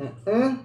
Hum,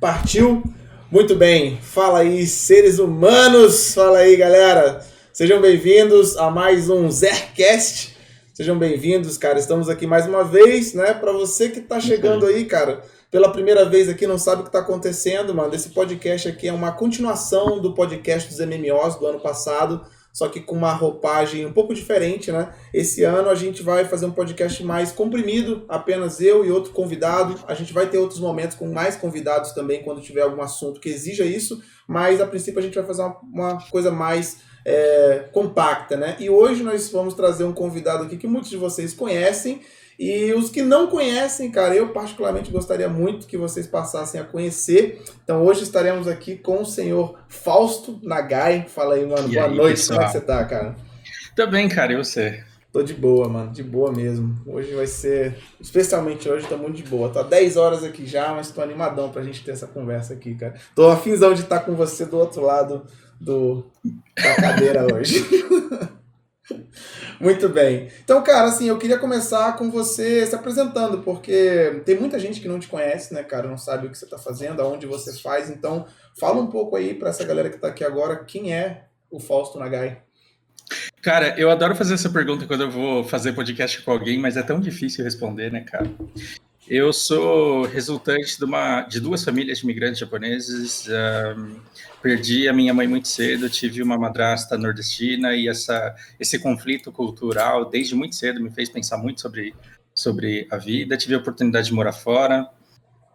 partiu. Muito bem. Fala aí, seres humanos. Fala aí, galera. Sejam bem-vindos a mais um Zercast. Sejam bem-vindos, cara. Estamos aqui mais uma vez, né? Para você que tá chegando aí, cara, pela primeira vez aqui, não sabe o que tá acontecendo, mano. Esse podcast aqui é uma continuação do podcast dos MMOs do ano passado só que com uma roupagem um pouco diferente, né? Esse ano a gente vai fazer um podcast mais comprimido, apenas eu e outro convidado. A gente vai ter outros momentos com mais convidados também, quando tiver algum assunto que exija isso, mas a princípio a gente vai fazer uma, uma coisa mais é, compacta, né? E hoje nós vamos trazer um convidado aqui que muitos de vocês conhecem e os que não conhecem, cara, eu particularmente gostaria muito que vocês passassem a conhecer. Então hoje estaremos aqui com o senhor Fausto Nagai. Fala aí, mano. E Boa aí, noite. Pessoal? Como é que você tá, cara? Tô bem, cara. E você? Tô de boa, mano. De boa mesmo. Hoje vai ser. Especialmente hoje, tô muito de boa. Tô há 10 horas aqui já, mas tô animadão pra gente ter essa conversa aqui, cara. Tô afinzão de estar com você do outro lado do... da cadeira hoje. Muito bem. Então, cara, assim, eu queria começar com você se apresentando, porque tem muita gente que não te conhece, né, cara, não sabe o que você está fazendo, aonde você faz. Então, fala um pouco aí para essa galera que está aqui agora, quem é o Fausto Nagai? Cara, eu adoro fazer essa pergunta quando eu vou fazer podcast com alguém, mas é tão difícil responder, né, cara? Eu sou resultante de, uma, de duas famílias de imigrantes japoneses. Um, perdi a minha mãe muito cedo, tive uma madrasta nordestina e essa, esse conflito cultural, desde muito cedo, me fez pensar muito sobre, sobre a vida. Tive a oportunidade de morar fora.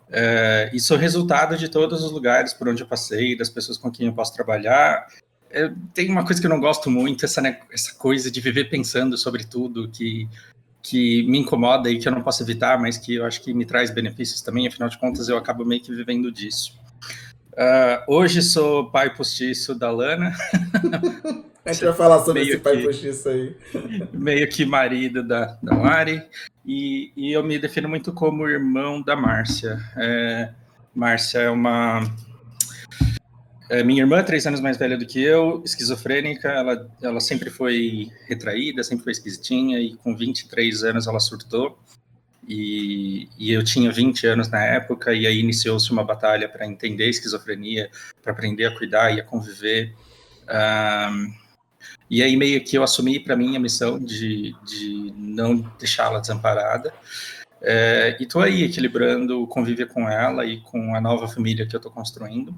Uh, e sou resultado de todos os lugares por onde eu passei, das pessoas com quem eu posso trabalhar. Eu, tem uma coisa que eu não gosto muito, essa, né, essa coisa de viver pensando sobre tudo, que que me incomoda e que eu não posso evitar, mas que eu acho que me traz benefícios também, afinal de contas eu acabo meio que vivendo disso. Uh, hoje sou pai postiço da Lana. A gente vai falar sobre meio esse pai que, postiço aí. Meio que marido da, da Mari. E, e eu me defino muito como irmão da Márcia. É, Márcia é uma é, minha irmã, três anos mais velha do que eu, esquizofrênica, ela, ela sempre foi retraída, sempre foi esquisitinha, e com 23 anos ela surtou. E, e eu tinha 20 anos na época, e aí iniciou-se uma batalha para entender a esquizofrenia, para aprender a cuidar e a conviver. Um, e aí meio que eu assumi para mim a missão de, de não deixá-la desamparada. É, e estou aí equilibrando o convívio com ela e com a nova família que eu estou construindo.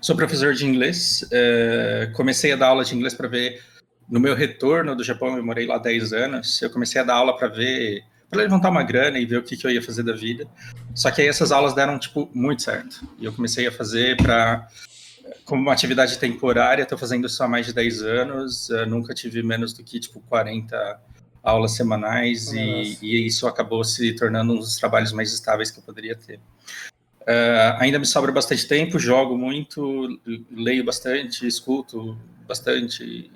Sou professor de inglês, é, comecei a dar aula de inglês para ver, no meu retorno do Japão, eu morei lá 10 anos, eu comecei a dar aula para ver, para levantar uma grana e ver o que, que eu ia fazer da vida. Só que aí essas aulas deram, tipo, muito certo. E eu comecei a fazer para, como uma atividade temporária, estou fazendo isso há mais de 10 anos, nunca tive menos do que, tipo, 40 aulas semanais e, e, isso acabou se tornando um dos trabalhos mais estáveis que eu poderia ter. Uh, ainda me sobra bastante tempo, jogo muito, leio bastante, escuto bastante,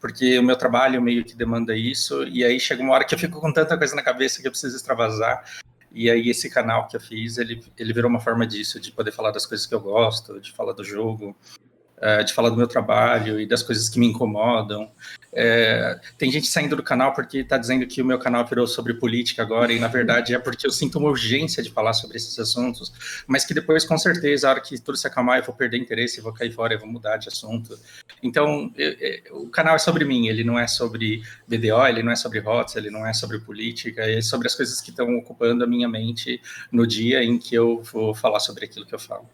porque o meu trabalho meio que demanda isso, e aí chega uma hora que eu fico com tanta coisa na cabeça que eu preciso extravasar, e aí esse canal que eu fiz, ele, ele virou uma forma disso, de poder falar das coisas que eu gosto, de falar do jogo, de falar do meu trabalho e das coisas que me incomodam, é, tem gente saindo do canal porque está dizendo que o meu canal virou sobre política agora, e na verdade é porque eu sinto uma urgência de falar sobre esses assuntos, mas que depois, com certeza, a hora que tudo se acalmar, eu vou perder interesse, vou cair fora, eu vou mudar de assunto. Então, eu, eu, o canal é sobre mim, ele não é sobre BDO, ele não é sobre HOTS, ele não é sobre política, é sobre as coisas que estão ocupando a minha mente no dia em que eu vou falar sobre aquilo que eu falo.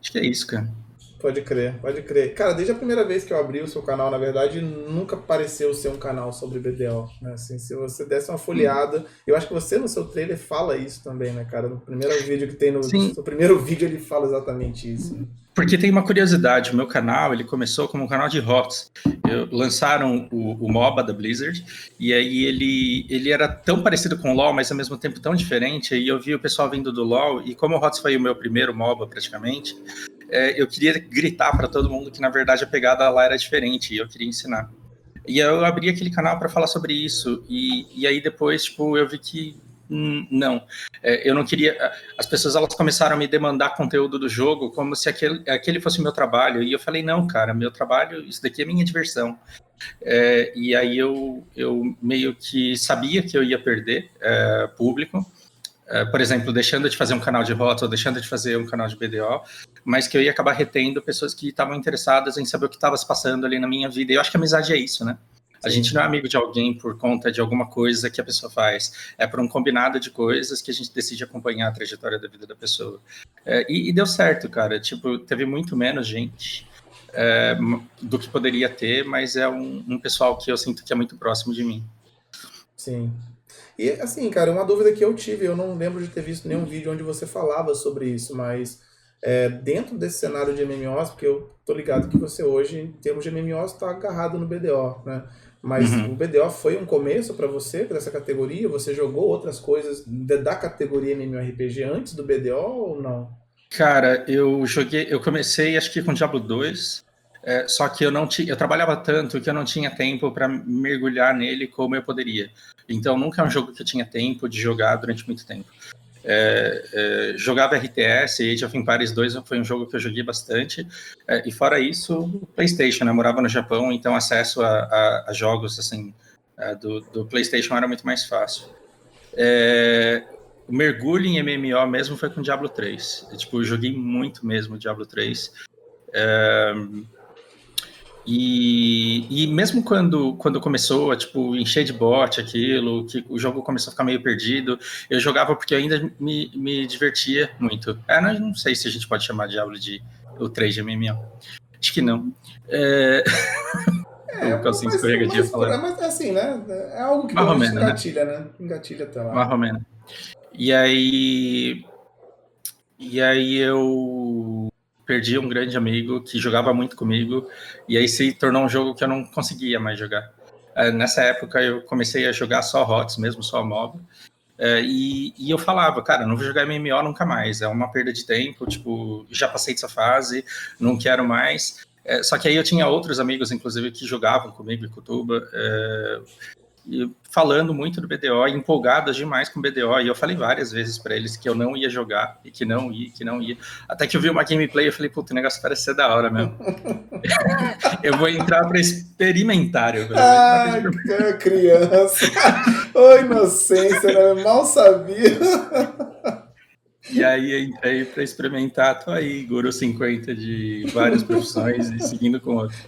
Acho que é isso, cara. Pode crer, pode crer. Cara, desde a primeira vez que eu abri o seu canal, na verdade, nunca pareceu ser um canal sobre BDO. Né? Assim, se você desse uma folheada, hum. eu acho que você no seu trailer fala isso também, né, cara? No primeiro vídeo que tem no, no primeiro vídeo ele fala exatamente isso. Né? Porque tem uma curiosidade, o meu canal, ele começou como um canal de HOTS. Eu, lançaram o, o, MOBA da Blizzard, e aí ele, ele era tão parecido com o LoL, mas ao mesmo tempo tão diferente, e eu vi o pessoal vindo do LoL, e como o HOTS foi o meu primeiro MOBA praticamente, é, eu queria gritar para todo mundo que na verdade a pegada lá era diferente e eu queria ensinar. E eu abri aquele canal para falar sobre isso e, e aí depois tipo eu vi que hum, não, é, eu não queria. As pessoas elas começaram a me demandar conteúdo do jogo como se aquele, aquele fosse meu trabalho. E eu falei, não, cara, meu trabalho, isso daqui é minha diversão. É, e aí eu, eu meio que sabia que eu ia perder é, público, por exemplo, deixando de fazer um canal de rota ou deixando de fazer um canal de BDO, mas que eu ia acabar retendo pessoas que estavam interessadas em saber o que estava se passando ali na minha vida. E eu acho que a amizade é isso, né? A gente não é amigo de alguém por conta de alguma coisa que a pessoa faz. É por um combinado de coisas que a gente decide acompanhar a trajetória da vida da pessoa. É, e, e, deu certo, cara. Tipo, teve muito menos gente é, do que poderia ter, mas é um, um pessoal que eu sinto que é muito próximo de mim. Sim. E assim, cara, uma dúvida que eu tive, eu não lembro de ter visto nenhum vídeo onde você falava sobre isso, mas é, dentro desse cenário de MMOs, porque eu tô ligado que você hoje, em termos de MMOs, está agarrado no BDO, né? Mas uhum. o BDO foi um começo para você, para essa categoria? Você jogou outras coisas da categoria MMORPG antes do BDO ou não? Cara, eu joguei, eu comecei acho que com Diablo 2, é, só que eu não tinha, eu trabalhava tanto que eu não tinha tempo para mergulhar nele como eu poderia. Então nunca é um jogo que eu tinha tempo de jogar durante muito tempo. É, é, jogava RTS, Age of Empires 2 foi um jogo que eu joguei bastante, é, e fora isso, PlayStation, né? eu morava no Japão, então acesso a, a, a jogos assim é, do, do, PlayStation era muito mais fácil. É, o mergulho em MMO mesmo foi com Diablo 3, eu, tipo, eu joguei muito mesmo Diablo 3. E, e mesmo quando, quando começou a tipo, encher de bot aquilo, que o jogo começou a ficar meio perdido, eu jogava porque eu ainda me, me divertia muito. É, não, não sei se a gente pode chamar Diablo de o 3 de MMO. Acho que não. É... É, o Calcinho escorregadia falando. Mas assim, né? É algo que Marromena, né? engatilha, né? Engatilha até lá. Marromena. E aí. E aí eu perdi um grande amigo que jogava muito comigo, e aí se tornou um jogo que eu não conseguia mais jogar. É, nessa época eu comecei a jogar só HOTS mesmo, só MOBA, é, e, e, eu falava, cara, não vou jogar MMO nunca mais, é uma perda de tempo, tipo, já passei dessa fase, não quero mais. É, só que aí eu tinha outros amigos, inclusive, que jogavam comigo em Cutuba, falando muito do BDO, empolgadas demais com o BDO, e eu falei várias vezes para eles que eu não ia jogar, e que não ia, que não ia. Até que eu vi uma gameplay e falei, puta, o negócio parece ser da hora mesmo. eu vou entrar para experimentar. Eu Ai, criança! Ô, inocência, né? Mal sabia. E aí entrei para experimentar, tô aí, Guru 50 de várias profissões e seguindo com outro.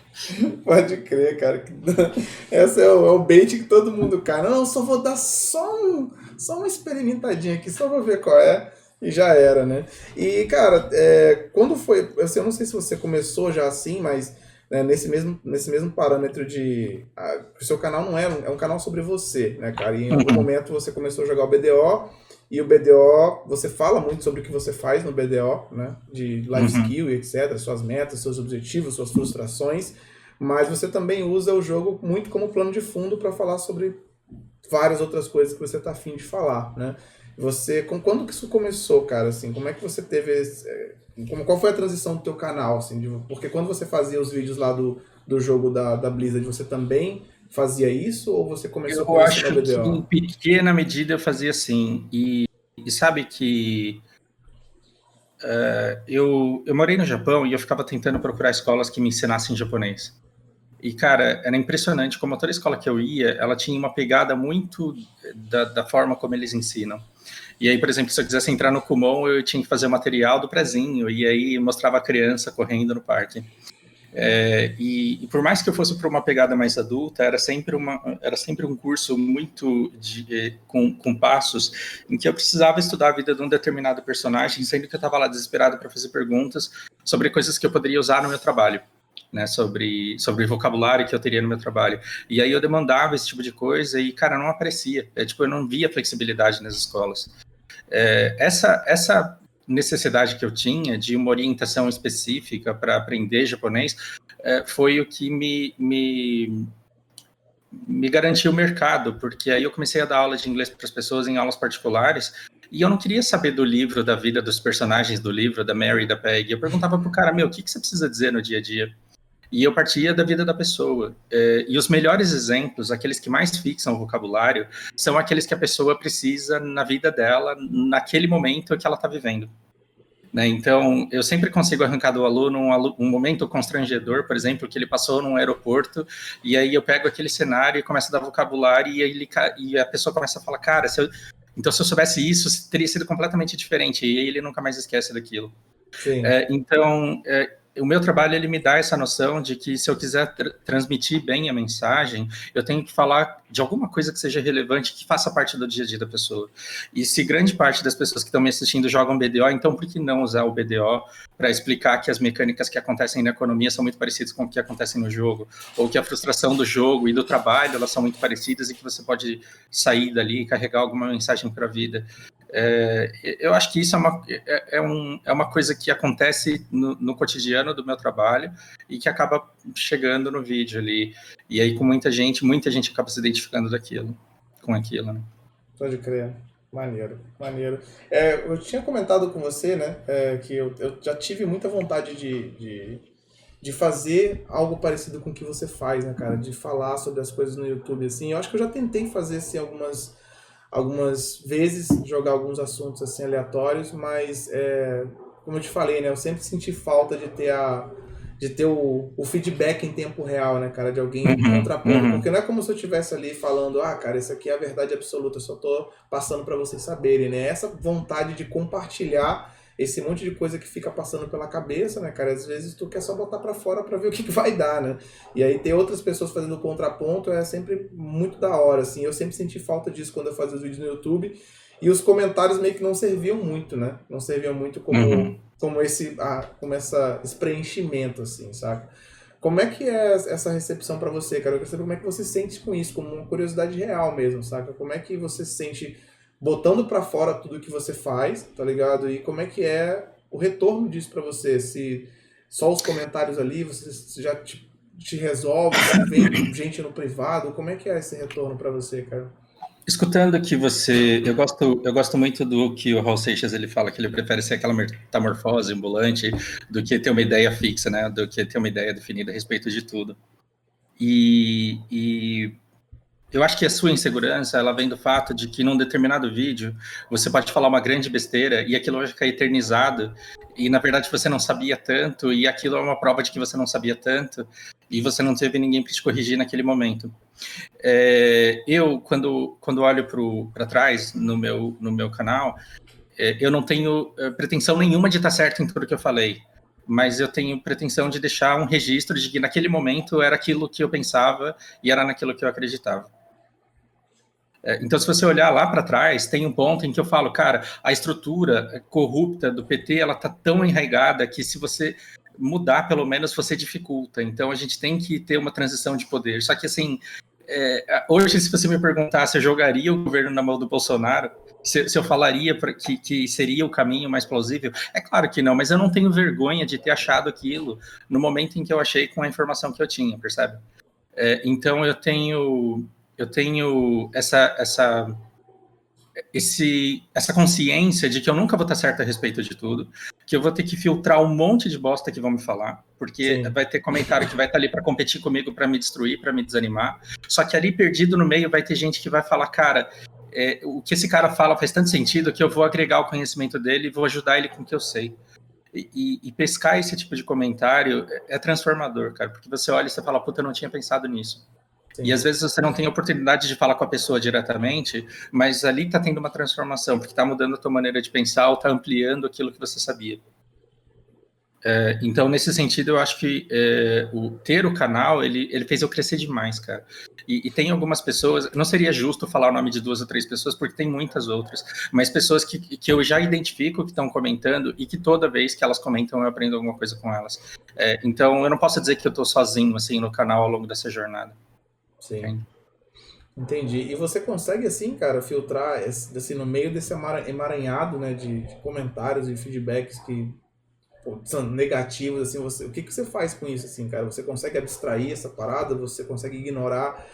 Pode crer, cara. Essa é o, é o bait que todo mundo cai. Não, só vou dar só, um, só uma experimentadinha aqui, só vou ver qual é. E já era, né? E, cara, é, quando foi. Eu não sei se você começou já assim, mas né, nesse, mesmo, nesse mesmo parâmetro de. Ah, o seu canal não é um, é um canal sobre você, né, cara? E em algum uhum. momento você começou a jogar o BDO e o BDO, você fala muito sobre o que você faz no BDO, né? De life uhum. skill e etc, suas metas, seus objetivos, suas frustrações, mas você também usa o jogo muito como plano de fundo para falar sobre várias outras coisas que você está afim de falar, né? Você, com quando que isso começou, cara, assim, como é que você teve esse, é, como, qual foi a transição do teu canal, assim, de, porque quando você fazia os vídeos lá do, do jogo da, da Blizzard, você também fazia isso ou você começou eu acho que em pequena medida eu fazia assim. E, e sabe que uh, eu, eu morei no Japão e eu ficava tentando procurar escolas que me ensinassem japonês. E cara era impressionante como toda escola que eu ia ela tinha uma pegada muito da, da forma como eles ensinam. E aí, por exemplo, se eu quisesse entrar no Kumon, eu tinha que fazer o material do prezinho, e aí mostrava a criança correndo no parque. É, e, e, por mais que eu fosse para uma pegada mais adulta, era sempre, uma, era sempre um curso muito de, eh, com, com passos em que eu precisava estudar a vida de um determinado personagem, sendo que eu estava lá desesperado para fazer perguntas sobre coisas que eu poderia usar no meu trabalho. Né, sobre, sobre vocabulário que eu teria no meu trabalho. E aí eu demandava esse tipo de coisa e, cara, não aparecia. É, tipo, eu não via flexibilidade nas escolas. É, essa, essa necessidade que eu tinha de uma orientação específica para aprender japonês é, foi o que me, me, me garantiu o mercado, porque aí eu comecei a dar aula de inglês para as pessoas em aulas particulares e eu não queria saber do livro, da vida dos personagens do livro, da Mary da Peg. Eu perguntava pro cara, meu, o que, que você precisa dizer no dia a dia? E eu partia da vida da pessoa. É, e os melhores exemplos, aqueles que mais fixam o vocabulário, são aqueles que a pessoa precisa na vida dela, naquele momento que ela está vivendo. Né? Então, eu sempre consigo arrancar do aluno um, um, momento constrangedor, por exemplo, que ele passou num aeroporto, e aí eu pego aquele cenário e começo a dar vocabulário, e, ele, e a pessoa começa a falar, cara, se eu, Então, se eu soubesse isso, teria sido completamente diferente, e ele nunca mais esquece daquilo. É, então, é, o meu trabalho ele me dá essa noção de que se eu quiser tr transmitir bem a mensagem, eu tenho que falar de alguma coisa que seja relevante, que faça parte do dia a dia da pessoa. E se grande parte das pessoas que estão me assistindo jogam BDO, então por que não usar o BDO para explicar que as mecânicas que acontecem na economia são muito parecidas com o que acontecem no jogo, ou que a frustração do jogo e do trabalho elas são muito parecidas e que você pode sair dali e carregar alguma mensagem para a vida. É, eu acho que isso é uma, é, é, um, é uma coisa que acontece no, no, cotidiano do meu trabalho e que acaba chegando no vídeo ali. E aí, com muita gente, muita gente acaba se identificando daquilo, com aquilo, né? Pode crer. Maneiro, maneiro. É, eu tinha comentado com você, né, é, que eu, eu já tive muita vontade de, de, de, fazer algo parecido com o que você faz, né, cara? De falar sobre as coisas no YouTube, assim. Eu acho que eu já tentei fazer, assim, algumas algumas vezes jogar alguns assuntos assim aleatórios, mas é, como eu te falei, né, eu sempre senti falta de ter a de ter o, o feedback em tempo real, né, cara, de alguém uhum, contrapondo, uhum. porque não é como se eu estivesse ali falando, ah, cara, isso aqui é a verdade absoluta, eu só tô passando para vocês saberem, né? Essa vontade de compartilhar esse monte de coisa que fica passando pela cabeça, né, cara? Às vezes tu quer só botar para fora para ver o que, que, vai dar, né? E aí ter outras pessoas fazendo contraponto é sempre muito da hora, assim. Eu sempre senti falta disso quando eu fazia os vídeos no YouTube. E os comentários meio que não serviam muito, né? Não serviam muito como, uhum. Como esse ah, como essa, esse preenchimento, assim, saca? Como é que é essa recepção para você, cara? Eu quero saber como é que você sente com isso, como uma curiosidade real mesmo, saca? Como é que você se sente botando para fora tudo que você faz, tá ligado? E como é que é o retorno disso para você? Se só os comentários ali, você já te, te resolve, vem gente no privado, como é que é esse retorno para você, cara? Escutando que você, eu gosto, eu gosto muito do que o Raul Seixas ele fala que ele prefere ser aquela metamorfose ambulante do que ter uma ideia fixa, né? Do que ter uma ideia definida a respeito de tudo. E, e eu acho que a sua insegurança, ela vem do fato de que num determinado vídeo, você pode falar uma grande besteira e aquilo vai ficar eternizado, e na verdade você não sabia tanto, e aquilo é uma prova de que você não sabia tanto, e você não teve ninguém para te corrigir naquele momento. É, eu, quando, quando olho para trás no meu, no meu canal, é, eu não tenho é, pretensão nenhuma de estar certo em tudo que eu falei mas eu tenho pretensão de deixar um registro de que naquele momento era aquilo que eu pensava e era naquilo que eu acreditava. É, então, se você olhar lá para trás, tem um ponto em que eu falo, cara, a estrutura corrupta do PT ela está tão enraigada que se você mudar, pelo menos você dificulta. Então, a gente tem que ter uma transição de poder. Só que, assim, é, hoje, se você me perguntar se eu jogaria o governo na mão do Bolsonaro, se, se eu falaria que, que, seria o caminho mais plausível, é claro que não, mas eu não tenho vergonha de ter achado aquilo no momento em que eu achei com a informação que eu tinha, percebe? É, então, eu tenho eu tenho essa, essa, esse, essa consciência de que eu nunca vou estar certo a respeito de tudo, que eu vou ter que filtrar um monte de bosta que vão me falar, porque Sim. vai ter comentário que vai estar ali para competir comigo, para me destruir, para me desanimar. Só que ali perdido no meio vai ter gente que vai falar, cara, é, o que esse cara fala faz tanto sentido que eu vou agregar o conhecimento dele e vou ajudar ele com o que eu sei. E, e, pescar esse tipo de comentário é, é transformador, cara, porque você olha e você fala, puta, eu não tinha pensado nisso. Sim. E às vezes você não tem a oportunidade de falar com a pessoa diretamente, mas ali está tendo uma transformação, porque está mudando a tua maneira de pensar ou está ampliando aquilo que você sabia. É, então, nesse sentido, eu acho que é, o ter o canal, ele, ele fez eu crescer demais, cara. E, e, tem algumas pessoas, não seria justo falar o nome de duas ou três pessoas, porque tem muitas outras, mas pessoas que, que eu já identifico que estão comentando e que toda vez que elas comentam eu aprendo alguma coisa com elas. É, então, eu não posso dizer que eu estou sozinho, assim, no canal ao longo dessa jornada. Sim. Entendi. E você consegue, assim, cara, filtrar, assim, no meio desse emaranhado, né, de, de comentários e feedbacks que pô, são negativos, assim, você, o que, que você faz com isso, assim, cara? Você consegue abstrair essa parada? Você consegue ignorar?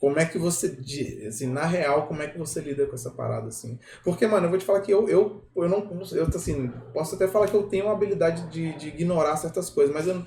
Como é que você, assim, na real, como é que você lida com essa parada, assim? Porque, mano, eu vou te falar que eu, eu, eu não, eu, assim, posso até falar que eu tenho uma habilidade de, de ignorar certas coisas, mas eu,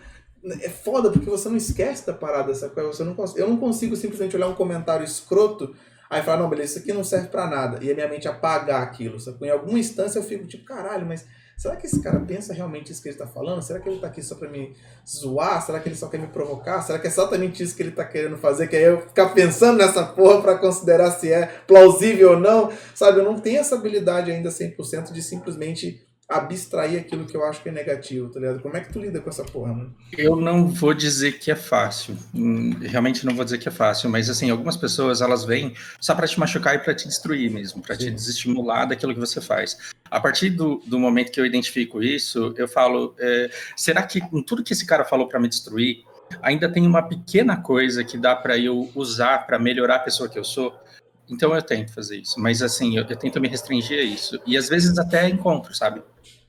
é foda porque você não esquece da parada, sabe? Você não, eu não consigo simplesmente olhar um comentário escroto, Aí fala, não, beleza, isso aqui não serve para nada. E a minha mente apagar aquilo. Sacou? Em alguma instância eu fico tipo, caralho, mas será que esse cara pensa realmente isso que ele tá falando? Será que ele tá aqui só pra me zoar? Será que ele só quer me provocar? Será que é exatamente isso que ele tá querendo fazer? Que aí eu ficar pensando nessa porra pra considerar se é plausível ou não? Sabe, eu não tenho essa habilidade ainda 100% de simplesmente abstrair aquilo que eu acho que é negativo, tá ligado? Como é que tu lida com essa porra, mano? Eu não vou dizer que é fácil. Hum, realmente não vou dizer que é fácil, mas assim, algumas pessoas elas vêm só para te machucar e para te destruir mesmo, para te desestimular daquilo que você faz. A partir do, do momento que eu identifico isso, eu falo: é, será que com tudo que esse cara falou para me destruir, ainda tem uma pequena coisa que dá para eu usar para melhorar a pessoa que eu sou? Então eu tento fazer isso, mas assim, eu, eu, tento me restringir a isso. E às vezes até encontro, sabe?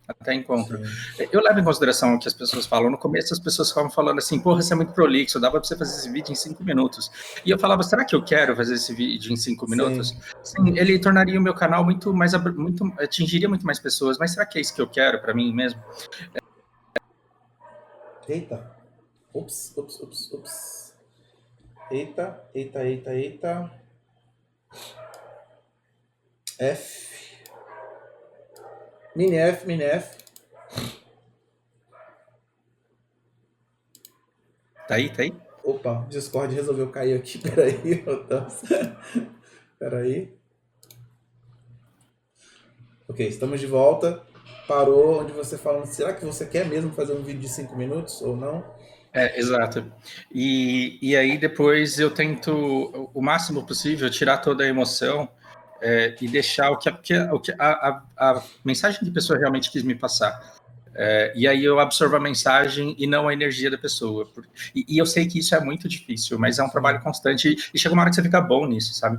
Até encontro. Sim. Eu levo em consideração o que as pessoas falam. No começo as pessoas estavam falando assim, porra, você é muito prolixo, dava pra você fazer esse vídeo em cinco minutos. E eu falava, será que eu quero fazer esse vídeo em cinco minutos? Sim, Sim ele tornaria o meu canal muito mais, muito, atingiria muito mais pessoas, mas será que é isso que eu quero para mim mesmo? Eita. Ups, ups, ups, ups. Eita, eita, eita, eita. F. Mini F, mini F. Tá aí, tá aí? Opa, Discord resolveu cair aqui. Peraí, Peraí. Ok, estamos de volta. Parou onde você falando, será que você quer mesmo fazer um vídeo de 5 minutos ou não? É, exato. E, e aí depois eu tento o máximo possível tirar toda a emoção é, e deixar o que, a, o que a, a, a, mensagem que a pessoa realmente quis me passar. É, e aí eu absorvo a mensagem e não a energia da pessoa. E, e, eu sei que isso é muito difícil, mas é um trabalho constante e, chega uma hora que você fica bom nisso, sabe?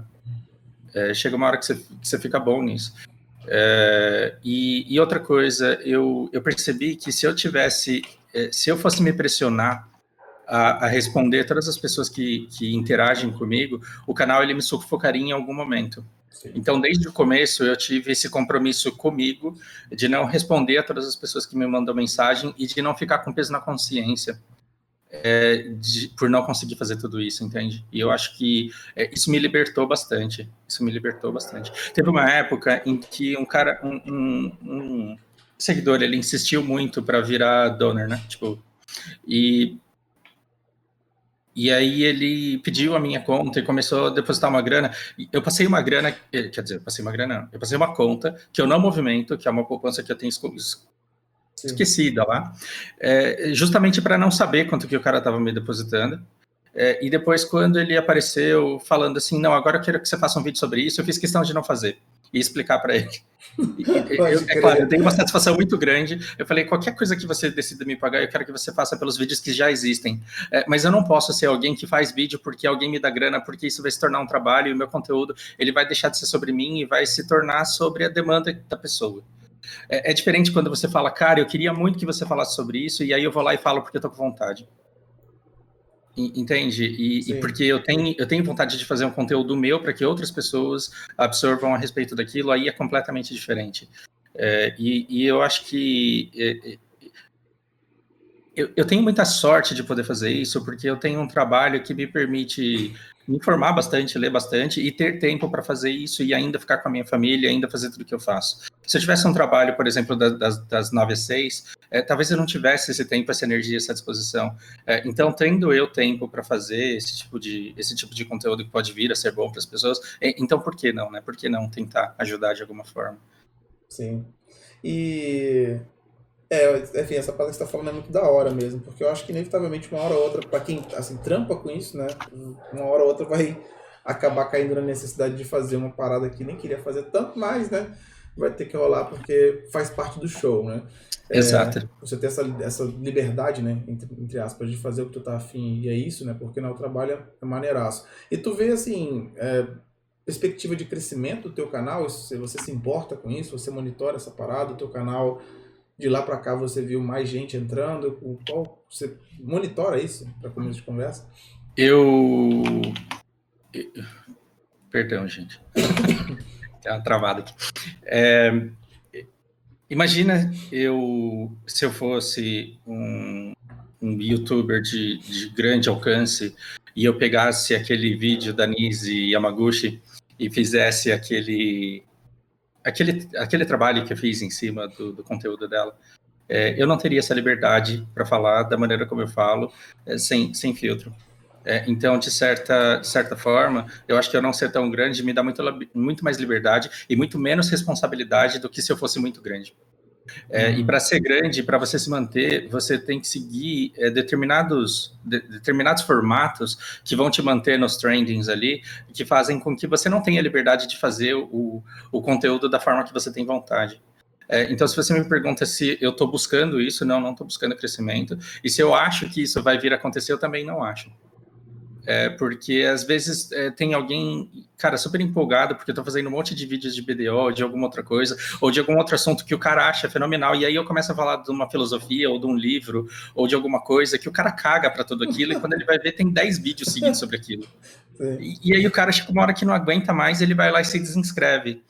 É, chega uma hora que você, que você fica bom nisso. É, e, e, outra coisa, eu, eu percebi que se eu tivesse, é, se eu fosse me pressionar a, a, responder todas as pessoas que, que interagem comigo, o canal ele me sufocaria em algum momento. Então, desde o começo, eu tive esse compromisso comigo de não responder a todas as pessoas que me mandam mensagem e de não ficar com peso na consciência é, de, por não conseguir fazer tudo isso, entende? E eu acho que é, isso me libertou bastante. Isso me libertou bastante. Teve uma época em que um cara, um, um, um seguidor, ele insistiu muito para virar donor, né? Tipo, e e aí ele pediu a minha conta e começou a depositar uma grana. Eu passei uma grana, eh, quer dizer, eu passei uma grana, não. Eu passei uma conta que eu não movimento, que é uma poupança que eu tenho esquecida lá, é, justamente para não saber quanto que o cara estava me depositando. É, e depois, quando ele apareceu falando assim, não, agora eu quero que você faça um vídeo sobre isso, eu fiz questão de não fazer e explicar para ele. eu, é claro, eu tenho uma satisfação muito grande. Eu falei, qualquer coisa que você decida me pagar, eu quero que você faça pelos vídeos que já existem. É, mas eu não posso ser alguém que faz vídeo porque alguém me dá grana, porque isso vai se tornar um trabalho e o meu conteúdo ele vai deixar de ser sobre mim e vai se tornar sobre a demanda da pessoa. É, é diferente quando você fala, cara, eu queria muito que você falasse sobre isso, e aí eu vou lá e falo porque eu tô com vontade. Entende? E, e, porque eu tenho, eu tenho vontade de fazer um conteúdo meu para que outras pessoas absorvam a respeito daquilo, aí é completamente diferente. É, e, e, eu acho que é, é, eu, eu, tenho muita sorte de poder fazer isso, porque eu tenho um trabalho que me permite me informar bastante, ler bastante e ter tempo para fazer isso e ainda ficar com a minha família, ainda fazer tudo que eu faço. Se eu tivesse um trabalho, por exemplo, das, das 9 às 6, é, talvez eu não tivesse esse tempo, essa energia, essa disposição. É, então, tendo eu tempo para fazer esse tipo, de, esse tipo de conteúdo que pode vir a ser bom para as pessoas, é, então por que não, né? Por que não tentar ajudar de alguma forma? Sim. E é, enfim, essa parte que você tá falando é muito da hora mesmo, porque eu acho que inevitavelmente uma hora ou outra, para quem assim, trampa com isso, né, uma hora ou outra vai acabar caindo na necessidade de fazer uma parada que nem queria fazer tanto mais, né? Vai ter que rolar porque faz parte do show, né? É, Exato. É, você ter essa, essa liberdade, né, entre, entre, aspas, de fazer o que tu tá afim, e é isso, né? Porque né, o trabalho é maneiraço. E tu vê, assim, é, perspectiva de crescimento do teu canal, se você se importa com isso, você monitora essa parada, o teu canal de lá para cá você viu mais gente entrando? O qual você monitora isso para começo de conversa? Eu Perdão, gente. Tem uma travada aqui. É... Imagina eu se eu fosse um, um youtuber de, de grande alcance e eu pegasse aquele vídeo da Nise Yamaguchi e fizesse aquele, aquele, aquele trabalho que eu fiz em cima do, do conteúdo dela, é, eu não teria essa liberdade para falar da maneira como eu falo, é, sem, sem filtro. É, então, de certa, de certa forma, eu acho que eu não ser tão grande me dá muito, muito mais liberdade e muito menos responsabilidade do que se eu fosse muito grande. É, uhum. E para ser grande, para você se manter, você tem que seguir é, determinados, de, determinados formatos que vão te manter nos trendings ali, que fazem com que você não tenha liberdade de fazer o, o conteúdo da forma que você tem vontade. É, então, se você me pergunta se eu estou buscando isso, não, não estou buscando crescimento. E se eu acho que isso vai vir a acontecer, eu também não acho. É, porque às vezes é, tem alguém, cara, super empolgado porque eu tô fazendo um monte de vídeos de BDO, de alguma outra coisa, ou de algum outro assunto que o cara acha fenomenal, e aí eu começo a falar de uma filosofia, ou de um livro, ou de alguma coisa que o cara caga para tudo aquilo, e quando ele vai ver, tem 10 vídeos seguidos sobre aquilo. E, e, aí o cara chega uma hora que não aguenta mais, ele vai lá e se desinscreve.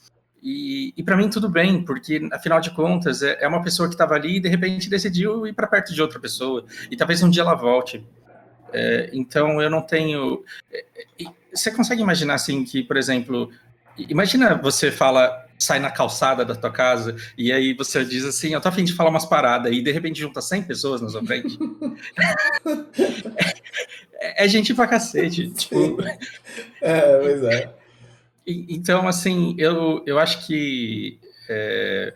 E, e para mim tudo bem, porque afinal de contas é, é uma pessoa que estava ali e de repente decidiu ir para perto de outra pessoa, e talvez um dia ela volte. É, então eu não tenho. É, você consegue imaginar assim que, por exemplo, imagina você fala, sai na calçada da tua casa e aí você diz assim, eu tô afim de falar umas paradas e de repente junta 100 pessoas na sua frente. é, é, gente pra cacete. Tipo... É, pois é. Então, assim, eu, eu acho que. É,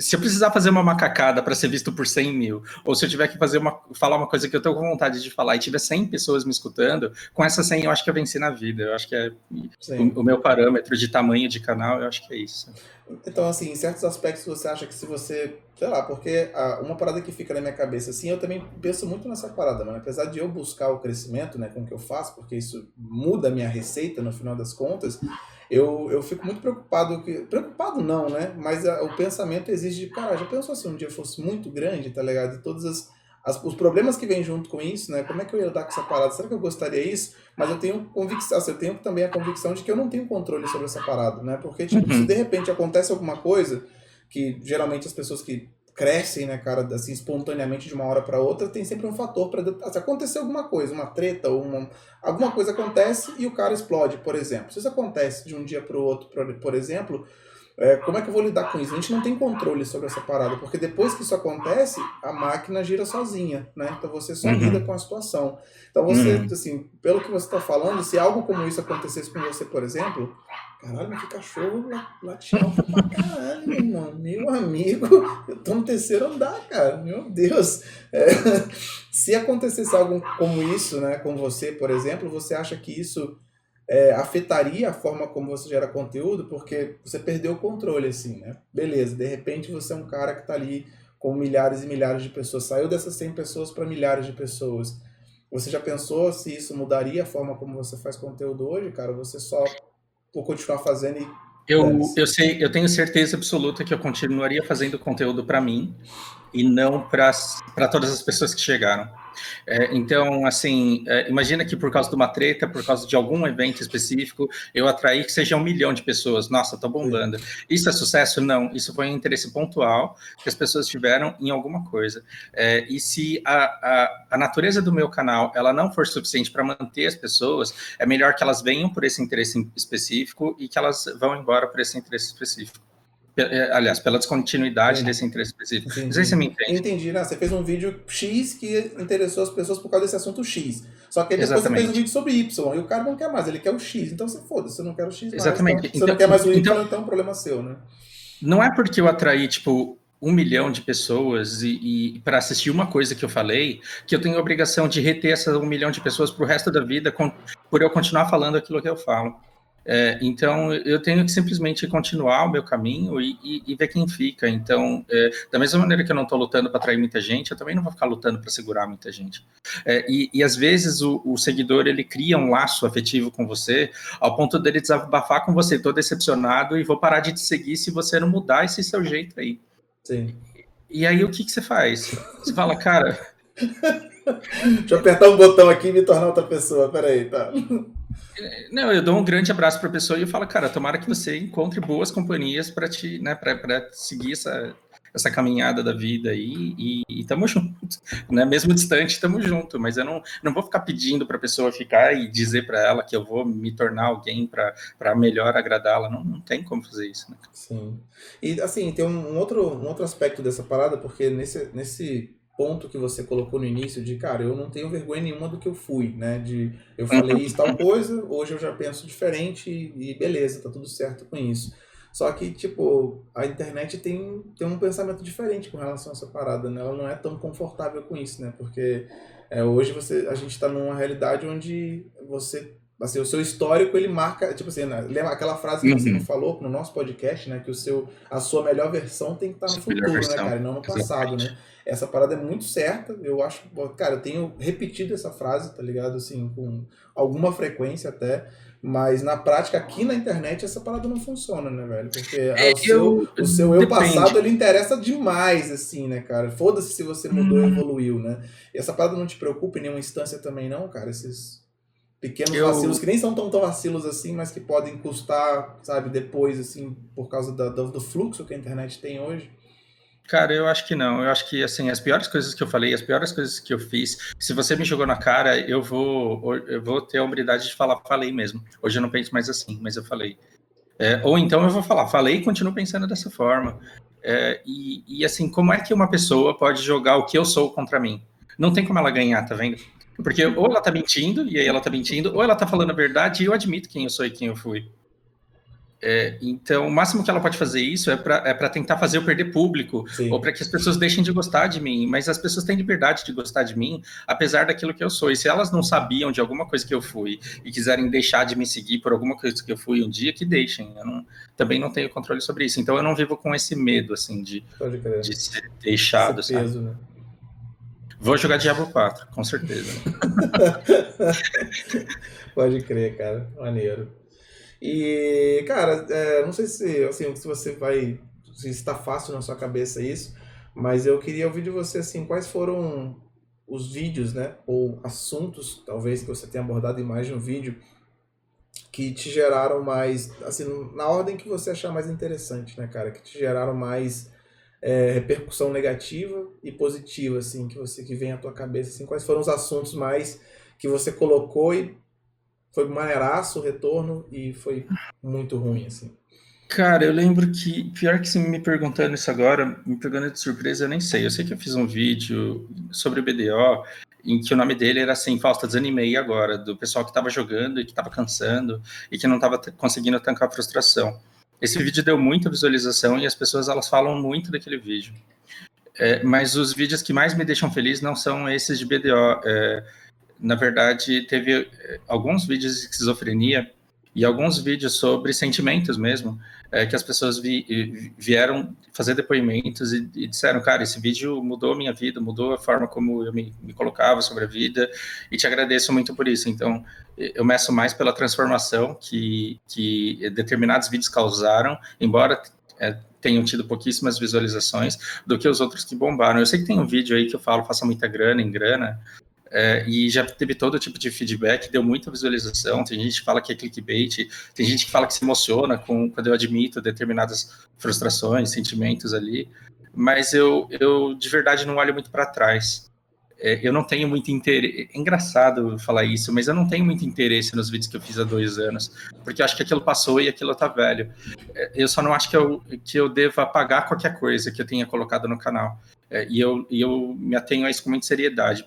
se eu precisar fazer uma macacada para ser visto por 100 mil, ou se eu tiver que fazer uma, falar uma coisa que eu tenho vontade de falar e tiver 100 pessoas me escutando, com essas 100 eu acho que eu venci na vida. Eu acho que é o, o, meu parâmetro de tamanho de canal, eu acho que é isso. Então, assim, em certos aspectos você acha que se você, sei lá, porque a, uma parada que fica na minha cabeça, assim, eu também penso muito nessa parada, mano. Apesar de eu buscar o crescimento, né, com o que eu faço, porque isso muda a minha receita no final das contas eu, eu fico muito preocupado. Que, preocupado não, né? Mas a, o pensamento exige de, cara, já pensou se um dia fosse muito grande, tá ligado? E todas as, as, os problemas que vêm junto com isso, né? Como é que eu ia lidar com essa parada? Será que eu gostaria isso? Mas eu tenho convicção, assim, eu tenho também a convicção de que eu não tenho controle sobre essa parada, né? Porque, tipo, uhum. se de repente acontece alguma coisa, que geralmente as pessoas que crescem, né, cara, assim, espontaneamente de uma hora para outra, tem sempre um fator para se acontecer alguma coisa, uma treta uma, alguma coisa acontece e o cara explode, por exemplo. Se isso acontece de um dia para o outro, por, por exemplo, é, como é que eu vou lidar com isso? A gente não tem controle sobre essa parada, porque depois que isso acontece, a máquina gira sozinha, né? Então você só uhum. lida com a situação. Então você, uhum. assim, pelo que você está falando, se algo como isso acontecesse com você, por exemplo, caralho, mas que cachorro latindo pra caralho, meu irmão. Meu amigo, eu tô no terceiro andar, cara. Meu Deus. É, se acontecesse algo como isso, né, com você, por exemplo, você acha que isso é, afetaria a forma como você gera conteúdo, porque você perdeu o controle, assim, né? Beleza, de repente você é um cara que está ali com milhares e milhares de pessoas, saiu dessas 100 pessoas para milhares de pessoas. Você já pensou se isso mudaria a forma como você faz conteúdo hoje, cara? Você só por continuar fazendo e eu, eu sei, eu tenho certeza absoluta que eu continuaria fazendo conteúdo para mim e não para todas as pessoas que chegaram. É, então, assim, é, imagina que por causa de uma treta, por causa de algum evento específico, eu atraí que seja um milhão de pessoas. Nossa, tô bombando. Isso é sucesso? Não. Isso foi um interesse pontual que as pessoas tiveram em alguma coisa. É, e se a, a, a, natureza do meu canal ela não for suficiente para manter as pessoas, é melhor que elas venham por esse interesse específico e que elas vão embora por esse interesse específico. É, aliás, pela descontinuidade desse interesse específico. Entendi. Não sei se você me entende. Entendi, né? Você fez um vídeo X que interessou as pessoas por causa desse assunto X. Só que depois Exatamente. você fez um vídeo sobre Y e o cara não quer mais, ele quer o X. Então você foda, você não quer o X mais. Exatamente. Então, você não quer mais o Y, então, então é um problema seu, né? Não é porque eu atraí, tipo, um milhão de pessoas e, e para assistir uma coisa que eu falei, que eu tenho a obrigação de reter essas um milhão de pessoas para o resto da vida com, por eu continuar falando aquilo que eu falo. É, então, eu tenho que simplesmente continuar o meu caminho e, e, e ver quem fica. Então, é, da mesma maneira que eu não estou lutando para atrair muita gente, eu também não vou ficar lutando para segurar muita gente. É, e, e, às vezes o, o, seguidor ele cria um laço afetivo com você, ao ponto dele desabafar com você, estou decepcionado e vou parar de te seguir se você não mudar esse seu jeito aí. Sim. E aí, o que, que você faz? Você fala, cara. Deixa eu apertar um botão aqui e me tornar outra pessoa. Peraí, tá. Não, eu dou um grande abraço para a pessoa e eu falo, cara, tomara que você encontre boas companhias para te, né, para seguir essa, essa caminhada da vida aí e, e tamo junto, né? Mesmo distante, tamo junto, mas eu não, não vou ficar pedindo para a pessoa ficar e dizer para ela que eu vou me tornar alguém para melhor agradá-la, não, não tem como fazer isso, né? Sim. E assim, tem um outro, um outro aspecto dessa parada, porque nesse, nesse ponto que você colocou no início de, cara, eu não tenho vergonha nenhuma do que eu fui, né? De eu falei isso, tal coisa, hoje eu já penso diferente e, e beleza, tá tudo certo com isso. Só que, tipo, a internet tem, tem um pensamento diferente com relação a essa parada, né? Ela não é tão confortável com isso, né? Porque é, hoje você, a gente está numa realidade onde você assim, o seu histórico ele marca, tipo assim, né? lembra aquela frase que uhum. você falou no nosso podcast, né, que o seu a sua melhor versão tem que estar no futuro, né, cara, e não no passado, Exatamente. né? Essa parada é muito certa, eu acho, cara, eu tenho repetido essa frase, tá ligado, assim, com alguma frequência até, mas na prática, aqui na internet, essa parada não funciona, né, velho? Porque é, o, seu, o seu eu passado, ele interessa demais, assim, né, cara? Foda-se se você mudou hum. evoluiu, né? E essa parada não te preocupa em nenhuma instância também, não, cara? Esses pequenos eu... vacilos que nem são tão, tão vacilos assim, mas que podem custar, sabe, depois, assim, por causa da, do, fluxo que a internet tem hoje. Cara, eu acho que não. Eu acho que, assim, as piores coisas que eu falei, as piores coisas que eu fiz, se você me jogou na cara, eu vou, eu vou ter a humildade de falar, falei mesmo. Hoje eu não penso mais assim, mas eu falei. É, ou então eu vou falar, falei e continuo pensando dessa forma. É, e, e, assim, como é que uma pessoa pode jogar o que eu sou contra mim? Não tem como ela ganhar, tá vendo? Porque ou ela tá mentindo, e aí ela tá mentindo, ou ela tá falando a verdade, e eu admito quem eu sou e quem eu fui. É, então, o máximo que ela pode fazer isso é para é tentar fazer eu perder público, Sim. ou para que as pessoas deixem de gostar de mim. Mas as pessoas têm liberdade de gostar de mim, apesar daquilo que eu sou. E se elas não sabiam de alguma coisa que eu fui e quiserem deixar de me seguir por alguma coisa que eu fui um dia, que deixem. Eu não, também não tenho controle sobre isso. Então, eu não vivo com esse medo, assim, de, de ser deixado, esse peso? Né? Vou jogar Diablo 4, com certeza. Pode crer, cara. Maneiro. E, cara, é, não sei se, assim, se você vai. Se está fácil na sua cabeça isso, mas eu queria ouvir de você, assim, quais foram os vídeos, né? Ou assuntos, talvez, que você tenha abordado em mais de um vídeo, que te geraram mais, assim, na ordem que você achar mais interessante, né, cara? Que te geraram mais é, repercussão negativa e positiva, assim, que você que vem à tua cabeça, assim, quais foram os assuntos mais que você colocou e foi maneiraço o retorno e foi muito ruim, assim. Cara, eu lembro que, pior que você me perguntando isso agora, me pegando de surpresa, eu nem sei. Eu sei que eu fiz um vídeo sobre o BDO, em que o nome dele era assim, Fausta, desanimei agora, do pessoal que estava jogando e que estava cansando e que não estava conseguindo tancar a frustração. Esse vídeo deu muita visualização e as pessoas elas falam muito daquele vídeo. É, mas os vídeos que mais me deixam feliz não são esses de BDO. É, na verdade, teve eh, alguns vídeos de esquizofrenia e alguns vídeos sobre sentimentos mesmo, é, que as pessoas vi, vieram fazer depoimentos e, e, disseram, cara, esse vídeo mudou a minha vida, mudou a forma como eu me, me, colocava sobre a vida, e te agradeço muito por isso. Então, eu meço mais pela transformação que, que determinados vídeos causaram, embora é, tenham tido pouquíssimas visualizações, do que os outros que bombaram. Eu sei que tem um vídeo aí que eu falo, faça muita grana em grana, é, e já teve todo tipo de feedback, deu muita visualização. Tem gente que fala que é clickbait, tem gente que fala que se emociona com, quando eu admito determinadas frustrações, sentimentos ali. Mas eu, eu de verdade não olho muito para trás. É, eu não tenho muito interesse. É engraçado falar isso, mas eu não tenho muito interesse nos vídeos que eu fiz há dois anos, porque eu acho que aquilo passou e aquilo tá velho. É, eu só não acho que eu, que eu deva apagar qualquer coisa que eu tenha colocado no canal. É, e, eu, e eu me atenho a isso com muita seriedade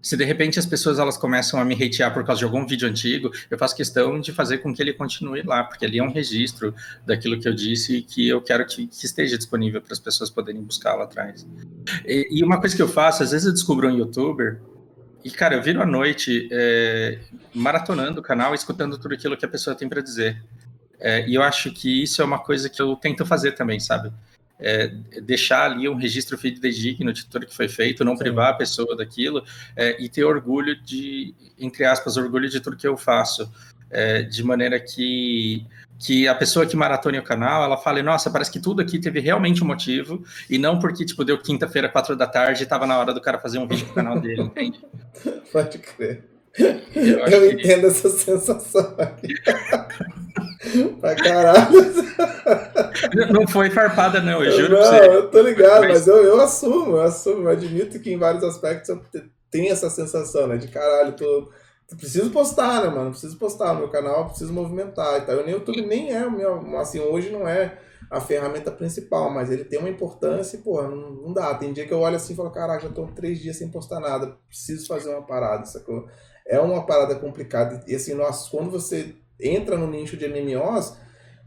se de repente as pessoas elas começam a me hatear por causa de algum vídeo antigo, eu faço questão de fazer com que ele continue lá, porque ali é um registro daquilo que eu disse e que eu quero que, que esteja disponível para as pessoas poderem buscar lá atrás. E, e, uma coisa que eu faço, às vezes eu descubro um youtuber e, cara, eu viro à noite é, maratonando o canal, escutando tudo aquilo que a pessoa tem para dizer. É, e eu acho que isso é uma coisa que eu tento fazer também, sabe? É, deixar ali um registro fidedigno de tudo que foi feito, não Sim. privar a pessoa daquilo é, e ter orgulho de, entre aspas, orgulho de tudo que eu faço, é, de maneira que que a pessoa que maratone o canal, ela fale, nossa, parece que tudo aqui teve realmente um motivo, e não porque, tipo, deu quinta-feira, quatro da tarde, e tava na hora do cara fazer um vídeo pro canal dele, entende? Pode crer. Eu, eu entendo que... essa sensação aqui. pra caralho. Não foi farpada, não, eu juro não, eu tô ligado, mas, mas eu, eu assumo, eu assumo, eu admito que em vários aspectos eu tenho essa sensação, né? De caralho, tô. Preciso postar, né, mano? Preciso postar no meu canal, preciso movimentar e tal. O YouTube nem é o meu. Assim, hoje não é a ferramenta principal, mas ele tem uma importância e, porra, não, não dá. Tem dia que eu olho assim e falo, caraca, já tô três dias sem postar nada, preciso fazer uma parada, sacou? É uma parada complicada. E assim, nós, quando você entra no nicho de MMOs,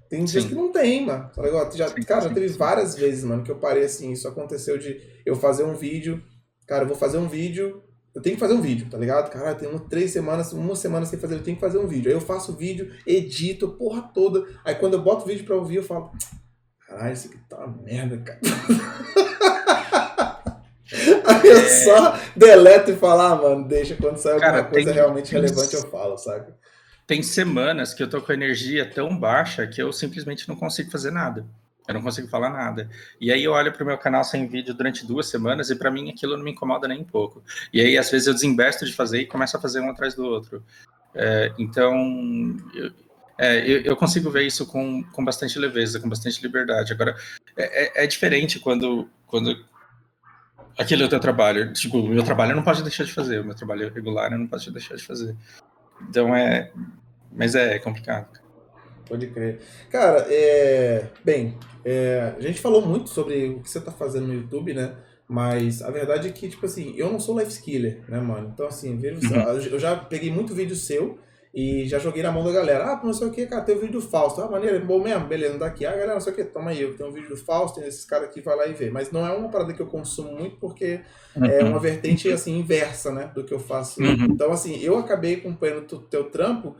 tem dias sim. que não tem, mano. Tá ligado? Já, sim, cara, já teve várias vezes, mano, que eu parei assim, isso aconteceu de eu fazer um vídeo, cara, eu vou fazer um vídeo, eu tenho que fazer um vídeo, tá ligado? Cara, tem três semanas, uma semana sem fazer, eu tenho que fazer um vídeo. Aí eu faço o vídeo, edito, porra toda. Aí quando eu boto o vídeo pra ouvir, eu falo, caralho, isso aqui tá uma merda, cara. Aí eu é... só deleto e falo, ah, mano, deixa quando sair alguma cara, coisa tem... realmente relevante eu falo, sabe? Tem semanas que eu tô com energia tão baixa que eu simplesmente não consigo fazer nada. Eu não consigo falar nada. E aí eu olho pro meu canal sem vídeo durante duas semanas e para mim aquilo não me incomoda nem um pouco. E aí às vezes eu desinvesto de fazer e começo a fazer um atrás do outro. É, então, eu, é, eu, eu, consigo ver isso com, com bastante leveza, com bastante liberdade. Agora, é, é, é diferente quando, quando aquele é o teu trabalho. Tipo, o meu trabalho eu não posso deixar de fazer, o meu trabalho regular eu não posso deixar de fazer. Então é. Mas é, é complicado. Pode crer. Cara, é. Bem, é... a gente falou muito sobre o que você tá fazendo no YouTube, né? Mas a verdade é que, tipo assim, eu não sou life skiller, né, mano? Então, assim, uhum. eu já peguei muito vídeo seu e já joguei na mão da galera. Ah, não sei o que, cara, tem o vídeo do Fausto. Ah, maneiro, bom mesmo, beleza, não tá aqui. Ah, galera, não sei o que, toma aí, eu tenho um vídeo do Fausto, tem esses caras aqui, vai lá e vê. Mas não é uma parada que eu consumo muito porque uhum. é uma vertente, assim, inversa, né, do que eu faço. Uhum. Então, assim, eu acabei acompanhando o teu trampo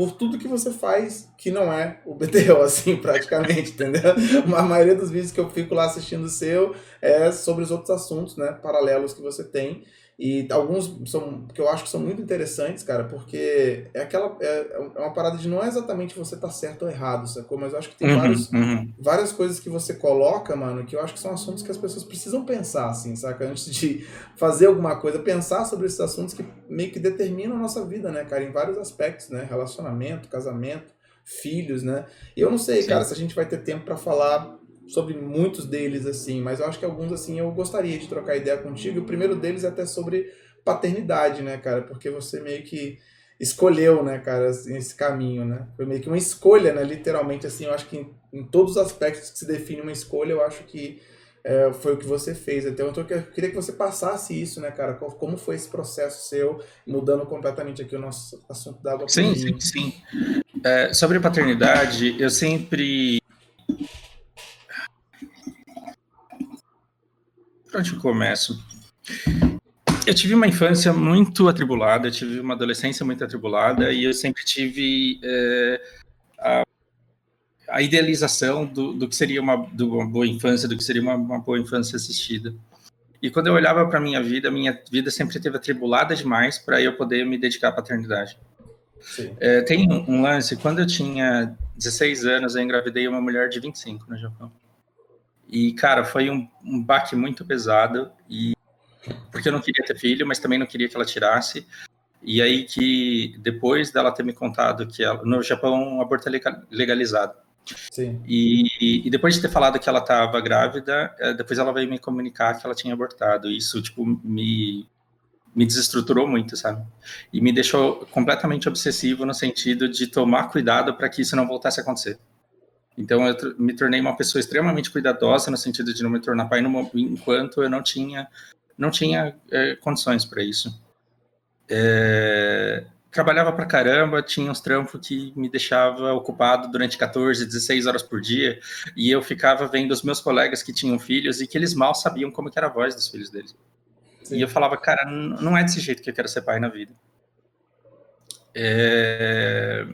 por tudo que você faz que não é o BTO, assim, praticamente, entendeu? A maioria dos vídeos que eu fico lá assistindo seu é sobre os outros assuntos, né, paralelos que você tem. E alguns são que eu acho que são muito interessantes, cara, porque é aquela é, é uma parada de não é exatamente você tá certo ou errado, sacou? Mas eu acho que tem uhum, vários, uhum. várias coisas que você coloca, mano, que eu acho que são assuntos que as pessoas precisam pensar, assim, saca? Antes de fazer alguma coisa, pensar sobre esses assuntos que meio que determinam a nossa vida, né, cara, em vários aspectos, né? Relacionamento, casamento, filhos, né? E eu não sei, Sim. cara, se a gente vai ter tempo para falar sobre muitos deles, assim, mas eu acho que alguns, assim, eu gostaria de trocar ideia contigo. O primeiro deles é até sobre paternidade, né, cara? Porque você meio que escolheu, né, cara, assim, esse caminho, né? Foi meio que uma escolha, né? Literalmente, assim, eu acho que em, em todos os aspectos que se define uma escolha, eu acho que é, foi o que você fez. Então, eu queria que você passasse isso, né, cara? Como foi esse processo seu, mudando completamente aqui o nosso assunto da água. Sim, sim, sim. É, sobre paternidade, eu sempre Por onde começo? Eu tive uma infância muito atribulada, eu tive uma adolescência muito atribulada e eu sempre tive é, a, a, idealização do, do, que seria uma, uma, boa infância, do que seria uma, uma boa infância assistida. E quando eu olhava para minha vida, minha vida sempre teve atribulada demais para eu poder me dedicar à paternidade. É, tem um, um, lance, quando eu tinha 16 anos, eu engravidei uma mulher de 25 no Japão. E, cara, foi um, um baque muito pesado, e porque eu não queria ter filho, mas também não queria que ela tirasse. E aí que, depois dela ter me contado que ela, no Japão aborto é legalizado. Sim. E, e depois de ter falado que ela estava grávida, é, depois ela veio me comunicar que ela tinha abortado. Isso, tipo, me, me desestruturou muito, sabe? E me deixou completamente obsessivo no sentido de tomar cuidado para que isso não voltasse a acontecer. Então eu me tornei uma pessoa extremamente cuidadosa no sentido de não me tornar pai enquanto eu não tinha não tinha é, condições para isso. É, trabalhava para caramba, tinha uns trampos que me deixava ocupado durante 14, 16 horas por dia, e eu ficava vendo os meus colegas que tinham filhos e que eles mal sabiam como era a voz dos filhos deles. Sim. E eu falava, cara, não é desse jeito que eu quero ser pai na vida. É...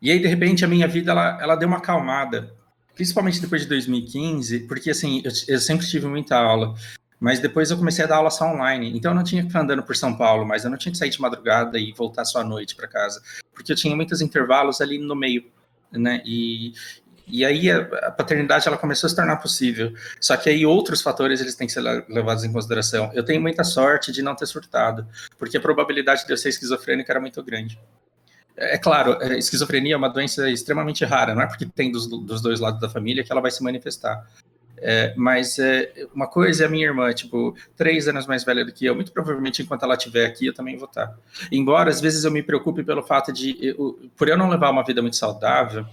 E aí, de repente, a minha vida ela, ela deu uma acalmada, principalmente depois de 2015, porque assim, eu, eu, sempre tive muita aula, mas depois eu comecei a dar aula só online, então eu não tinha que ficar andando por São Paulo, mas eu não tinha que sair de madrugada e voltar só à noite para casa, porque eu tinha muitos intervalos ali no meio, né? E, e aí a, paternidade ela começou a se tornar possível. Só que aí outros fatores eles têm que ser levados em consideração. Eu tenho muita sorte de não ter surtado, porque a probabilidade de eu ser esquizofrênica era muito grande. É claro, é, esquizofrenia é uma doença extremamente rara, não é porque tem dos, dos dois lados da família que ela vai se manifestar. É, mas é, uma coisa é a minha irmã, tipo, três anos mais velha do que eu. Muito provavelmente, enquanto ela estiver aqui, eu também vou estar. Embora, às vezes, eu me preocupe pelo fato de, eu, por eu não levar uma vida muito saudável,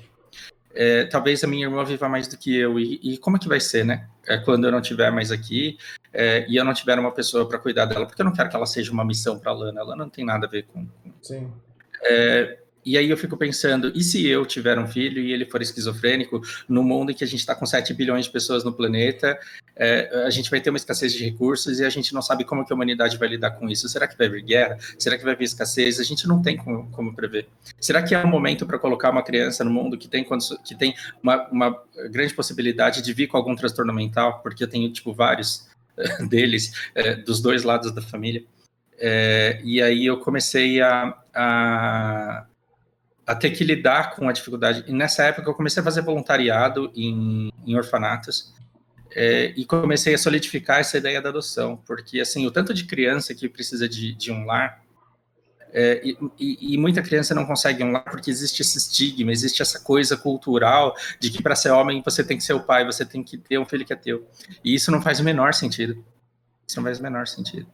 é, talvez a minha irmã viva mais do que eu. E, e como é que vai ser, né? É, quando eu não estiver mais aqui é, e eu não tiver uma pessoa para cuidar dela, porque eu não quero que ela seja uma missão para a Lana. Ela não tem nada a ver com. com... Sim. É, e aí eu fico pensando, e se eu tiver um filho e ele for esquizofrênico, no mundo em que a gente está com 7 bilhões de pessoas no planeta, é, a gente vai ter uma escassez de recursos e a gente não sabe como que a humanidade vai lidar com isso. Será que vai haver guerra? Será que vai haver escassez? A gente não tem como, como prever. Será que é um momento para colocar uma criança no mundo que tem, que tem uma, uma grande possibilidade de vir com algum transtorno mental? Porque eu tenho, tipo, vários deles, é, dos dois lados da família. É, e aí eu comecei a, a a ter que lidar com a dificuldade. E nessa época eu comecei a fazer voluntariado em, em orfanatos é, e comecei a solidificar essa ideia da adoção, porque assim o tanto de criança que precisa de, de um lar é, e, e, muita criança não consegue um lar porque existe esse estigma, existe essa coisa cultural de que para ser homem você tem que ser o pai, você tem que ter um filho que é teu. E isso não faz o menor sentido. Isso não faz o menor sentido.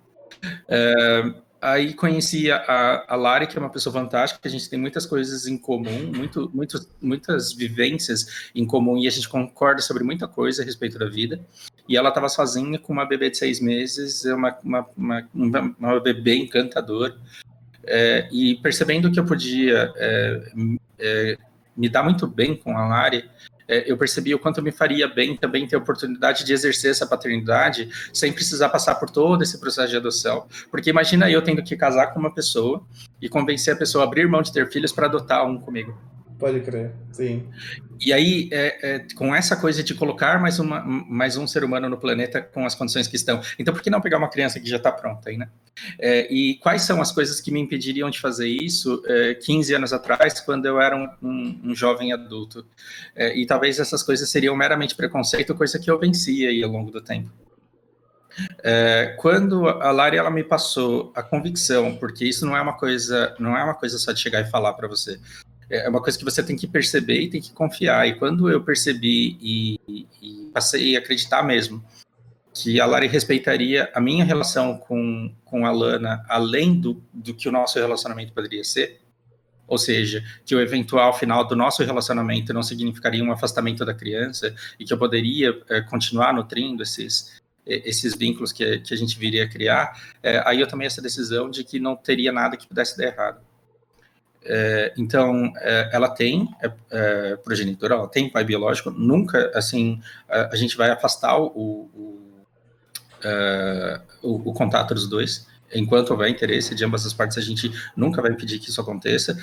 É, aí conheci a, a Lari, que é uma pessoa fantástica, a gente tem muitas coisas em comum, muito, muito, muitas vivências em comum, e a gente concorda sobre muita coisa a respeito da vida. E ela estava sozinha com uma bebê de seis meses, é uma, uma, uma, uma bebê encantadora, é, e percebendo que eu podia é, é, me dar muito bem com a Lari, eu percebi o quanto me faria bem também ter a oportunidade de exercer essa paternidade sem precisar passar por todo esse processo de adoção. Porque imagina eu tendo que casar com uma pessoa e convencer a pessoa a abrir mão de ter filhos para adotar um comigo. Pode crer, sim. E aí, é, é, com essa coisa de colocar mais, uma, mais um ser humano no planeta com as condições que estão, então por que não pegar uma criança que já está pronta aí, né? É, e quais são as coisas que me impediriam de fazer isso é, 15 anos atrás, quando eu era um, um, um jovem adulto? É, e talvez essas coisas seriam meramente preconceito, coisa que eu vencia aí ao longo do tempo. É, quando a Lari ela me passou a convicção, porque isso não é uma coisa, não é uma coisa só de chegar e falar para você é uma coisa que você tem que perceber e tem que confiar. E quando eu percebi e, e passei a acreditar mesmo que a Lari respeitaria a minha relação com, com a Lana além do, do que o nosso relacionamento poderia ser, ou seja, que o eventual final do nosso relacionamento não significaria um afastamento da criança e que eu poderia é, continuar nutrindo esses, esses vínculos que, que a gente viria a criar, é, aí eu tomei essa decisão de que não teria nada que pudesse dar errado. É, então, é, ela tem é, é, progenitora, ela tem pai biológico, nunca, assim, a, a gente vai afastar o, o, é, o, o, contato dos dois, enquanto houver interesse de ambas as partes, a gente nunca vai impedir que isso aconteça.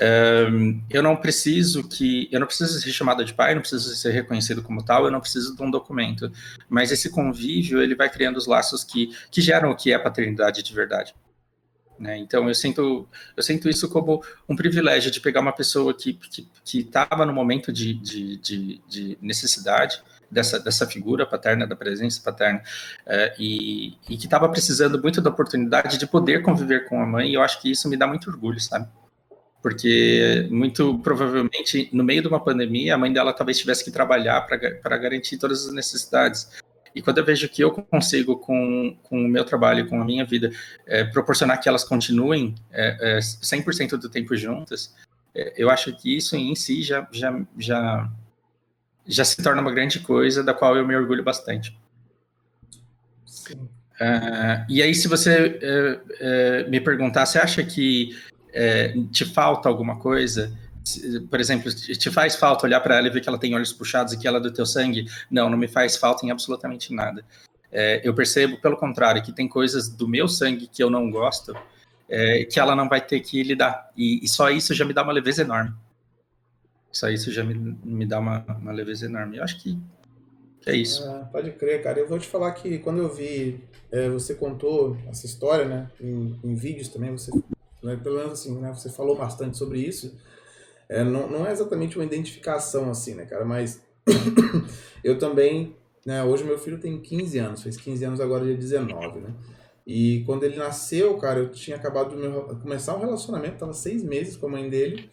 É, eu não preciso que, eu não preciso ser chamado de pai, não preciso ser reconhecido como tal, eu não preciso de um documento, mas esse convívio, ele vai criando os laços que, que geram o que é paternidade de verdade. Né? Então eu sinto, eu sinto isso como um privilégio de pegar uma pessoa que estava no momento de, de, de, de, necessidade dessa, dessa figura paterna, da presença paterna, é, e, e, que estava precisando muito da oportunidade de poder conviver com a mãe, e eu acho que isso me dá muito orgulho, sabe? Porque muito provavelmente no meio de uma pandemia a mãe dela talvez tivesse que trabalhar para garantir todas as necessidades. E quando eu vejo que eu consigo, com, com o meu trabalho, com a minha vida, é, proporcionar que elas continuem é, é, 100% do tempo juntas, é, eu acho que isso em si já, já, já, já se torna uma grande coisa da qual eu me orgulho bastante. Sim. Uh, e aí, se você uh, uh, me perguntar, você acha que te falta alguma coisa? Por exemplo, te faz falta olhar para ela e ver que ela tem olhos puxados e que ela é do teu sangue? Não, não me faz falta em absolutamente nada. É, eu percebo, pelo contrário, que tem coisas do meu sangue que eu não gosto, é, que ela não vai ter que lidar. E, e, só isso já me dá uma leveza enorme. Só isso já me, me dá uma, uma leveza enorme. Eu acho que, que é isso. É, pode crer, cara. Eu vou te falar que quando eu vi, é, você contou essa história, né, em, em vídeos também, você, pelo menos assim, né, você falou bastante sobre isso. É, não, não é exatamente uma identificação assim, né, cara? Mas eu também, né? Hoje meu filho tem 15 anos, fez 15 anos agora dia 19, né? E quando ele nasceu, cara, eu tinha acabado de começar um relacionamento, tava seis meses com a mãe dele.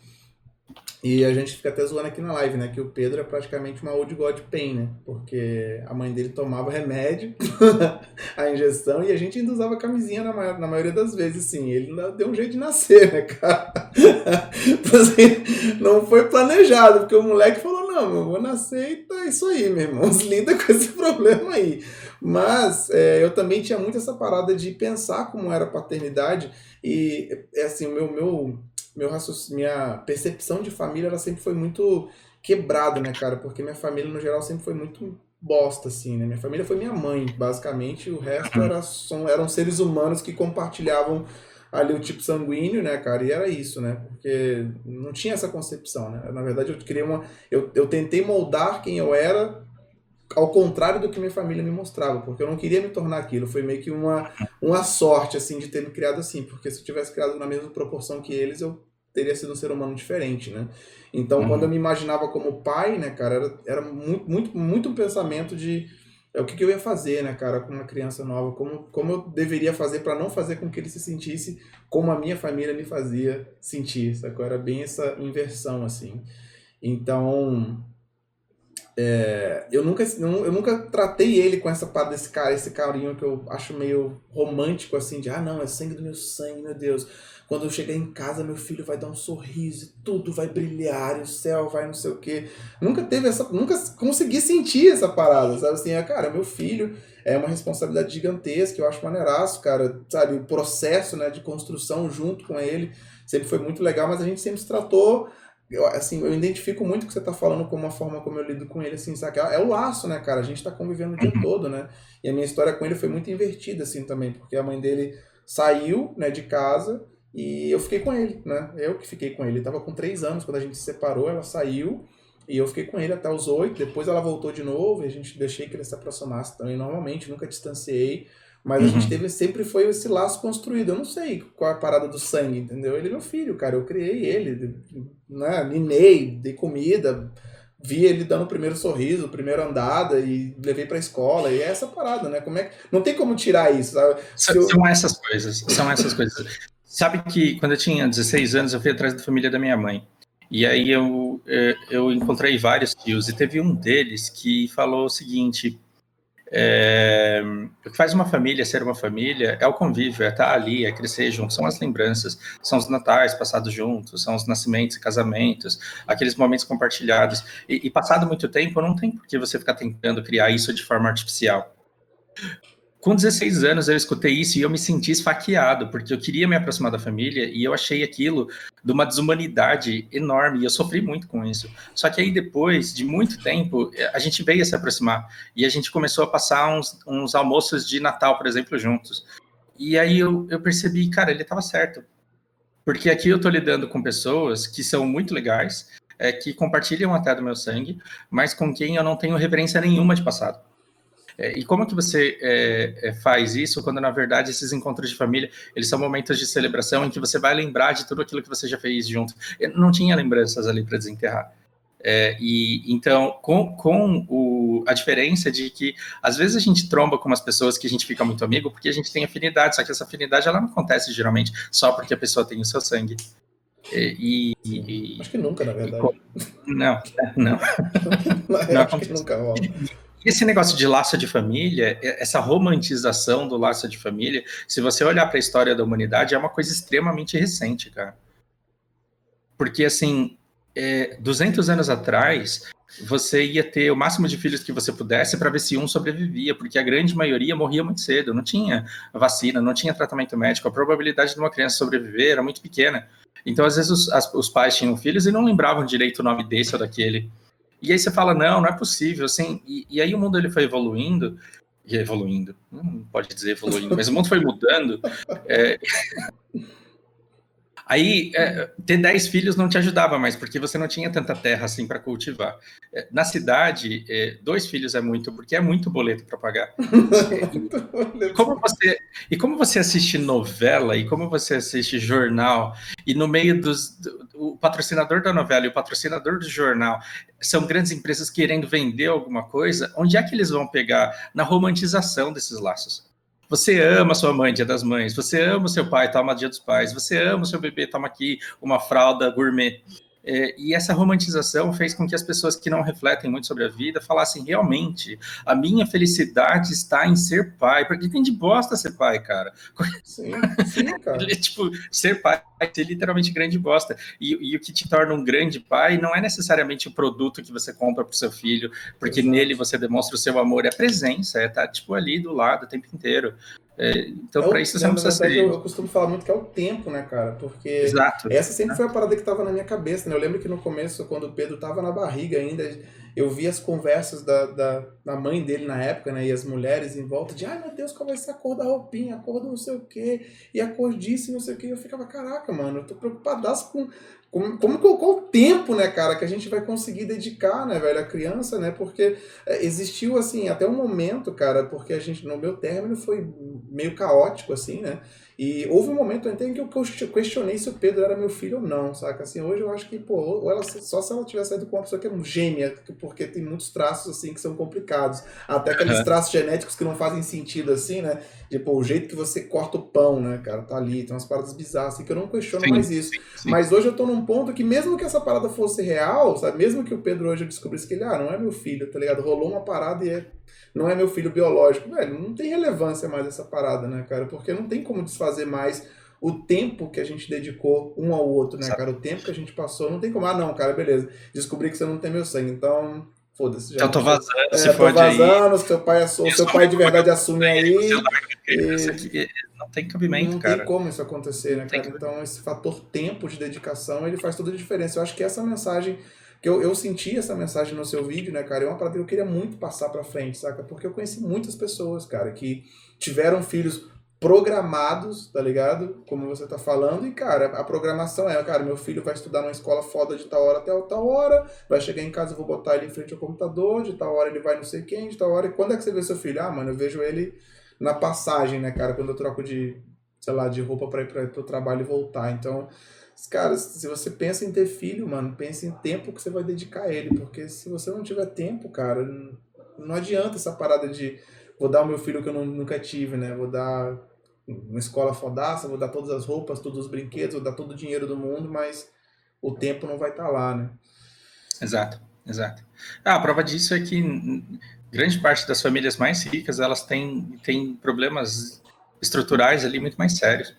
E a gente fica até zoando aqui na live, né? Que o Pedro é praticamente uma old god pain, né? Porque a mãe dele tomava remédio, a injeção, e a gente ainda usava camisinha na, na maioria das vezes, sim. Ele deu um jeito de nascer, né, cara? Então, assim, não foi planejado, porque o moleque falou, não, eu vou nascer e tá isso aí, meu irmão. Lida com esse problema aí. Mas é, eu também tinha muito essa parada de pensar como era a paternidade. E, é assim, o meu... meu meu minha percepção de família ela sempre foi muito quebrada, né, cara? Porque minha família, no geral, sempre foi muito bosta, assim, né? Minha família foi minha mãe, basicamente. O resto era, são, eram seres humanos que compartilhavam ali o tipo sanguíneo, né, cara? E era isso, né? Porque não tinha essa concepção, né? Na verdade, eu queria uma... Eu, eu tentei moldar quem eu era ao contrário do que minha família me mostrava, porque eu não queria me tornar aquilo. Foi meio que uma, uma sorte, assim, de ter me criado assim, porque se eu tivesse criado na mesma proporção que eles, eu teria sido um ser humano diferente, né? Então, uhum. quando eu me imaginava como pai, né, cara, era, era muito, muito, muito um pensamento de é, o que, que eu ia fazer, né, cara, com uma criança nova, como, como eu deveria fazer para não fazer com que ele se sentisse como a minha família me fazia sentir, sacou? Era bem essa inversão, assim. Então, é, eu, nunca, eu nunca tratei ele com essa parte desse cara, esse carinho que eu acho meio romântico, assim, de ah, não, é sangue do meu sangue, meu Deus. Quando eu chegar em casa, meu filho vai dar um sorriso e tudo vai brilhar, e o céu vai não sei o quê. Nunca teve essa. Nunca consegui sentir essa parada, sabe? Assim, é, cara, meu filho é uma responsabilidade gigantesca, eu acho maneiraço, cara, sabe? O processo né, de construção junto com ele sempre foi muito legal, mas a gente sempre se tratou eu, assim, eu identifico muito o que você está falando como uma forma como eu lido com ele, assim, sabe? É o laço, né, cara? A gente está convivendo o dia uhum. todo, né? E a minha história com ele foi muito invertida, assim, também, porque a mãe dele saiu, né, de casa e eu fiquei com ele, né? Eu que fiquei com ele. Ele tava com três anos quando a gente se separou, ela saiu e eu fiquei com ele até os oito. Depois ela voltou de novo e a gente deixei que ele se aproximasse também normalmente, nunca distanciei. Mas uhum. a gente teve, sempre foi esse laço construído. Eu não sei qual é a parada do sangue, entendeu? Ele é meu filho, cara. Eu criei ele, né? Ninei, dei comida, vi ele dando o primeiro sorriso, a primeira andada e levei pra escola. E é essa parada, né? Como é que... Não tem como tirar isso, sabe? São, eu... são essas coisas, são essas coisas. Sabe que quando eu tinha 16 anos, eu fui atrás da família da minha mãe. E aí eu, é, eu encontrei vários tios, e teve um deles que falou o seguinte: é, o que faz uma família ser uma família é o convívio, é estar ali, é crescer junto, são as lembranças, são os natais passados juntos, são os nascimentos e casamentos, aqueles momentos compartilhados. E, e passado muito tempo, não tem por que você ficar tentando criar isso de forma artificial. Com 16 anos eu escutei isso e eu me senti esfaqueado, porque eu queria me aproximar da família e eu achei aquilo de uma desumanidade enorme e eu sofri muito com isso. Só que aí depois de muito tempo, a gente veio a se aproximar e a gente começou a passar uns, uns almoços de Natal, por exemplo, juntos. E aí eu, eu percebi, cara, ele estava certo. Porque aqui eu estou lidando com pessoas que são muito legais, é, que compartilham até do meu sangue, mas com quem eu não tenho referência nenhuma de passado. É, e como que você é, é, faz isso quando, na verdade, esses encontros de família, eles são momentos de celebração em que você vai lembrar de tudo aquilo que você já fez junto. Eu não tinha lembranças ali para desenterrar. É, e então, com, com o, a diferença de que às vezes a gente tromba com umas pessoas que a gente fica muito amigo porque a gente tem afinidade, só que essa afinidade ela não acontece geralmente só porque a pessoa tem o seu sangue. E, e, Acho que nunca, na verdade. E, não, não. não, acho que nunca rola esse negócio de laço de família, essa romantização do laço de família, se você olhar para a história da humanidade, é uma coisa extremamente recente, cara. Porque, assim, é, 200 anos atrás, você ia ter o máximo de filhos que você pudesse para ver se um sobrevivia, porque a grande maioria morria muito cedo, não tinha vacina, não tinha tratamento médico, a probabilidade de uma criança sobreviver era muito pequena. Então, às vezes, os, as, os pais tinham filhos e não lembravam direito o nome desse ou daquele. E aí você fala, não, não é possível, assim, e, e aí o mundo ele foi evoluindo, e evoluindo, não pode dizer evoluindo, mas o mundo foi mudando. É, Aí, é, ter 10 filhos não te ajudava mais, porque você não tinha tanta terra assim para cultivar. É, na cidade, é, dois filhos é muito, porque é muito boleto para pagar. e, como você, e como você assiste novela, e como você assiste jornal, e no meio dos. Do, o patrocinador da novela e o patrocinador do jornal são grandes empresas querendo vender alguma coisa, onde é que eles vão pegar? Na romantização desses laços Você ama sua mãe, dia das mães. Você ama seu pai, toma dia dos pais. Você ama seu bebê, toma aqui uma fralda gourmet. É, e essa romantização fez com que as pessoas que não refletem muito sobre a vida falassem realmente a minha felicidade está em ser pai, porque tem de bosta ser pai, cara. Sim, sim, cara. tipo, ser pai é ser literalmente grande bosta. E, e, o que te torna um grande pai não é necessariamente o produto que você compra para o seu filho, porque Exato. nele você demonstra o seu amor, é a presença, é estar tá, tipo ali do lado o tempo inteiro. É, então, é para isso você não precisa ser. Eu, eu, costumo falar muito que é o tempo, né, cara? Porque Exato. essa sempre foi a parada que estava na minha cabeça, né? Eu lembro que no começo, quando o Pedro estava na barriga ainda, eu vi as conversas da, da, da, mãe dele na época, né? E as mulheres em volta de, ai meu Deus, qual vai ser a cor da roupinha, a cor do não sei o quê, e a cor disso e não sei o quê. Eu ficava, caraca, mano, eu tô preocupadaço com como, como qual o tempo, né, cara, que a gente vai conseguir dedicar, né, velho, a criança, né? Porque é, existiu, assim, até um momento, cara, porque a gente, no meu término, foi meio caótico, assim, né? E houve um momento até em que eu questionei se o Pedro era meu filho ou não, saca? Assim, hoje eu acho que, pô, ou ela, só se ela tivesse saído com uma pessoa que é gêmea, porque tem muitos traços, assim, que são complicados. Até aqueles traços genéticos que não fazem sentido, assim, né? Tipo, o jeito que você corta o pão, né, cara, tá ali, tem umas paradas bizarras, assim, que eu não questiono sim, mais isso. Sim, sim. Mas hoje eu tô num ponto que, mesmo que essa parada fosse real, sabe? Mesmo que o Pedro hoje descobrisse que ele, ah, não é meu filho, tá ligado? Rolou uma parada e é não é meu filho biológico. Velho, não tem relevância mais essa parada, né, cara? Porque não tem como desfazer mais o tempo que a gente dedicou um ao outro, né, cara? O tempo que a gente passou, não tem como. Ah, não, cara, beleza. Descobri que você não tem meu sangue, então. Foda-se. Já tô vazando, é, se tô vazando, aí. seu pai, assume, seu pai de verdade assume aí. E... Não tem cabimento, não cara. Não tem como isso acontecer, né, cara? Então, esse fator tempo de dedicação, ele faz toda a diferença. Eu acho que essa mensagem que eu, eu senti essa mensagem no seu vídeo, né, cara? É uma parada que eu queria muito passar pra frente, saca? Porque eu conheci muitas pessoas, cara, que tiveram filhos programados, tá ligado? Como você tá falando, e cara, a programação é, cara, meu filho vai estudar numa escola foda de tal hora até tal hora, vai chegar em casa, eu vou botar ele em frente ao computador, de tal hora ele vai não sei quem, de tal hora. E quando é que você vê seu filho? Ah, mano, eu vejo ele na passagem, né, cara, quando eu troco de, sei lá, de roupa para ir para o trabalho e voltar. Então, Cara, se você pensa em ter filho, mano, pense em tempo que você vai dedicar a ele. Porque se você não tiver tempo, cara, não adianta essa parada de vou dar o meu filho que eu nunca tive, né? Vou dar uma escola fodaça, vou dar todas as roupas, todos os brinquedos, vou dar todo o dinheiro do mundo, mas o tempo não vai estar tá lá, né? Exato, exato. Ah, a prova disso é que grande parte das famílias mais ricas, elas têm, têm problemas estruturais ali muito mais sérios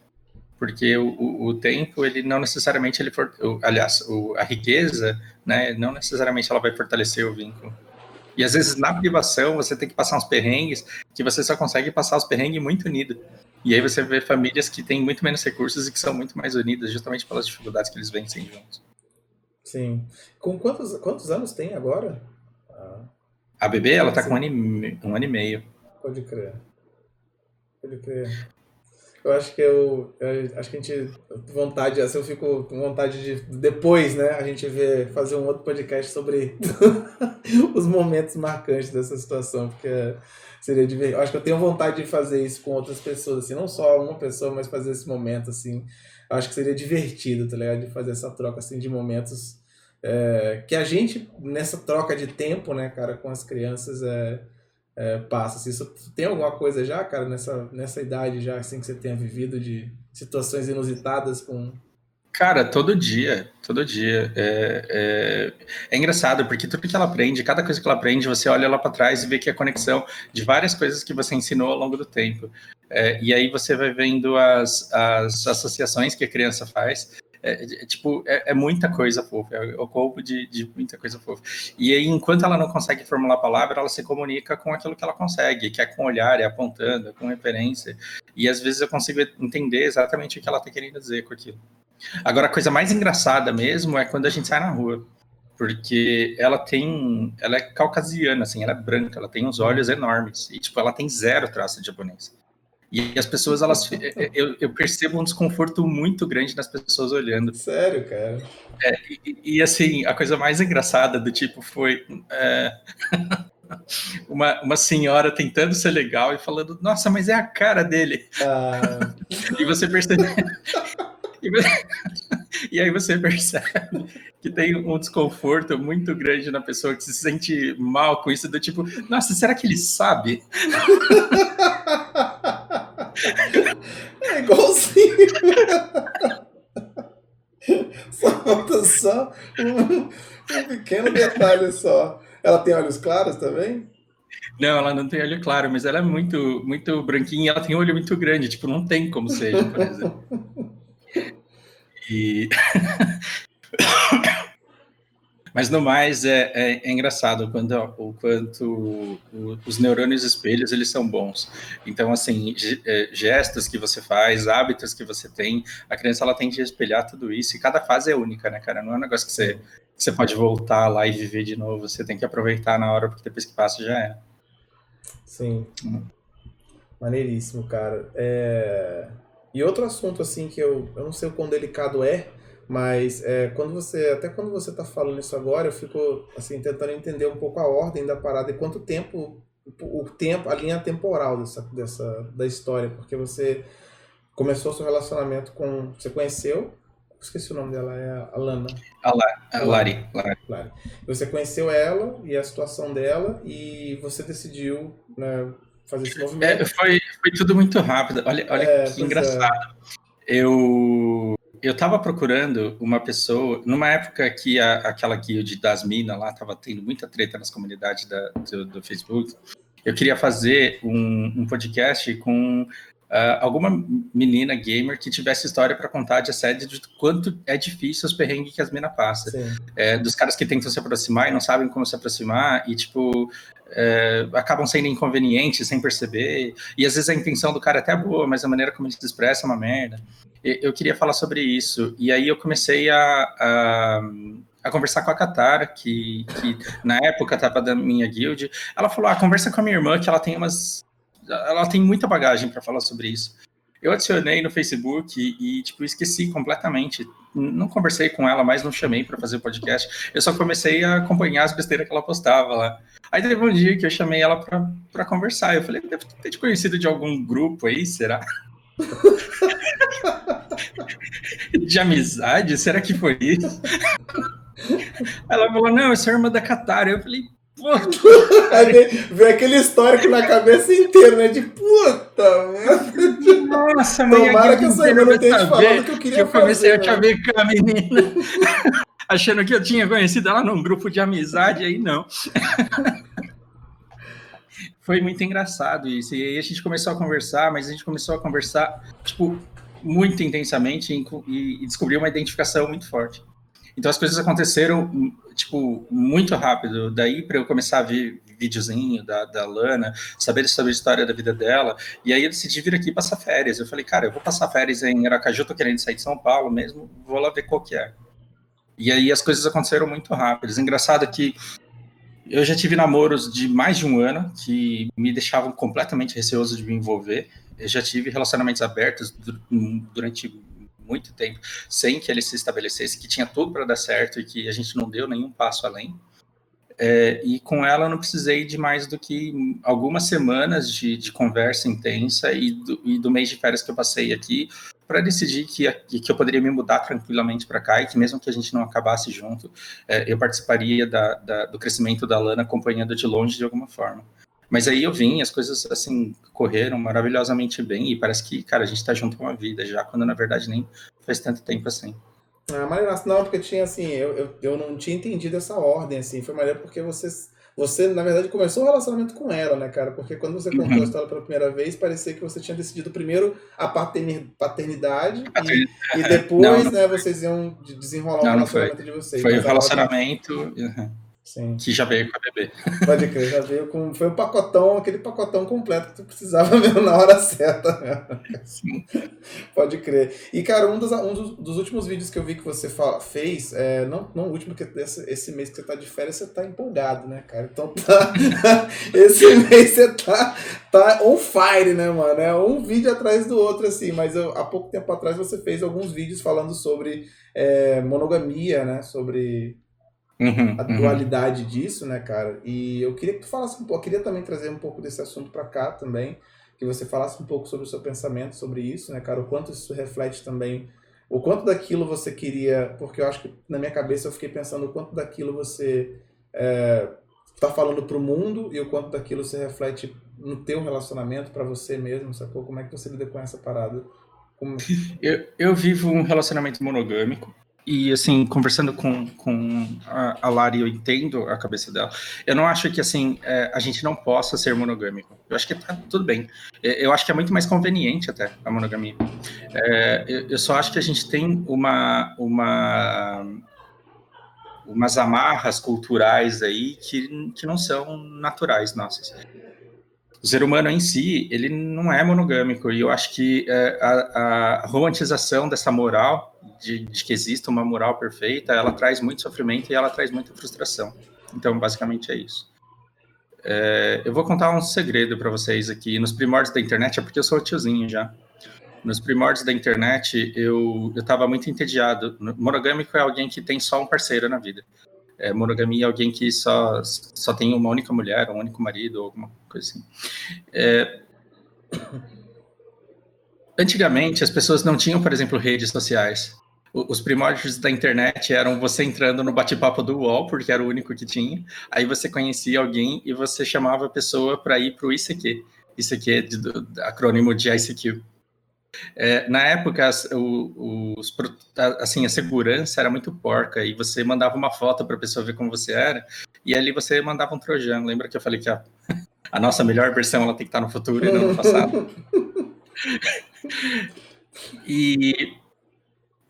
porque o, o, o, tempo ele não necessariamente ele for, o, aliás a riqueza né não necessariamente ela vai fortalecer o vínculo e às vezes na privação você tem que passar uns perrengues que você só consegue passar os perrengues muito unido. E aí você vê famílias que têm muito menos recursos e que são muito mais unidas justamente pelas dificuldades que eles vencem juntos. Sim. Com quantos quantos anos tem agora? A bebê ela está com um ano, e, um ano e meio. Pode crer. Pode crer eu acho que eu, eu, acho que a gente vontade, assim, eu fico com vontade de depois, né, a gente ver fazer um outro podcast sobre os momentos marcantes dessa situação, porque seria divertido. Acho que eu tenho vontade de fazer isso com outras pessoas, assim, não só uma pessoa, mas fazer esse momento assim. Acho que seria divertido, tá ligado? De fazer essa troca assim de momentos é, que a gente nessa troca de tempo, né, cara, com as crianças é é, passa. Se isso tem alguma coisa já, cara, nessa, nessa idade já assim que você tenha vivido de situações inusitadas com. Cara, todo dia, todo dia. É, é, é engraçado, porque tudo que ela aprende, cada coisa que ela aprende, você olha lá para trás e vê que é a conexão de várias coisas que você ensinou ao longo do tempo. É, e aí você vai vendo as, as associações que a criança faz. É, é, tipo, é, é, muita coisa fofa, é o corpo de, de, muita coisa fofa. E aí, enquanto ela não consegue formular a palavra, ela se comunica com aquilo que ela consegue, que é com olhar, é apontando, é com referência. E às vezes eu consigo entender exatamente o que ela está querendo dizer com aquilo. Agora, a coisa mais engraçada mesmo é quando a gente sai na rua. Porque ela tem. Ela é caucasiana, assim, ela é branca, ela tem uns olhos enormes. E, tipo, ela tem zero traço de japonês. E as pessoas, elas. Eu, eu, percebo um desconforto muito grande nas pessoas olhando. Sério, cara? É, e, e, assim, a coisa mais engraçada do tipo foi. É, uma, uma senhora tentando ser legal e falando, nossa, mas é a cara dele. Ah. e você percebe. E aí você percebe que tem um desconforto muito grande na pessoa que se sente mal com isso, do tipo, nossa, será que ele sabe? falta só um, um pequeno detalhe só. Ela tem olhos claros também? Não, ela não tem olho claro, mas ela é muito, muito branquinha. Ela tem um olho muito grande, tipo, não tem como seja, por exemplo. E Mas no mais é, é, é engraçado quando, o quanto os neurônios espelhos eles são bons. Então assim é, gestos que você faz, hábitos que você tem, a criança ela tem de espelhar tudo isso e cada fase é única, né, cara? Não é um negócio que você, que você pode voltar lá e viver de novo. Você tem que aproveitar na hora porque depois que passa já é. Sim. Hum. Maneiríssimo, cara. É... E outro assunto assim que eu, eu não sei o quão delicado é mas é, quando você, até quando você está falando isso agora, eu fico assim tentando entender um pouco a ordem da parada e quanto tempo, o tempo, a linha temporal dessa, dessa da história, porque você começou seu relacionamento com, você conheceu, esqueci o nome dela, é a Lana. A, La, a Lari. Lari. Lari. Você conheceu ela e a situação dela e você decidiu, né, fazer esse movimento. É, foi, foi tudo muito rápido. Olha, olha é, que é. engraçado. É. Eu eu estava procurando uma pessoa, numa época que a, aquela guild das minas lá estava tendo muita treta nas comunidades da, do, do, Facebook, eu queria fazer um, um podcast com uh, alguma menina gamer que tivesse história para contar de assédio de quanto é difícil os perrengues que as minas passam. É, dos caras que tentam se aproximar e não sabem como se aproximar, e tipo, é, acabam sendo inconvenientes sem perceber, e às vezes a intenção do cara é até boa, mas a maneira como ele se expressa é uma merda. Eu queria falar sobre isso, e aí eu comecei a, a, a conversar com a Katara, que, que na época estava da minha guild. Ela falou: ah, conversa com a minha irmã, que ela tem umas. Ela tem muita bagagem para falar sobre isso. Eu adicionei no Facebook e, e, tipo, esqueci completamente. Não conversei com ela, mas não chamei para fazer o podcast. Eu só comecei a acompanhar as besteiras que ela postava lá. Aí teve um dia que eu chamei ela para conversar. Eu falei, deve ter te conhecido de algum grupo aí, será? de amizade? Será que foi isso? Ela falou, não, eu sou irmã da Katara. Eu falei, Aí veio aquele histórico na cabeça inteira, né? De puta, merda. Nossa, mãe, Tomara que essa irmã não tenha te falado que eu queria que eu comecei fazer, a te ver com a menina. achando que eu tinha conhecido ela num grupo de amizade, aí não. Foi muito engraçado isso. E aí a gente começou a conversar, mas a gente começou a conversar, tipo, muito intensamente e, e descobriu uma identificação muito forte. Então as coisas aconteceram, tipo, muito rápido. Daí para eu começar a ver videozinho da, da Lana, saber sobre a história da vida dela. E aí eu decidi vir aqui passar férias. Eu falei, cara, eu vou passar férias em Aracaju, tô querendo sair de São Paulo mesmo, vou lá ver qual que é. E aí as coisas aconteceram muito rápidas. Engraçado que eu já tive namoros de mais de um ano que me deixavam completamente receoso de me envolver. Eu já tive relacionamentos abertos durante muito tempo, sem que ele se estabelecesse, que tinha tudo para dar certo e que a gente não deu nenhum passo além. É, e com ela eu não precisei de mais do que algumas semanas de, de conversa intensa e do, e do mês de férias que eu passei aqui, para decidir que, que eu poderia me mudar tranquilamente para cá e que mesmo que a gente não acabasse junto, é, eu participaria da, da, do crescimento da Lana acompanhando de longe de alguma forma. Mas aí eu vim, as coisas assim correram maravilhosamente bem e parece que, cara, a gente está junto com a vida já, quando na verdade nem faz tanto tempo assim. Ah, mas não, porque tinha assim, eu, eu, eu não tinha entendido essa ordem, assim, foi maneiro porque vocês você, na verdade, começou o relacionamento com ela, né, cara? Porque quando você contou uhum. a história pela primeira vez, parecia que você tinha decidido primeiro a paternidade e, e, depois, não, né, vocês iam desenrolar não, o relacionamento de vocês. Foi o relacionamento. Uhum. Sim. Que já veio com a bebê. Pode crer, já veio com. Foi o um pacotão, aquele pacotão completo que tu precisava mesmo na hora certa. Sim. Pode crer. E, cara, um dos, um dos, últimos vídeos que eu vi que você fez, é, não, não o último, porque esse, esse mês que você tá de férias, você tá empolgado, né, cara? Então tá. esse mês você tá, tá on fire, né, mano? É um vídeo atrás do outro, assim. Mas eu, há pouco tempo atrás você fez alguns vídeos falando sobre é, monogamia, né? Sobre Uhum, a uhum. dualidade uhum. disso, né, cara? E eu queria que tu falasse um pouco, eu queria também trazer um pouco desse assunto para cá também, que você falasse um pouco sobre o seu pensamento sobre isso, né, cara? O quanto isso reflete também, o quanto daquilo você queria, porque eu acho que na minha cabeça eu fiquei pensando o quanto daquilo você é, tá falando pro mundo e o quanto daquilo você reflete no teu relacionamento para você mesmo, sacou? Como é que você lida com essa parada? Como... Eu, eu vivo um relacionamento monogâmico. E, assim, conversando com, com a, Lari, eu entendo a cabeça dela. Eu não acho que, assim, é, a gente não possa ser monogâmico. Eu acho que tá tudo bem. É, eu acho que é muito mais conveniente até a monogamia. É, eu, eu, só acho que a gente tem uma, uma, umas amarras culturais aí que, que não são naturais nossas o ser humano em si, ele não é monogâmico, e eu acho que é, a, a, romantização dessa moral, de, de, que exista uma moral perfeita, ela traz muito sofrimento e ela traz muita frustração. Então, basicamente é isso. É, eu vou contar um segredo para vocês aqui. Nos primórdios da internet, é porque eu sou tiozinho já. Nos primórdios da internet, eu estava muito entediado. Monogâmico é alguém que tem só um parceiro na vida é, monogamia é alguém que só, só tem uma única mulher, um único marido, ou alguma coisa assim. É... Antigamente, as pessoas não tinham, por exemplo, redes sociais. Os primórdios da internet eram você entrando no bate-papo do UOL, porque era o único que tinha. Aí você conhecia alguém e você chamava a pessoa para ir para o ICQ. ICQ é do, do acrônimo de ICQ. É, na época, o, os, assim, a segurança era muito porca e você mandava uma foto para a pessoa ver como você era e ali você mandava um trojano. Lembra que eu falei que a, a nossa melhor versão ela tem que estar no futuro e não no passado? e,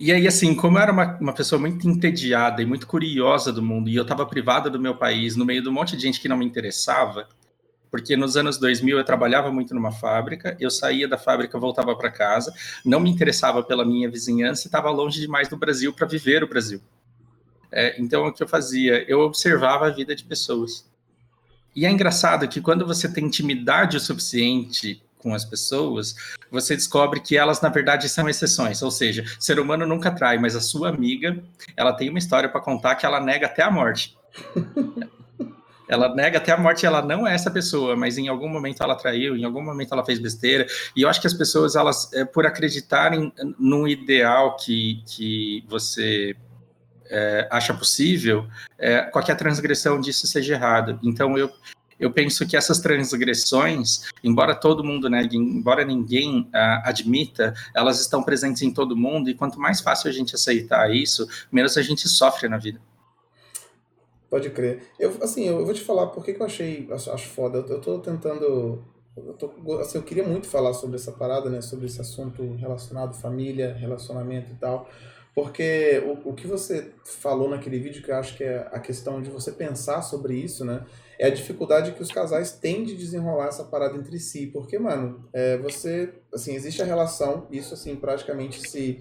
e aí, assim, como eu era uma, uma pessoa muito entediada e muito curiosa do mundo e eu estava privada do meu país, no meio de um monte de gente que não me interessava, porque nos anos 2000 eu trabalhava muito numa fábrica, eu saía da fábrica, voltava para casa, não me interessava pela minha vizinhança e estava longe demais do Brasil para viver o Brasil. É, então, o que eu fazia? Eu observava a vida de pessoas. E é engraçado que quando você tem intimidade o suficiente com as pessoas, você descobre que elas, na verdade, são exceções. Ou seja, ser humano nunca trai, mas a sua amiga, ela tem uma história para contar que ela nega até a morte. ela nega até a morte, ela não é essa pessoa, mas em algum momento ela traiu, em algum momento ela fez besteira. E eu acho que as pessoas, elas, é, por acreditarem num ideal que, que você é, acha possível, é, qualquer transgressão disso seja errado. Então eu eu penso que essas transgressões, embora todo mundo negue, embora ninguém uh, admita, elas estão presentes em todo mundo, e quanto mais fácil a gente aceitar isso, menos a gente sofre na vida. Pode crer. Eu, assim, eu vou te falar por que eu achei, acho, acho foda. Eu, eu tô tentando. Eu, tô, assim, eu queria muito falar sobre essa parada, né? Sobre esse assunto relacionado família, relacionamento e tal. Porque o, o que você falou naquele vídeo, que eu acho que é a questão de você pensar sobre isso, né? É a dificuldade que os casais têm de desenrolar essa parada entre si. Porque, mano, é, você. Assim, existe a relação, isso, assim, praticamente se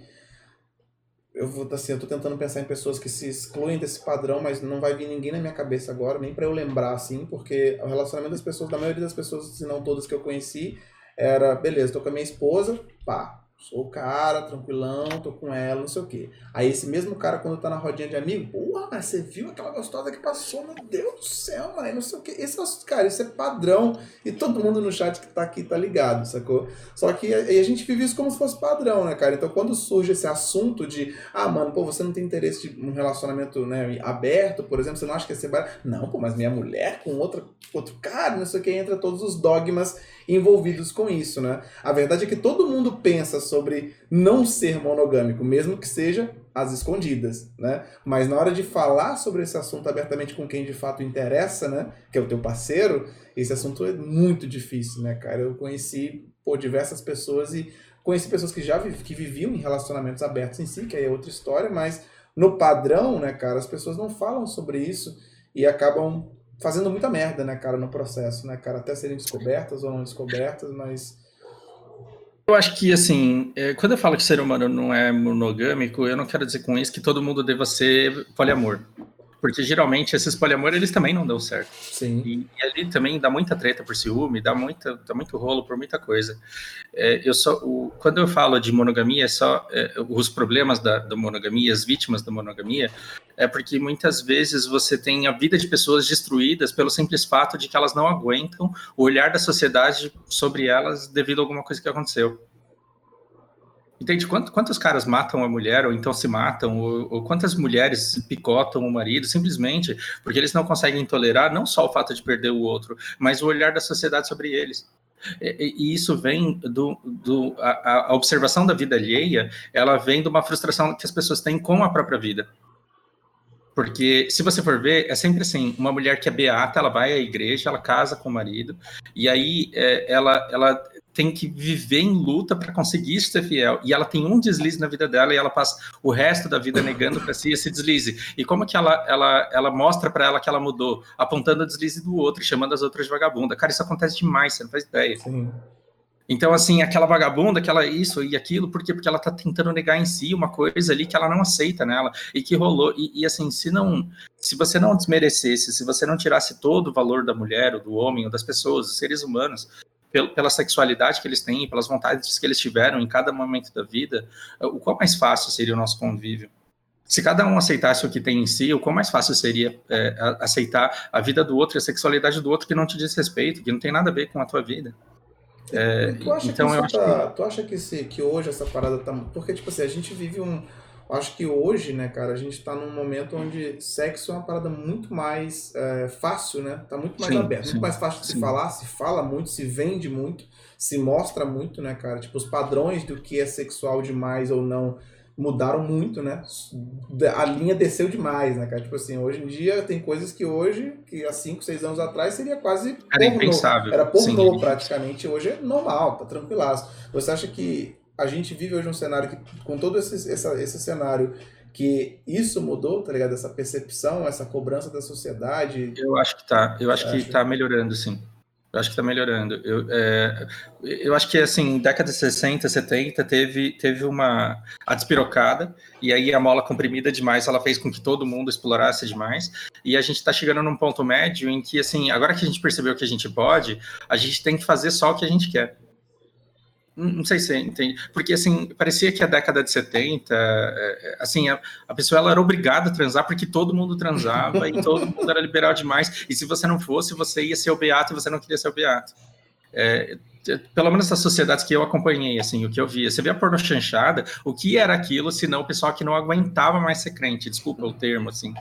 eu vou assim, eu tô tentando pensar em pessoas que se excluem desse padrão, mas não vai vir ninguém na minha cabeça agora, nem para eu lembrar assim, porque o relacionamento das pessoas, da maioria das pessoas, se não todas que eu conheci, era, beleza, tô com a minha esposa, pá, Sou o cara, tranquilão, tô com ela, não sei o quê. Aí esse mesmo cara, quando tá na rodinha de amigo, porra, mas você viu aquela gostosa que passou? Meu Deus do céu, mano, não sei o quê. Esse é, cara, isso é padrão. E todo mundo no chat que tá aqui tá ligado, sacou? Só que aí a gente vive isso como se fosse padrão, né, cara? Então quando surge esse assunto de, ah, mano, pô, você não tem interesse de um relacionamento né, aberto, por exemplo, você não acha que é ser barato? Não, pô, mas minha mulher com outra, outro cara, não sei o que, entra todos os dogmas envolvidos com isso, né? A verdade é que todo mundo pensa sobre não ser monogâmico, mesmo que seja às escondidas, né? Mas na hora de falar sobre esse assunto abertamente com quem de fato interessa, né? Que é o teu parceiro, esse assunto é muito difícil, né, cara? Eu conheci por diversas pessoas e conheci pessoas que já que viviam em relacionamentos abertos em si, que aí é outra história, mas no padrão, né, cara, as pessoas não falam sobre isso e acabam fazendo muita merda, né, cara, no processo, né, cara, até serem descobertas ou não descobertas, mas eu acho que, assim, é, quando eu falo que ser humano não é monogâmico, eu não quero dizer com isso que todo mundo deva ser poliamor. Porque geralmente esses poliamor eles também não dão certo. Sim. E, e, ali também dá muita treta por ciúme, dá, muita, dá muito rolo por muita coisa. É, eu só, o, quando eu falo de monogamia, é só é, os problemas da, da monogamia, as vítimas da monogamia, é porque muitas vezes você tem a vida de pessoas destruídas pelo simples fato de que elas não aguentam o olhar da sociedade sobre elas devido a alguma coisa que aconteceu. Entende? Quantos, quantos caras matam a mulher, ou então se matam, ou, ou, quantas mulheres picotam o marido, simplesmente porque eles não conseguem tolerar não só o fato de perder o outro, mas o olhar da sociedade sobre eles. E, e isso vem do. do a, a, observação da vida alheia, ela vem de uma frustração que as pessoas têm com a própria vida. Porque, se você for ver, é sempre assim: uma mulher que é beata, ela vai à igreja, ela casa com o marido, e aí é, ela, ela tem que viver em luta para conseguir ser fiel. E ela tem um deslize na vida dela e ela passa o resto da vida negando para si esse deslize. E como que ela, ela, ela mostra para ela que ela mudou? Apontando o deslize do outro, chamando as outras de vagabunda. Cara, isso acontece demais, você não faz ideia. Sim. Então, assim, aquela vagabunda, aquela isso e aquilo, por quê? Porque ela tá tentando negar em si uma coisa ali que ela não aceita nela e que rolou. E, e, assim, se não, se você não desmerecesse, se você não tirasse todo o valor da mulher, ou do homem, ou das pessoas, dos seres humanos, pela sexualidade que eles têm, pelas vontades que eles tiveram em cada momento da vida, o qual mais fácil seria o nosso convívio? Se cada um aceitasse o que tem em si, o qual mais fácil seria é, aceitar a vida do outro e a sexualidade do outro que não te diz respeito, que não tem nada a ver com a tua vida. É, tu acha então que eu acho tá, que... Tu acha que, se, que hoje essa parada tá... Porque, tipo assim, a gente vive um... Acho que hoje, né, cara, a gente tá num momento onde sexo é uma parada muito mais é, fácil, né? Tá muito mais sim, aberto, sim, muito mais fácil de sim. se falar, se fala muito, se vende muito, se mostra muito, né, cara? Tipo, os padrões do que é sexual demais ou não mudaram muito, né? A linha desceu demais, né, cara? Tipo assim, hoje em dia tem coisas que hoje, que há 5, 6 anos atrás seria quase Era pornô. impensável. Era pornô praticamente, hoje é normal, tá tranquilaço. Você acha que a gente vive hoje um cenário que, com todo esse, essa, esse cenário, que isso mudou, tá ligado? Essa percepção, essa cobrança da sociedade? Eu acho que tá. Eu acho que acha? tá melhorando, sim. Eu acho que está melhorando. Eu, é, eu acho que, assim, década de 60, 70, teve, teve uma a despirocada, e aí a mola comprimida demais, ela fez com que todo mundo explorasse demais, e a gente está chegando num ponto médio em que, assim, agora que a gente percebeu que a gente pode, a gente tem que fazer só o que a gente quer. Não sei se você entende. Porque, assim, parecia que a década de 70, é, é, assim, a, a pessoa ela era obrigada a transar porque todo mundo transava e todo mundo era liberal demais. E se você não fosse, você ia ser o beato e você não queria ser o beato. É, pelo menos nas sociedades que eu acompanhei, assim, o que eu via. Você vê a porno chanchada, o que era aquilo, senão o pessoal que não aguentava mais ser crente, desculpa o termo, assim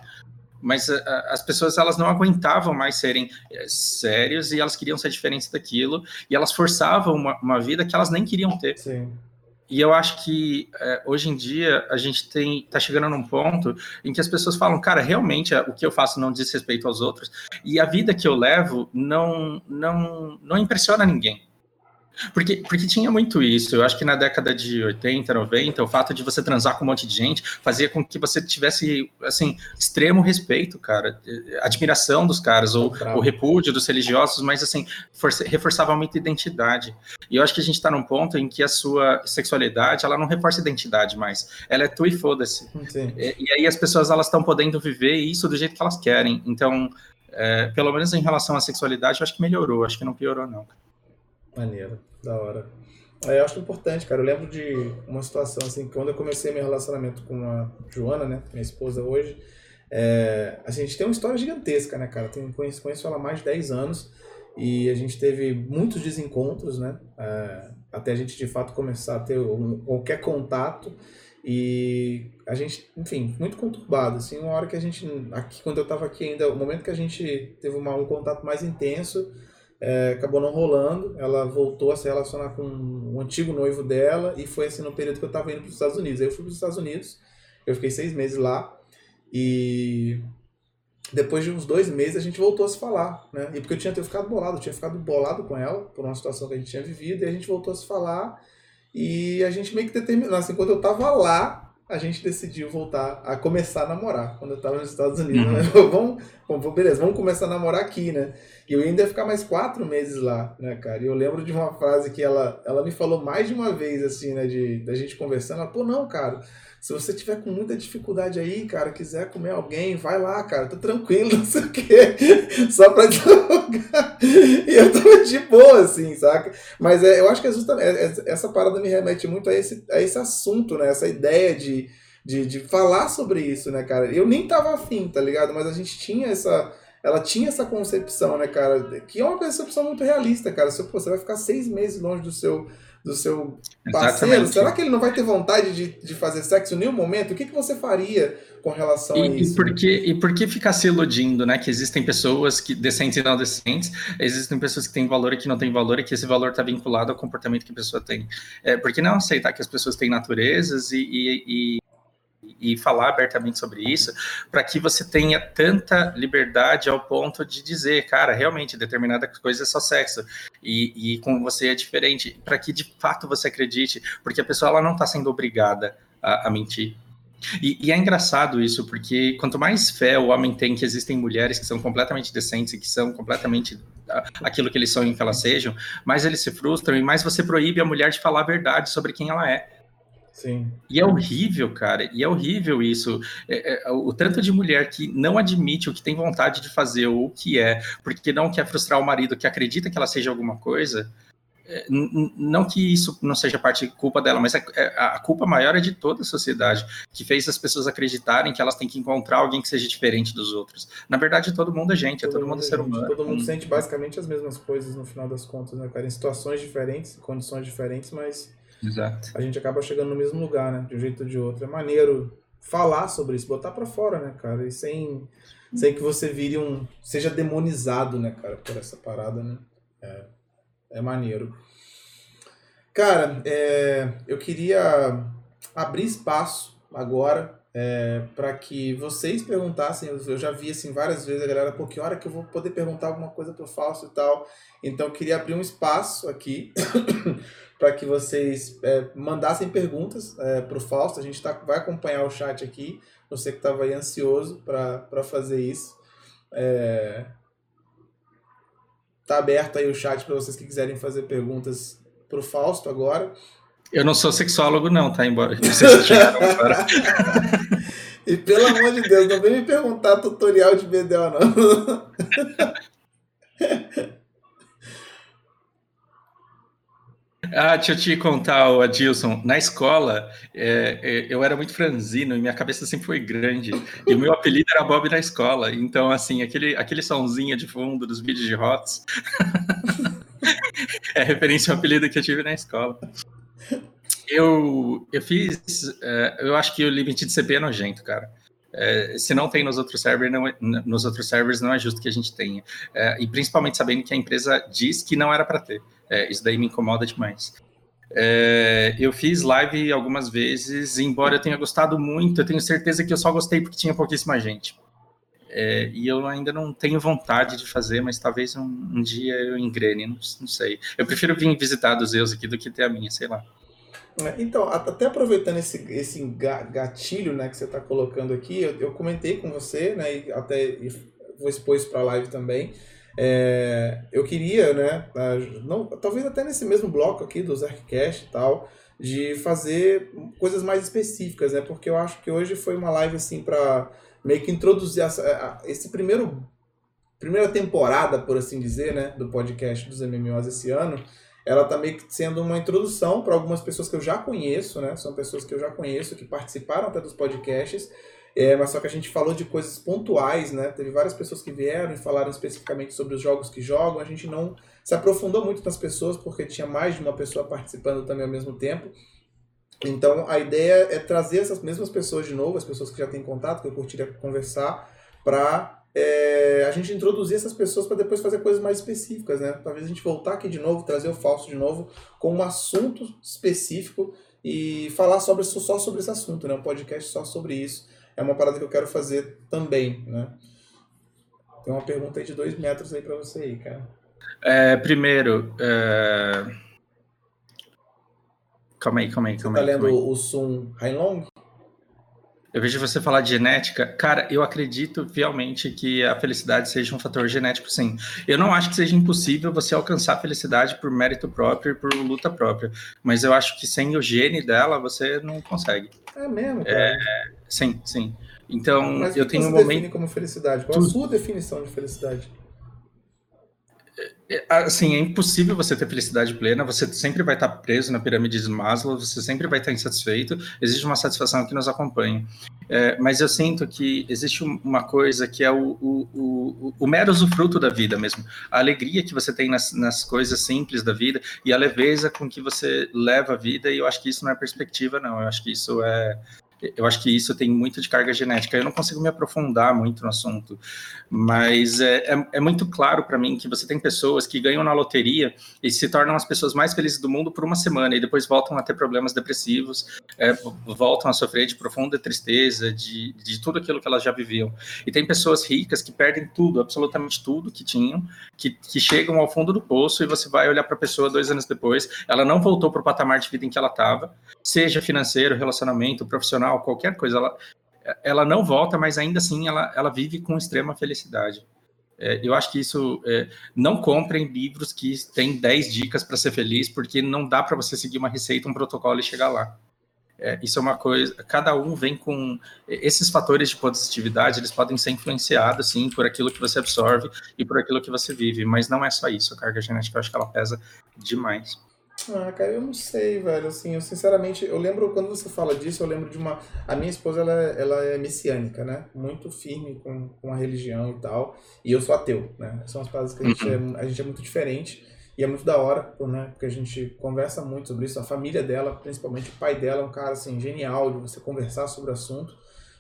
mas uh, as pessoas elas não aguentavam mais serem uh, sérios e elas queriam ser diferentes daquilo e elas forçavam uma, uma vida que elas nem queriam ter. Sim. E eu acho que uh, hoje em dia a gente tem tá chegando num ponto em que as pessoas falam, cara, realmente o que eu faço não diz respeito aos outros e a vida que eu levo não não não impressiona ninguém. Porque, porque tinha muito isso. Eu acho que na década de 80, 90, o fato de você transar com um monte de gente fazia com que você tivesse, assim, extremo respeito, cara. Admiração dos caras, ou o repúdio dos religiosos, mas, assim, força, reforçava muito a identidade. E eu acho que a gente está num ponto em que a sua sexualidade, ela não reforça identidade mais. Ela é tu e foda-se. E, e, aí as pessoas, elas estão podendo viver isso do jeito que elas querem. Então, é, pelo menos em relação à sexualidade, eu acho que melhorou. Acho que não piorou, não. Maneiro, da hora. É, eu acho importante, cara. Eu lembro de uma situação assim, quando eu comecei meu relacionamento com a Joana, né, minha esposa hoje, é, a gente tem uma história gigantesca, né, cara? Tenho, conheço, conheço ela há mais de 10 anos e a gente teve muitos desencontros, né? É, até a gente de fato começar a ter um, qualquer contato e a gente, enfim, muito conturbado, assim, uma hora que a gente, aqui, quando eu tava aqui ainda, o momento que a gente teve uma, um contato mais intenso, é, acabou não rolando. Ela voltou a se relacionar com o antigo noivo dela e foi assim no período que eu estava indo para os Estados Unidos. Aí eu fui para os Estados Unidos, eu fiquei seis meses lá e depois de uns dois meses a gente voltou a se falar, né? E porque eu tinha ficado bolado, eu tinha ficado bolado com ela por uma situação que a gente tinha vivido e a gente voltou a se falar e a gente meio que determinou, assim, quando eu estava lá, a gente decidiu voltar a começar a namorar quando eu estava nos Estados Unidos. Uhum. Né? vamos, vamos, beleza, vamos começar a namorar aqui, né? E eu ainda ia ficar mais quatro meses lá, né, cara? E eu lembro de uma frase que ela, ela me falou mais de uma vez, assim, né, de, da gente conversando. Ela, pô, não, cara, se você tiver com muita dificuldade aí, cara, quiser comer alguém, vai lá, cara, tá tranquilo, não sei o quê, só pra divulgar. E eu tava de boa, assim, saca? Mas é, eu acho que é justamente, é, é, essa parada me remete muito a esse, a esse assunto, né? Essa ideia de, de, de falar sobre isso, né, cara? Eu nem tava afim, tá ligado? Mas a gente tinha essa ela tinha essa concepção, né, cara? Que é uma concepção muito realista, cara. Você, pô, você vai ficar seis meses longe do seu, do seu parceiro, Exatamente. será que ele não vai ter vontade de, de fazer sexo em nenhum momento? O que, que você faria com relação e, a isso? E por, que, e por que ficar se iludindo, né? Que existem pessoas que decentes e não decentes, existem pessoas que têm valor e que não têm valor, e que esse valor está vinculado ao comportamento que a pessoa tem. É, por que não aceitar que as pessoas têm naturezas e, e, e falar abertamente sobre isso, para que você tenha tanta liberdade ao ponto de dizer, cara, realmente determinada coisa é só sexo e, e com você é diferente, para que de fato você acredite, porque a pessoa ela não está sendo obrigada a, a mentir. E, e, é engraçado isso, porque quanto mais fé o homem tem que existem mulheres que são completamente decentes e que são completamente aquilo que eles em que elas sejam, mais eles se frustram e mais você proíbe a mulher de falar a verdade sobre quem ela é. Sim. E é horrível, cara. E é horrível isso. É, é, o tanto de mulher que não admite o que tem vontade de fazer ou o que é, porque não quer frustrar o marido que acredita que ela seja alguma coisa. É, não que isso não seja parte culpa dela, mas a, é, é, a, culpa maior é de toda a sociedade, que fez as pessoas acreditarem que elas têm que encontrar alguém que seja diferente dos outros. Na verdade, todo mundo é gente, todo é todo mundo, mundo é ser humano. Todo mundo sente basicamente as mesmas coisas no final das contas, né, cara? Em situações diferentes, condições diferentes, mas Exato. a gente acaba chegando no mesmo lugar, né? De um jeito ou de outro. É maneiro falar sobre isso, botar para fora, né, cara? E sem, sem que você vire um. seja demonizado, né, cara, por essa parada, né? É, é maneiro. Cara, é, eu queria abrir espaço agora é, para que vocês perguntassem. Eu já vi assim várias vezes a galera, pô, que hora que eu vou poder perguntar alguma coisa pro Fausto e tal. Então eu queria abrir um espaço aqui para que vocês é, mandassem perguntas é, para o Fausto. A gente tá, vai acompanhar o chat aqui. Você que estava aí ansioso para fazer isso. É, tá aberto aí o chat para vocês que quiserem fazer perguntas para o Fausto agora. Eu não sou sexólogo, não, tá? Embora. e pelo amor de Deus, não vem me perguntar tutorial de BDO, não. Ah, deixa eu te contar, Adilson. Na escola, é, é, eu era muito franzino e minha cabeça sempre foi grande. E o meu apelido era Bob na escola. Então, assim, aquele, aquele somzinho de fundo dos vídeos de Hots é referência ao apelido que eu tive na escola. Eu, eu fiz. É, eu acho que o limite de CP é nojento, cara. É, se não tem nos outros servers, não é, nos outros servers não é justo que a gente tenha. É, e principalmente sabendo que a empresa diz que não era para ter. É, isso daí me incomoda demais. É, eu fiz live algumas vezes, embora eu tenha gostado muito, eu tenho certeza que eu só gostei porque tinha pouquíssima gente. É, e eu ainda não tenho vontade de fazer, mas talvez um, um dia eu engrene, não, não, sei. Eu prefiro vir visitar dos Zeus aqui do que ter a minha, sei lá. É, então, até aproveitando esse, esse gatilho né, que você está colocando aqui, eu, eu, comentei com você, né, e até vou expor isso para a live também. É, eu queria, né, não, talvez até nesse mesmo bloco aqui do Zerkcast e tal, de fazer coisas mais específicas, né, porque eu acho que hoje foi uma live assim para meio que introduzir essa, esse primeiro primeira temporada, por assim dizer, né, do podcast dos MMOs esse ano ela está meio que sendo uma introdução para algumas pessoas que eu já conheço, né? São pessoas que eu já conheço, que participaram até dos podcasts, é, mas só que a gente falou de coisas pontuais, né? Teve várias pessoas que vieram e falaram especificamente sobre os jogos que jogam. A gente não se aprofundou muito nas pessoas, porque tinha mais de uma pessoa participando também ao mesmo tempo. Então a ideia é trazer essas mesmas pessoas de novo, as pessoas que já têm contato, que eu curtiria conversar, para é, a gente introduzir essas pessoas para depois fazer coisas mais específicas, né? Talvez a gente voltar aqui de novo, trazer o falso de novo com um assunto específico e falar sobre só sobre esse assunto, né? Um podcast só sobre isso. É uma parada que eu quero fazer também, né? Tem uma pergunta aí de dois metros aí para você aí, cara. É, primeiro, é... calma aí, calma aí, calma você tá aí. Lendo o Sun Hailong? Eu vejo você falar de genética. Cara, eu acredito fielmente que a felicidade seja um fator genético, sim. Eu não acho que seja impossível você alcançar a felicidade por mérito próprio e por luta própria. Mas eu acho que sem o gene dela, você não consegue. É mesmo, cara? É, sim, sim. Então, Mas eu tenho um momento. como felicidade? Qual a sua definição de felicidade? É, assim, é impossível você ter felicidade plena, você sempre vai estar preso na pirâmide de Maslow, você sempre vai estar insatisfeito, existe uma satisfação que nos acompanha. É, mas eu sinto que existe uma coisa que é o, o, o, o mero usufruto da vida mesmo. A alegria que você tem nas, nas coisas simples da vida e a leveza com que você leva a vida, e eu acho que isso não é perspectiva, não. Eu acho que isso é, eu acho que isso tem muito de carga genética. Eu não consigo me aprofundar muito no assunto, mas é, é, é muito claro para mim que você tem pessoas que ganham na loteria e se tornam as pessoas mais felizes do mundo por uma semana e depois voltam a ter problemas depressivos, é, voltam a sofrer de profunda tristeza, de, de tudo aquilo que elas já viviam. E tem pessoas ricas que perdem tudo, absolutamente tudo que tinham, que, que chegam ao fundo do poço e você vai olhar para a pessoa dois anos depois, ela não voltou para o patamar de vida em que ela estava, seja financeiro, relacionamento, profissional qualquer coisa, ela, ela não volta, mas ainda assim ela, ela vive com extrema felicidade. É, eu acho que isso. É, não comprem livros que têm 10 dicas para ser feliz, porque não dá para você seguir uma receita, um protocolo e chegar lá. É, isso é uma coisa. Cada um vem com. Esses fatores de positividade, eles podem ser influenciados, sim, por aquilo que você absorve e por aquilo que você vive, mas não é só isso. A carga genética, eu acho que ela pesa demais. Ah, cara, eu não sei, velho. Assim, eu sinceramente, eu lembro quando você fala disso, eu lembro de uma. A minha esposa, ela, ela é messiânica, né? Muito firme com, com a religião e tal. E eu sou ateu, né? São as coisas que a gente, é, a gente é muito diferente. E é muito da hora, né? Porque a gente conversa muito sobre isso. A família dela, principalmente o pai dela, é um cara, assim, genial de você conversar sobre o assunto.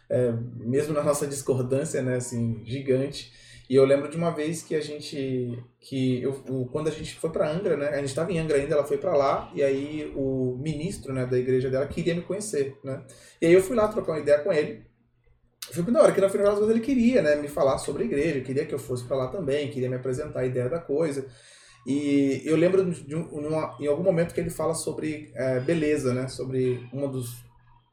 É, mesmo na nossa discordância, né? Assim, gigante. E eu lembro de uma vez que a gente. que eu, o, Quando a gente foi para Angra, né? A gente estava em Angra ainda, ela foi para lá, e aí o ministro né, da igreja dela queria me conhecer, né? E aí eu fui lá trocar uma ideia com ele. Foi da hora que no final das ele queria, né, me falar sobre a igreja, queria que eu fosse para lá também, queria me apresentar a ideia da coisa. E eu lembro de um, uma, em algum momento que ele fala sobre é, beleza, né? Sobre um dos,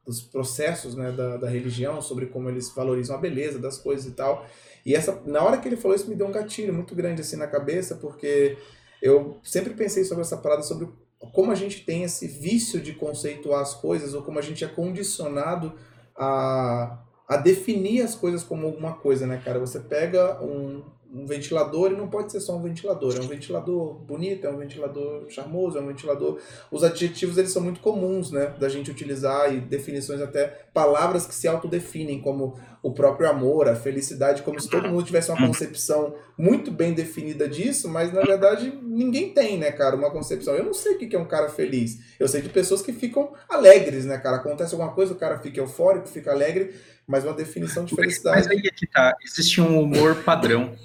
dos processos né, da, da religião, sobre como eles valorizam a beleza das coisas e tal. E essa, na hora que ele falou isso, me deu um gatilho muito grande assim na cabeça, porque eu sempre pensei sobre essa parada, sobre como a gente tem esse vício de conceituar as coisas, ou como a gente é condicionado a, a definir as coisas como alguma coisa, né, cara? Você pega um, um ventilador e não pode ser só um ventilador. É um ventilador bonito, é um ventilador charmoso, é um ventilador. Os adjetivos eles são muito comuns, né, da gente utilizar e definições até palavras que se autodefinem como o próprio amor, a felicidade, como se todo mundo tivesse uma concepção muito bem definida disso, mas na verdade ninguém tem, né, cara, uma concepção. Eu não sei o que é um cara feliz. Eu sei de pessoas que ficam alegres, né, cara? Acontece alguma coisa, o cara fica eufórico, fica alegre, mas uma definição de felicidade. Mas aí é que tá, existe um humor padrão.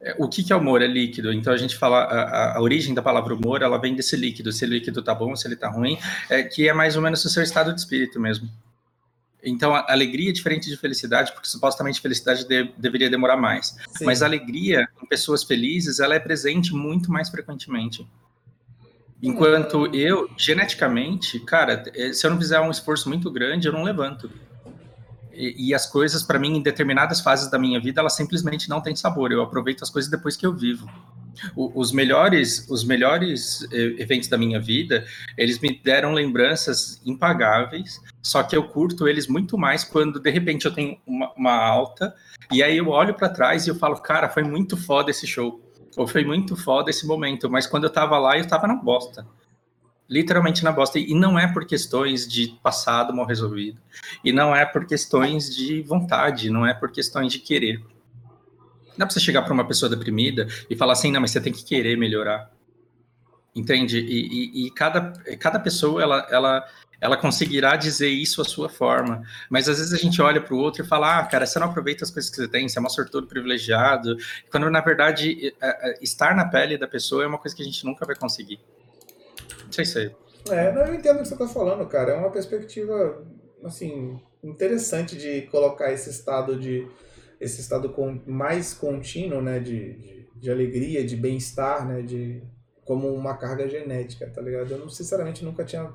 É, o que, que é humor? É líquido. Então a gente fala a, a, origem da palavra humor, ela vem desse líquido. Se o líquido tá bom, se ele tá ruim, é, que é mais ou menos o seu estado de espírito mesmo. Então, a alegria é diferente de felicidade, porque supostamente felicidade de, deveria demorar mais. Sim. Mas a alegria em pessoas felizes, ela é presente muito mais frequentemente. Enquanto hum. eu, geneticamente, cara, é, se eu não fizer um esforço muito grande, eu não levanto. E, e as coisas, para mim, em determinadas fases da minha vida, elas simplesmente não têm sabor. Eu aproveito as coisas depois que eu vivo. O, os melhores, os melhores eh, eventos da minha vida, eles me deram lembranças impagáveis. Só que eu curto eles muito mais quando de repente eu tenho uma, uma alta e aí eu olho para trás e eu falo, cara, foi muito foda esse show. Ou foi muito foda esse momento. Mas quando eu tava lá, eu tava na bosta literalmente na bosta. E não é por questões de passado mal resolvido. E não é por questões de vontade, não é por questões de querer. Não dá pra você chegar para uma pessoa deprimida e falar assim, não, mas você tem que querer melhorar. Entende? E, e, e cada, cada pessoa, ela, ela, ela conseguirá dizer isso à sua forma. Mas às vezes a gente olha para o outro e fala, ah, cara, você não aproveita as coisas que você tem, você é uma sortudo privilegiado. Quando, na verdade, é, é, estar na pele da pessoa é uma coisa que a gente nunca vai conseguir. Não sei se é. não, eu entendo o que você está falando, cara. É uma perspectiva, assim, interessante de colocar esse estado de esse estado com, mais contínuo, né, de, de, de alegria, de bem-estar, né, de como uma carga genética, tá ligado? Eu não sinceramente nunca tinha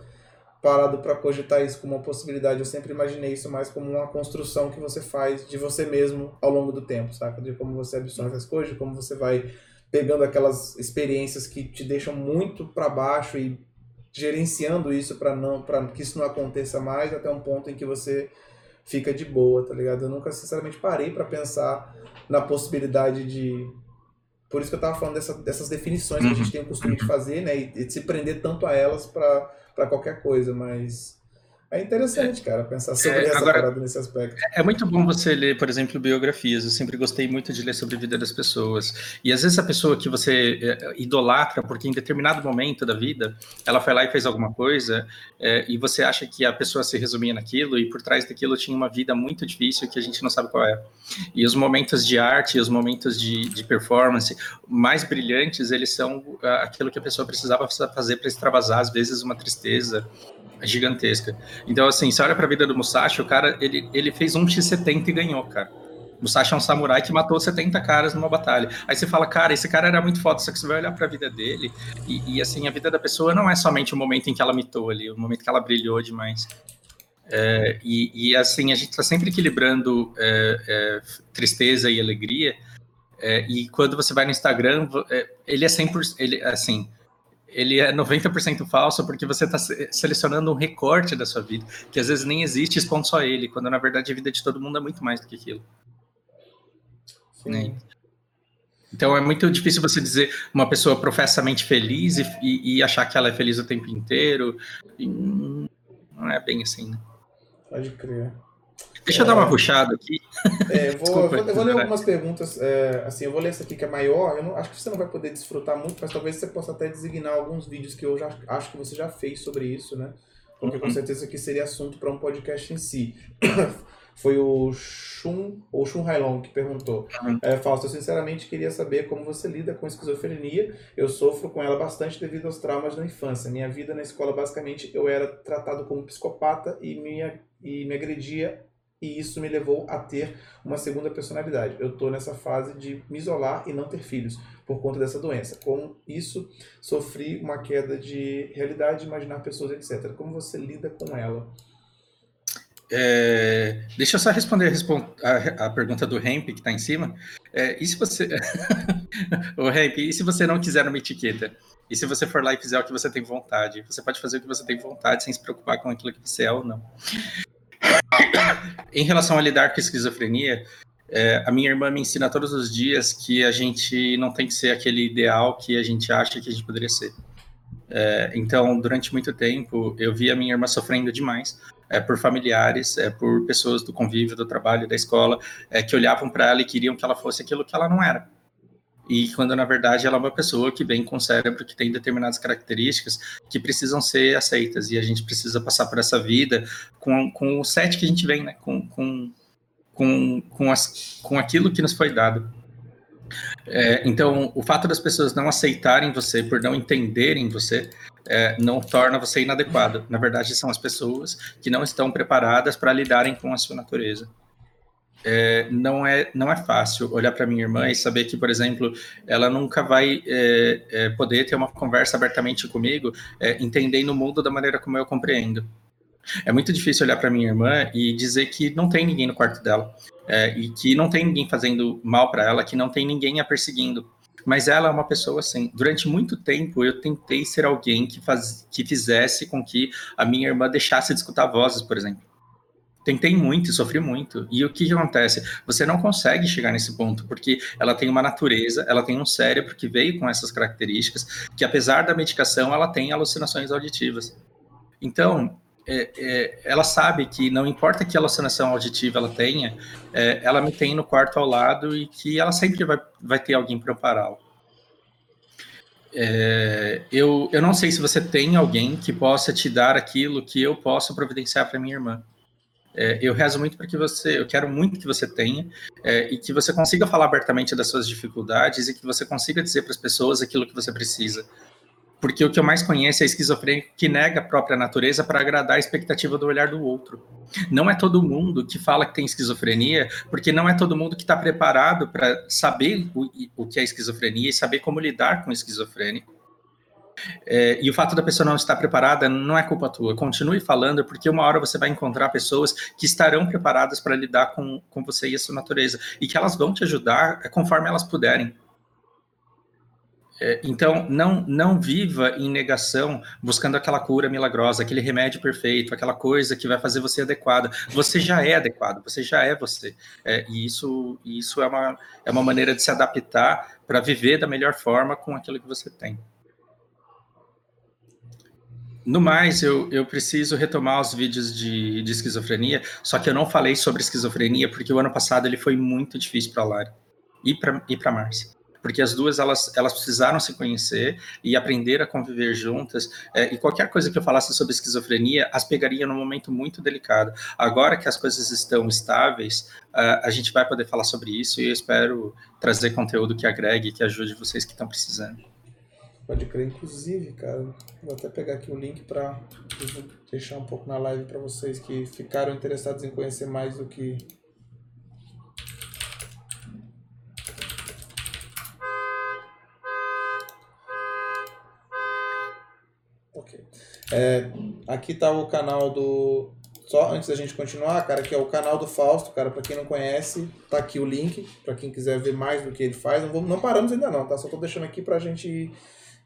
parado para cogitar isso como uma possibilidade. Eu sempre imaginei isso mais como uma construção que você faz de você mesmo ao longo do tempo, saca? De como você absorve as coisas, de como você vai pegando aquelas experiências que te deixam muito para baixo e gerenciando isso para não para que isso não aconteça mais até um ponto em que você fica de boa, tá ligado? Eu nunca sinceramente parei para pensar na possibilidade de por isso que eu estava falando dessa, dessas definições que a gente uhum. tem o costume de fazer, né? E, e de se prender tanto a elas para qualquer coisa, mas é interessante, cara, pensar sobre é, essa agora, parada nesse aspecto. É muito bom você ler, por exemplo, biografias. Eu sempre gostei muito de ler sobre a vida das pessoas. E às vezes a pessoa que você é, idolatra, porque em determinado momento da vida ela foi lá e fez alguma coisa, é, e você acha que a pessoa se resumia naquilo, e por trás daquilo tinha uma vida muito difícil que a gente não sabe qual é. E os momentos de arte, os momentos de, de performance mais brilhantes, eles são aquilo que a pessoa precisava fazer para extravasar, às vezes, uma tristeza gigantesca. Então, assim, você olha pra vida do Musashi, o cara, ele, ele fez um X70 e ganhou, cara. Musashi é um samurai que matou 70 caras numa batalha. Aí você fala, cara, esse cara era muito foda, só que você vai olhar pra vida dele e, e assim, a vida da pessoa não é somente o momento em que ela mitou ali, o momento que ela brilhou demais. É, e, e, assim, a gente tá sempre equilibrando é, é, tristeza e alegria, é, e quando você vai no Instagram, é, ele é 100%, ele, assim, ele é 90% falso porque você está selecionando um recorte da sua vida, que às vezes nem existe expondo só ele, quando na verdade a vida de todo mundo é muito mais do que aquilo. Né? Então é muito difícil você dizer uma pessoa professamente feliz e, e, e, achar que ela é feliz o tempo inteiro. não é bem assim, né? Pode crer. Deixa eu dar uma puxada aqui. É, eu, vou, Desculpa, eu, vou, eu vou ler algumas perguntas. É, assim, eu vou ler essa aqui que é maior. Eu não, acho que você não vai poder desfrutar muito, mas talvez você possa até designar alguns vídeos que eu já acho que você já fez sobre isso, né? Porque com uhum. certeza aqui seria assunto para um podcast em si. Foi o Shun, ou Shun Hailong, que perguntou. Uhum. É, Fausto, eu sinceramente queria saber como você lida com esquizofrenia. Eu sofro com ela bastante devido aos traumas da infância. Minha vida na escola, basicamente, eu era tratado como psicopata e me, e me agredia e isso me levou a ter uma segunda personalidade. Eu estou nessa fase de me isolar e não ter filhos por conta dessa doença. Com isso, sofri uma queda de realidade, de imaginar pessoas, etc. Como você lida com ela? É, deixa eu só responder a, a, pergunta do Hemp que está em cima. É, e se você. o Hemp, e se você não quiser uma etiqueta? E se você for lá e fizer o que você tem vontade? Você pode fazer o que você tem vontade sem se preocupar com aquilo que você é ou não. em relação a lidar com a esquizofrenia, é, a minha irmã me ensina todos os dias que a gente não tem que ser aquele ideal que a gente acha que a gente poderia ser. É, então, durante muito tempo, eu vi a minha irmã sofrendo demais é, por familiares, é, por pessoas do convívio, do trabalho, da escola, é, que olhavam para ela e queriam que ela fosse aquilo que ela não era e quando na verdade ela é uma pessoa que vem com cérebro que tem determinadas características que precisam ser aceitas e a gente precisa passar por essa vida com, com o set que a gente vem, né? Com, com, com, com, as, com aquilo que nos foi dado. É, então, o fato das pessoas não aceitarem você por não entenderem você é, não torna você inadequado. Na verdade, são as pessoas que não estão preparadas para lidarem com a sua natureza é, não, é, não é fácil olhar para minha irmã e saber que, por exemplo, ela nunca vai é, é, poder ter uma conversa abertamente comigo, é, entendendo o mundo da maneira como eu compreendo. É muito difícil olhar para minha irmã e dizer que não tem ninguém no quarto dela, é, e que não tem ninguém fazendo mal para ela, que não tem ninguém a perseguindo. Mas ela é uma pessoa assim. Durante muito tempo eu tentei ser alguém que, faz, que fizesse com que a minha irmã deixasse de escutar vozes, por exemplo tentei muito e sofri muito. E o que, que, acontece? Você não consegue chegar nesse ponto, porque ela tem uma natureza, ela tem um cérebro que veio com essas características, que apesar da medicação, ela tem alucinações auditivas. Então, é, é, ela sabe que não importa que alucinação auditiva ela tenha, é, ela me tem no quarto ao lado e que ela sempre vai, vai ter alguém para ampará-la. É, eu, eu não sei se você tem alguém que possa te dar aquilo que eu posso providenciar para minha irmã. É, eu rezo muito para que você, eu quero muito que você tenha é, e que você consiga falar abertamente das suas dificuldades e que você consiga dizer para as pessoas aquilo que você precisa. Porque o que eu mais conheço é esquizofrênico que nega a própria natureza para agradar a expectativa do olhar do outro. Não é todo mundo que fala que tem esquizofrenia, porque não é todo mundo que está preparado para saber o, o que é esquizofrenia e saber como lidar com o esquizofrênico. É, e o fato da pessoa não estar preparada não é culpa tua. Continue falando, porque uma hora você vai encontrar pessoas que estarão preparadas para lidar com, com você e a sua natureza. E que elas vão te ajudar conforme elas puderem. É, então, não, não viva em negação, buscando aquela cura milagrosa, aquele remédio perfeito, aquela coisa que vai fazer você adequada. Você já é adequado, você já é você. É, e isso, isso é, uma, é uma maneira de se adaptar para viver da melhor forma com aquilo que você tem. No mais, eu, eu preciso retomar os vídeos de, de esquizofrenia, só que eu não falei sobre esquizofrenia, porque o ano passado ele foi muito difícil para a Lari e para e a Márcia porque as duas elas, elas precisaram se conhecer e aprender a conviver juntas. É, e qualquer coisa que eu falasse sobre esquizofrenia as pegaria num momento muito delicado. Agora que as coisas estão estáveis, uh, a gente vai poder falar sobre isso e eu espero trazer conteúdo que agregue, que ajude vocês que estão precisando. Pode crer, inclusive, cara. Vou até pegar aqui o link para deixar um pouco na live para vocês que ficaram interessados em conhecer mais do que É, aqui tá o canal do. Só antes da gente continuar, cara, que é o canal do Fausto, cara, para quem não conhece, tá aqui o link, para quem quiser ver mais do que ele faz. Não, vamos, não paramos ainda não, tá? Só tô deixando aqui pra gente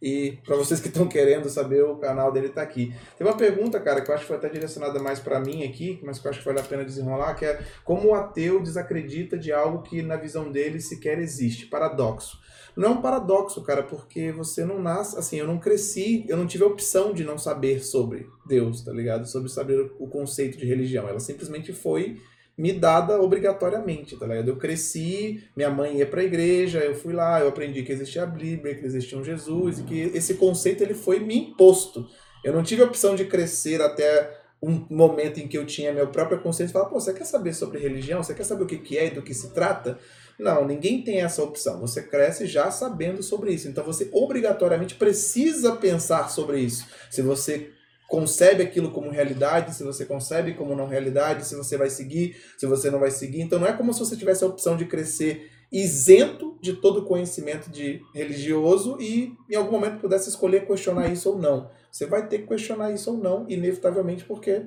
e para vocês que estão querendo saber, o canal dele tá aqui. Tem uma pergunta, cara, que eu acho que foi até direcionada mais para mim aqui, mas que eu acho que vale a pena desenrolar, que é como o ateu desacredita de algo que na visão dele sequer existe. Paradoxo. Não é um paradoxo, cara, porque você não nasce. Assim, eu não cresci, eu não tive a opção de não saber sobre Deus, tá ligado? Sobre saber o conceito de religião. Ela simplesmente foi me dada obrigatoriamente, tá ligado? Eu cresci, minha mãe ia pra igreja, eu fui lá, eu aprendi que existia a Bíblia, que existia um Jesus, e que esse conceito ele foi me imposto. Eu não tive a opção de crescer até um momento em que eu tinha meu próprio conceito e falar, pô, você quer saber sobre religião? Você quer saber o que é e do que se trata? Não, ninguém tem essa opção. Você cresce já sabendo sobre isso. Então você obrigatoriamente precisa pensar sobre isso. Se você concebe aquilo como realidade, se você concebe como não realidade, se você vai seguir, se você não vai seguir. Então não é como se você tivesse a opção de crescer isento de todo conhecimento de religioso e em algum momento pudesse escolher questionar isso ou não. Você vai ter que questionar isso ou não, inevitavelmente, porque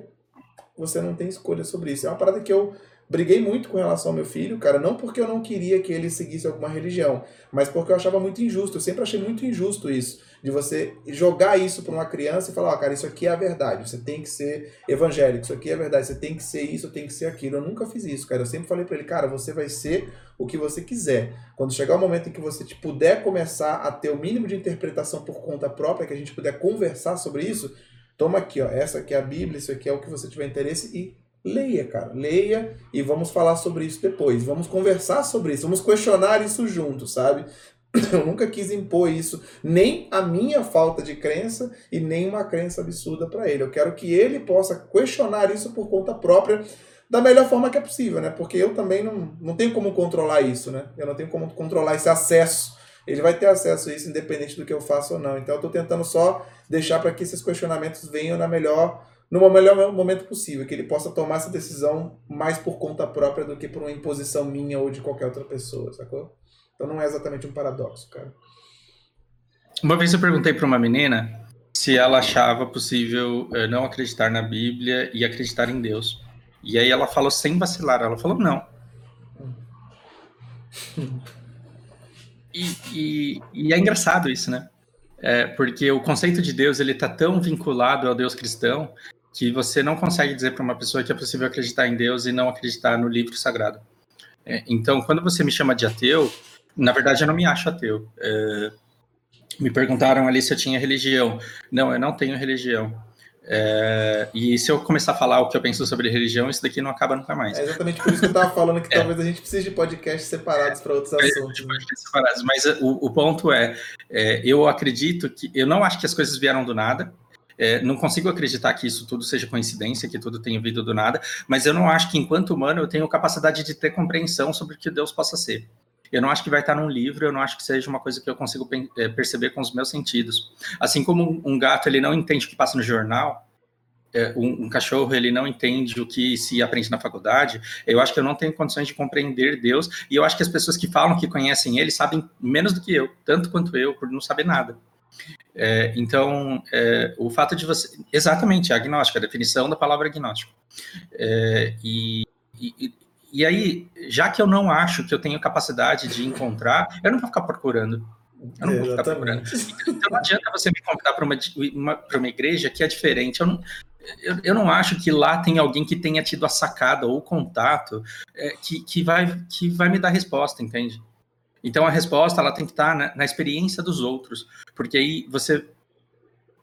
você não tem escolha sobre isso. É uma parada que eu briguei muito com relação ao meu filho, cara, não porque eu não queria que ele seguisse alguma religião, mas porque eu achava muito injusto. Eu sempre achei muito injusto isso, de você jogar isso para uma criança e falar, ó, oh, cara, isso aqui é a verdade, você tem que ser evangélico, isso aqui é a verdade, você tem que ser isso, tem que ser aquilo. Eu nunca fiz isso, cara. Eu sempre falei para ele, cara, você vai ser o que você quiser. Quando chegar o momento em que você puder começar a ter o mínimo de interpretação por conta própria, que a gente puder conversar sobre isso, toma aqui, ó, essa aqui é a Bíblia, isso aqui é o que você tiver interesse e Leia, cara. Leia e vamos falar sobre isso depois. Vamos conversar sobre isso. Vamos questionar isso juntos, sabe? Eu nunca quis impor isso, nem a minha falta de crença e nem uma crença absurda para ele. Eu quero que ele possa questionar isso por conta própria da melhor forma que é possível, né? Porque eu também não, não tenho como controlar isso, né? Eu não tenho como controlar esse acesso. Ele vai ter acesso a isso independente do que eu faça ou não. Então eu estou tentando só deixar para que esses questionamentos venham na melhor no melhor momento possível, que ele possa tomar essa decisão mais por conta própria do que por uma imposição minha ou de qualquer outra pessoa, sacou? Então não é exatamente um paradoxo, cara. Uma vez eu perguntei para uma menina se ela achava possível eh, não acreditar na Bíblia e acreditar em Deus. E aí ela falou sem vacilar, ela falou não. E, e, e, é engraçado isso, né? É, porque o conceito de Deus ele está tão vinculado ao Deus cristão que você não consegue dizer para uma pessoa que é possível acreditar em Deus e não acreditar no livro sagrado. É, então, quando você me chama de ateu, na verdade eu não me acho ateu. É, me perguntaram ali se eu tinha religião. Não, eu não tenho religião. É, e se eu começar a falar o que eu penso sobre religião, isso daqui não acaba nunca mais. É exatamente por isso que eu estava falando que é. talvez a gente precise de podcasts separados para outros assuntos. De podcasts separados, mas o, o ponto é, é, eu acredito que eu não acho que as coisas vieram do nada. É, não consigo acreditar que isso tudo seja coincidência, que tudo tenha vindo do nada, mas eu não acho que, enquanto humano, eu tenho capacidade de ter compreensão sobre o que Deus possa ser. Eu não acho que vai estar num livro, eu não acho que seja uma coisa que eu consigo é, perceber com os meus sentidos. Assim como um gato ele não entende o que passa no jornal, é, um, um, cachorro ele não entende o que se aprende na faculdade, eu acho que eu não tenho condições de compreender Deus, e eu acho que as pessoas que falam que conhecem ele sabem menos do que eu, tanto quanto eu, por não saber nada. É, então, é, o fato de você. Exatamente, agnóstico, a definição da palavra agnóstico. É, e, e, e, aí, já que eu não acho que eu tenho capacidade de encontrar, eu não vou ficar procurando. Eu não vou ficar procurando. Então não adianta você me convidar para uma, uma, uma igreja que é diferente. Eu não, eu, eu, não acho que lá tem alguém que tenha tido a sacada ou o contato é, que, que, vai, que vai me dar resposta, entende? Então a resposta ela tem que estar na, na experiência dos outros, porque aí você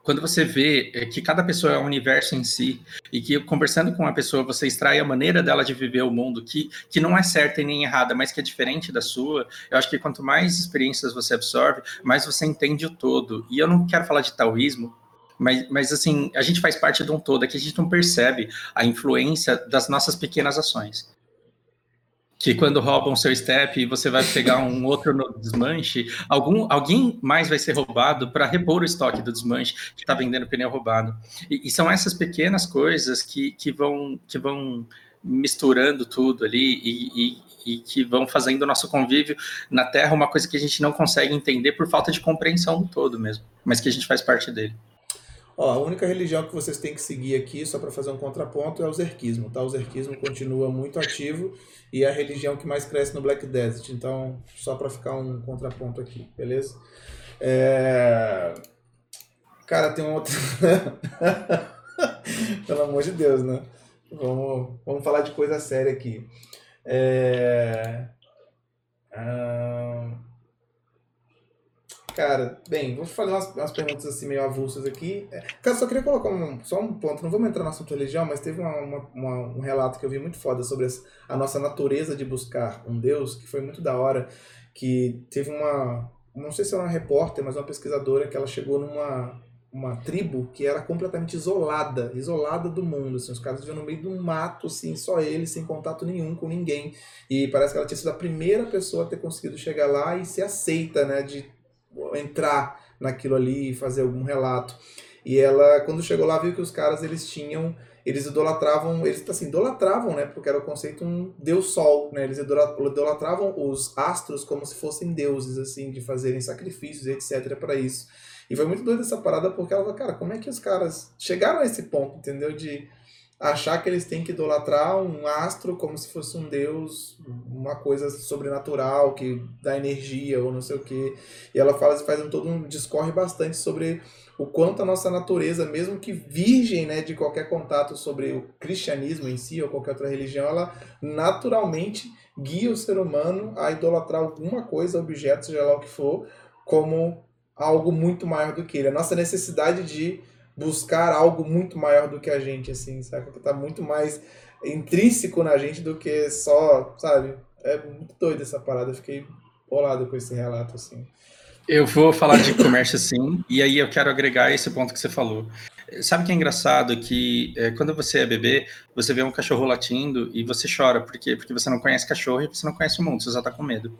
quando você vê é, que cada pessoa é um universo em si e que conversando com uma pessoa você extrai a maneira dela de viver o mundo que, que não é certa e nem errada, mas que é diferente da sua, eu acho que quanto mais experiências você absorve, mais você entende o todo. E eu não quero falar de taoísmo, mas, mas assim, a gente faz parte de um todo, é que a gente não percebe a influência das nossas pequenas ações. Que quando roubam seu step e você vai pegar um outro no desmanche, algum, alguém mais vai ser roubado para repor o estoque do desmanche que está vendendo pneu roubado. E, e, são essas pequenas coisas que, que, vão, que vão misturando tudo ali e, e, e, que vão fazendo o nosso convívio na Terra uma coisa que a gente não consegue entender por falta de compreensão do todo mesmo, mas que a gente faz parte dele. Ó, a única religião que vocês têm que seguir aqui, só para fazer um contraponto, é o zerquismo, tá? O zerquismo continua muito ativo e é a religião que mais cresce no Black Desert. Então, só para ficar um contraponto aqui, beleza? É... Cara, tem um outro... Pelo amor de Deus, né? Vamos, vamos falar de coisa séria aqui. É... Ah... Cara, bem, vou fazer umas, umas perguntas assim meio avulsas aqui. É, cara, só queria colocar um, só um ponto, não vamos entrar no assunto religião, mas teve uma, uma, uma, um relato que eu vi muito foda sobre a nossa natureza de buscar um Deus, que foi muito da hora, que teve uma, não sei se era uma repórter, mas uma pesquisadora que ela chegou numa uma tribo que era completamente isolada, isolada do mundo, assim, os caras viviam no meio de um mato, assim, só eles, sem contato nenhum com ninguém, e parece que ela tinha sido a primeira pessoa a ter conseguido chegar lá e ser aceita, né, de entrar naquilo ali e fazer algum relato. E ela, quando chegou lá, viu que os caras eles tinham, eles idolatravam, eles assim, idolatravam, né? Porque era o conceito um deus sol, né? Eles idolatravam os astros como se fossem deuses, assim, de fazerem sacrifícios, etc, para isso. E foi muito doido essa parada porque ela falou, cara, como é que os caras chegaram a esse ponto, entendeu? De achar que eles têm que idolatrar um astro como se fosse um deus, uma coisa sobrenatural que dá energia ou não sei o que. E ela fala, faz um, todo um discorre bastante sobre o quanto a nossa natureza, mesmo que virgem né, de qualquer contato sobre o cristianismo em si ou qualquer outra religião, ela naturalmente guia o ser humano a idolatrar alguma coisa, objeto, seja lá o que for, como algo muito maior do que ele. A nossa necessidade de buscar algo muito maior do que a gente, assim, sabe? Que tá muito mais intrínseco na gente do que só, sabe? É muito doido essa parada, eu fiquei bolado com esse relato, assim. Eu vou falar de comércio sim, e aí eu quero agregar esse ponto que você falou. Sabe que é engraçado que é, quando você é bebê, você vê um cachorro latindo e você chora, por quê? Porque você não conhece cachorro e você não conhece o mundo, você só tá com medo.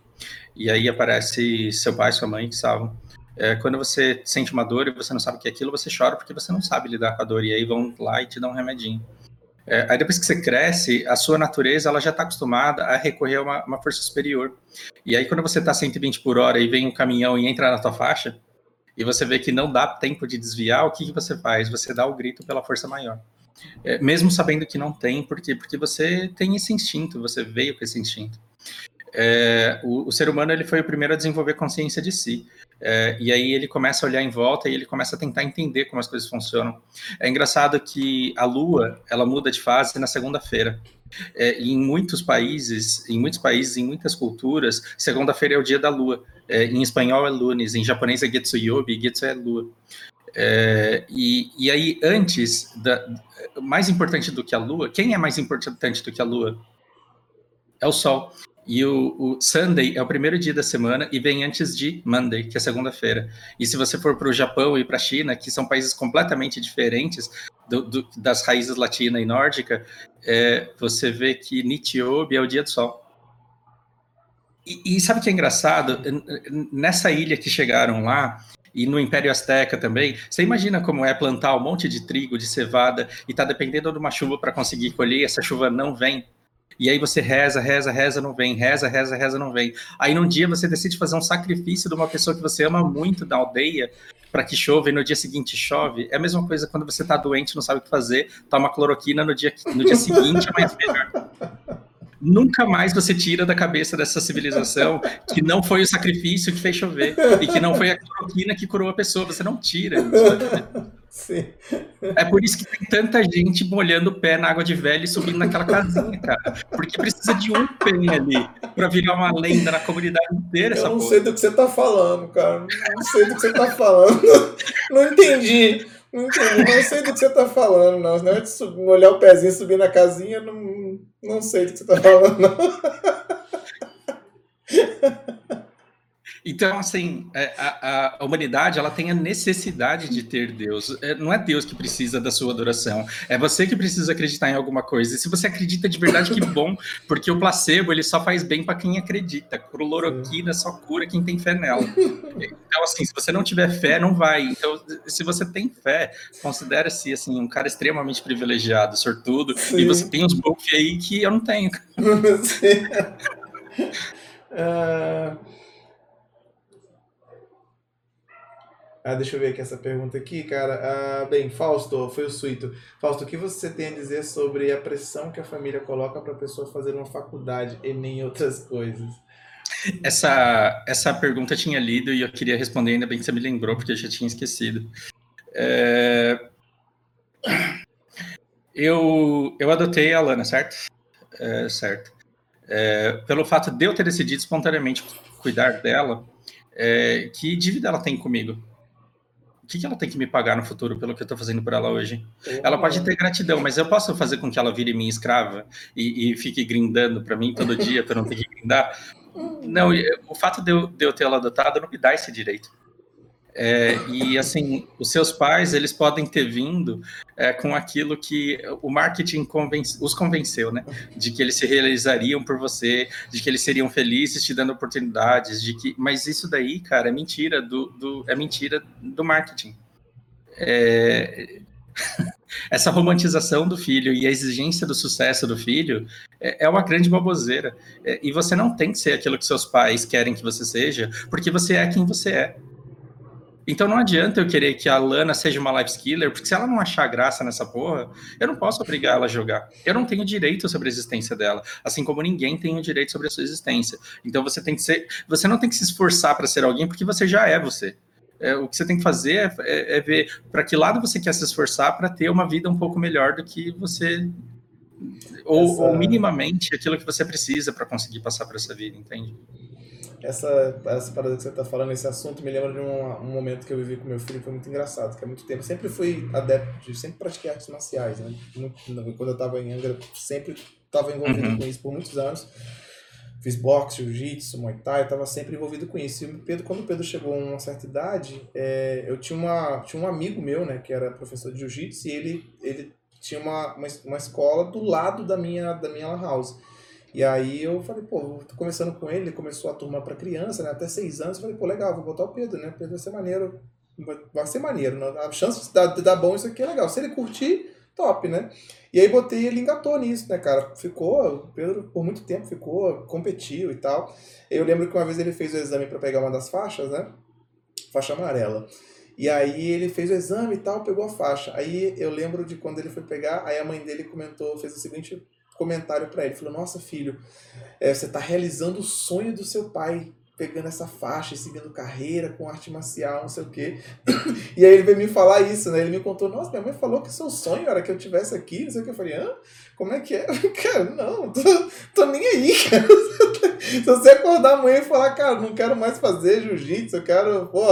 E aí aparece seu pai, sua mãe que salvam. É, quando você sente uma dor e você não sabe o que é aquilo, você chora porque você não sabe lidar com a dor. E aí vão lá e te dão um remedinho. É, aí depois que você cresce, a sua natureza ela já está acostumada a recorrer a uma, uma, força superior. E aí quando você está 120 por hora e vem um caminhão e entra na tua faixa, e você vê que não dá tempo de desviar, o que, que você faz? Você dá o grito pela força maior. É, mesmo sabendo que não tem, por quê? Porque você tem esse instinto, você veio com esse instinto. É, o, o, ser humano ele foi o primeiro a desenvolver consciência de si. É, e aí ele começa a olhar em volta e ele começa a tentar entender como as coisas funcionam. É engraçado que a Lua ela muda de fase na segunda-feira. É, em muitos países, em muitos países, em muitas culturas, segunda-feira é o dia da Lua. É, em espanhol é Lunes, em japonês é Getsuyobi, Getsu é Lua. É, e, e aí, antes, da, mais importante do que a Lua, quem é mais importante do que a Lua? É o Sol. E o, o, Sunday é o primeiro dia da semana e vem antes de Monday, que é segunda-feira. E se você for para o Japão e para a China, que são países completamente diferentes do, do, das raízes latina e nórdica, é, você vê que Nitiobi é o dia do sol. E, e sabe o que é engraçado? Nessa ilha que chegaram lá, e no Império Azteca também. Você imagina como é plantar um monte de trigo, de cevada, e tá dependendo de uma chuva para conseguir colher, essa chuva não vem. E aí você reza, reza, reza, não vem, reza, reza, reza, não vem. Aí num dia você decide fazer um sacrifício de uma pessoa que você ama muito da aldeia para que chova e no dia seguinte chove. É a mesma coisa quando você está doente, não sabe o que fazer, toma cloroquina no dia, no dia seguinte, amanhã melhor. nunca mais você tira da cabeça dessa civilização que não foi o sacrifício que fez chover e que não foi a cloroquina que curou a pessoa. Você não tira. Sim. É por isso que tem tanta gente molhando o pé na água de velho e subindo naquela casinha, cara. Porque precisa de um pé ali para virar uma lenda na comunidade inteira. Eu não porra. sei do que você tá falando, cara. Não sei do que você tá falando. Não entendi. Não entendi. Não sei do que você tá falando, não. Senão de subir, molhar o pezinho e subir na casinha, não, não sei do que você tá falando. Então, assim, é, a, a, humanidade ela tem a necessidade de ter Deus. É, não é Deus que precisa da sua adoração, é você que precisa acreditar em alguma coisa. E se você acredita de verdade, que bom, porque o placebo ele só faz bem para quem acredita. Cloroquina só cura quem tem fé nela. Então, assim, se você não tiver fé, não vai. Então, se você tem fé, considere-se assim um cara extremamente privilegiado, sortudo, Sim. e você tem uns buffs aí que eu não tenho. Sim. Uh... Ah, deixa eu ver aqui essa pergunta aqui, cara. Ah, bem, Fausto, foi o Suito. Fausto, o que você tem a dizer sobre a pressão que a família coloca para a pessoa fazer uma faculdade e nem outras coisas? Essa, essa pergunta eu tinha lido e eu queria responder, ainda bem que você me lembrou, porque eu já tinha esquecido. É... Eu, eu adotei a Lana, certo? É, certo. É, pelo fato de eu ter decidido espontaneamente cuidar dela, é, que dívida ela tem comigo? Que, que ela tem que me pagar no futuro pelo que eu estou fazendo por ela hoje? Ela pode ter gratidão, mas eu posso fazer com que ela vire minha escrava e, e fique grindando para mim todo dia para não ter que grindar? Não, o fato de eu, de eu ter ela adotada não me dá esse direito. É, e assim, os seus pais eles podem ter vindo é, com aquilo que o marketing os convenceu, né? De que eles se realizariam por você, de que eles seriam felizes te dando oportunidades, de que, mas isso daí, cara, é mentira do, do é mentira do marketing. É, essa romantização do filho e a exigência do sucesso do filho é, é uma grande baboseira. É, e você não tem que ser aquilo que seus pais querem que você seja, porque você é quem você é. Então não adianta eu querer que a Lana seja uma life skiller, porque se ela não achar graça nessa porra, eu não posso obrigar ela a jogar. Eu não tenho direito sobre a existência dela, assim como ninguém tem o direito sobre a sua existência. Então você tem que ser, você não tem que se esforçar para ser alguém, porque você já é você. É, o que você tem que fazer é, é, é ver para que lado você quer se esforçar para ter uma vida um pouco melhor do que você ou, essa... ou minimamente aquilo que você precisa para conseguir passar por essa vida, entende? Essa, essa parada que você está falando, esse assunto, me lembra de um, um momento que eu vivi com meu filho, foi muito engraçado, que há muito tempo. sempre fui adepto de, sempre pratiquei artes marciais, né? Muito, quando eu estava em Angra, sempre estava envolvido uhum. com isso por muitos anos. Fiz boxe, jiu-jitsu, muay thai, estava sempre envolvido com isso. E o Pedro, quando o Pedro chegou a uma certa idade, é, eu tinha, uma, tinha um amigo meu, né, que era professor de jiu-jitsu, e ele, ele tinha uma, uma, uma escola do lado da minha, da minha house. E aí eu falei, pô, tô começando com ele, ele começou a turma para criança, né? Até seis anos. Eu falei, pô, legal, vou botar o Pedro, né? O Pedro vai ser maneiro. Vai ser maneiro. Né? A chance de dar, de dar bom isso aqui é legal. Se ele curtir, top, né? E aí botei ele engatou nisso, né, cara? Ficou, o Pedro por muito tempo ficou, competiu e tal. Eu lembro que uma vez ele fez o exame para pegar uma das faixas, né? Faixa amarela. E aí ele fez o exame e tal, pegou a faixa. Aí eu lembro de quando ele foi pegar, aí a mãe dele comentou, fez o seguinte comentário para ele. Falou: Nossa, filho, é, você está realizando o sonho do seu pai, pegando essa faixa e seguindo carreira com arte marcial, não sei o quê. e aí ele veio me falar isso, né? Ele me contou: Nossa, minha mãe falou que seu sonho era que eu tivesse aqui, não sei o que. Eu falei: Hã? Como é que é? Cara, não, tô, tô nem aí, cara. Se você acordar amanhã e falar, cara, não quero mais fazer jiu-jitsu, eu quero, pô,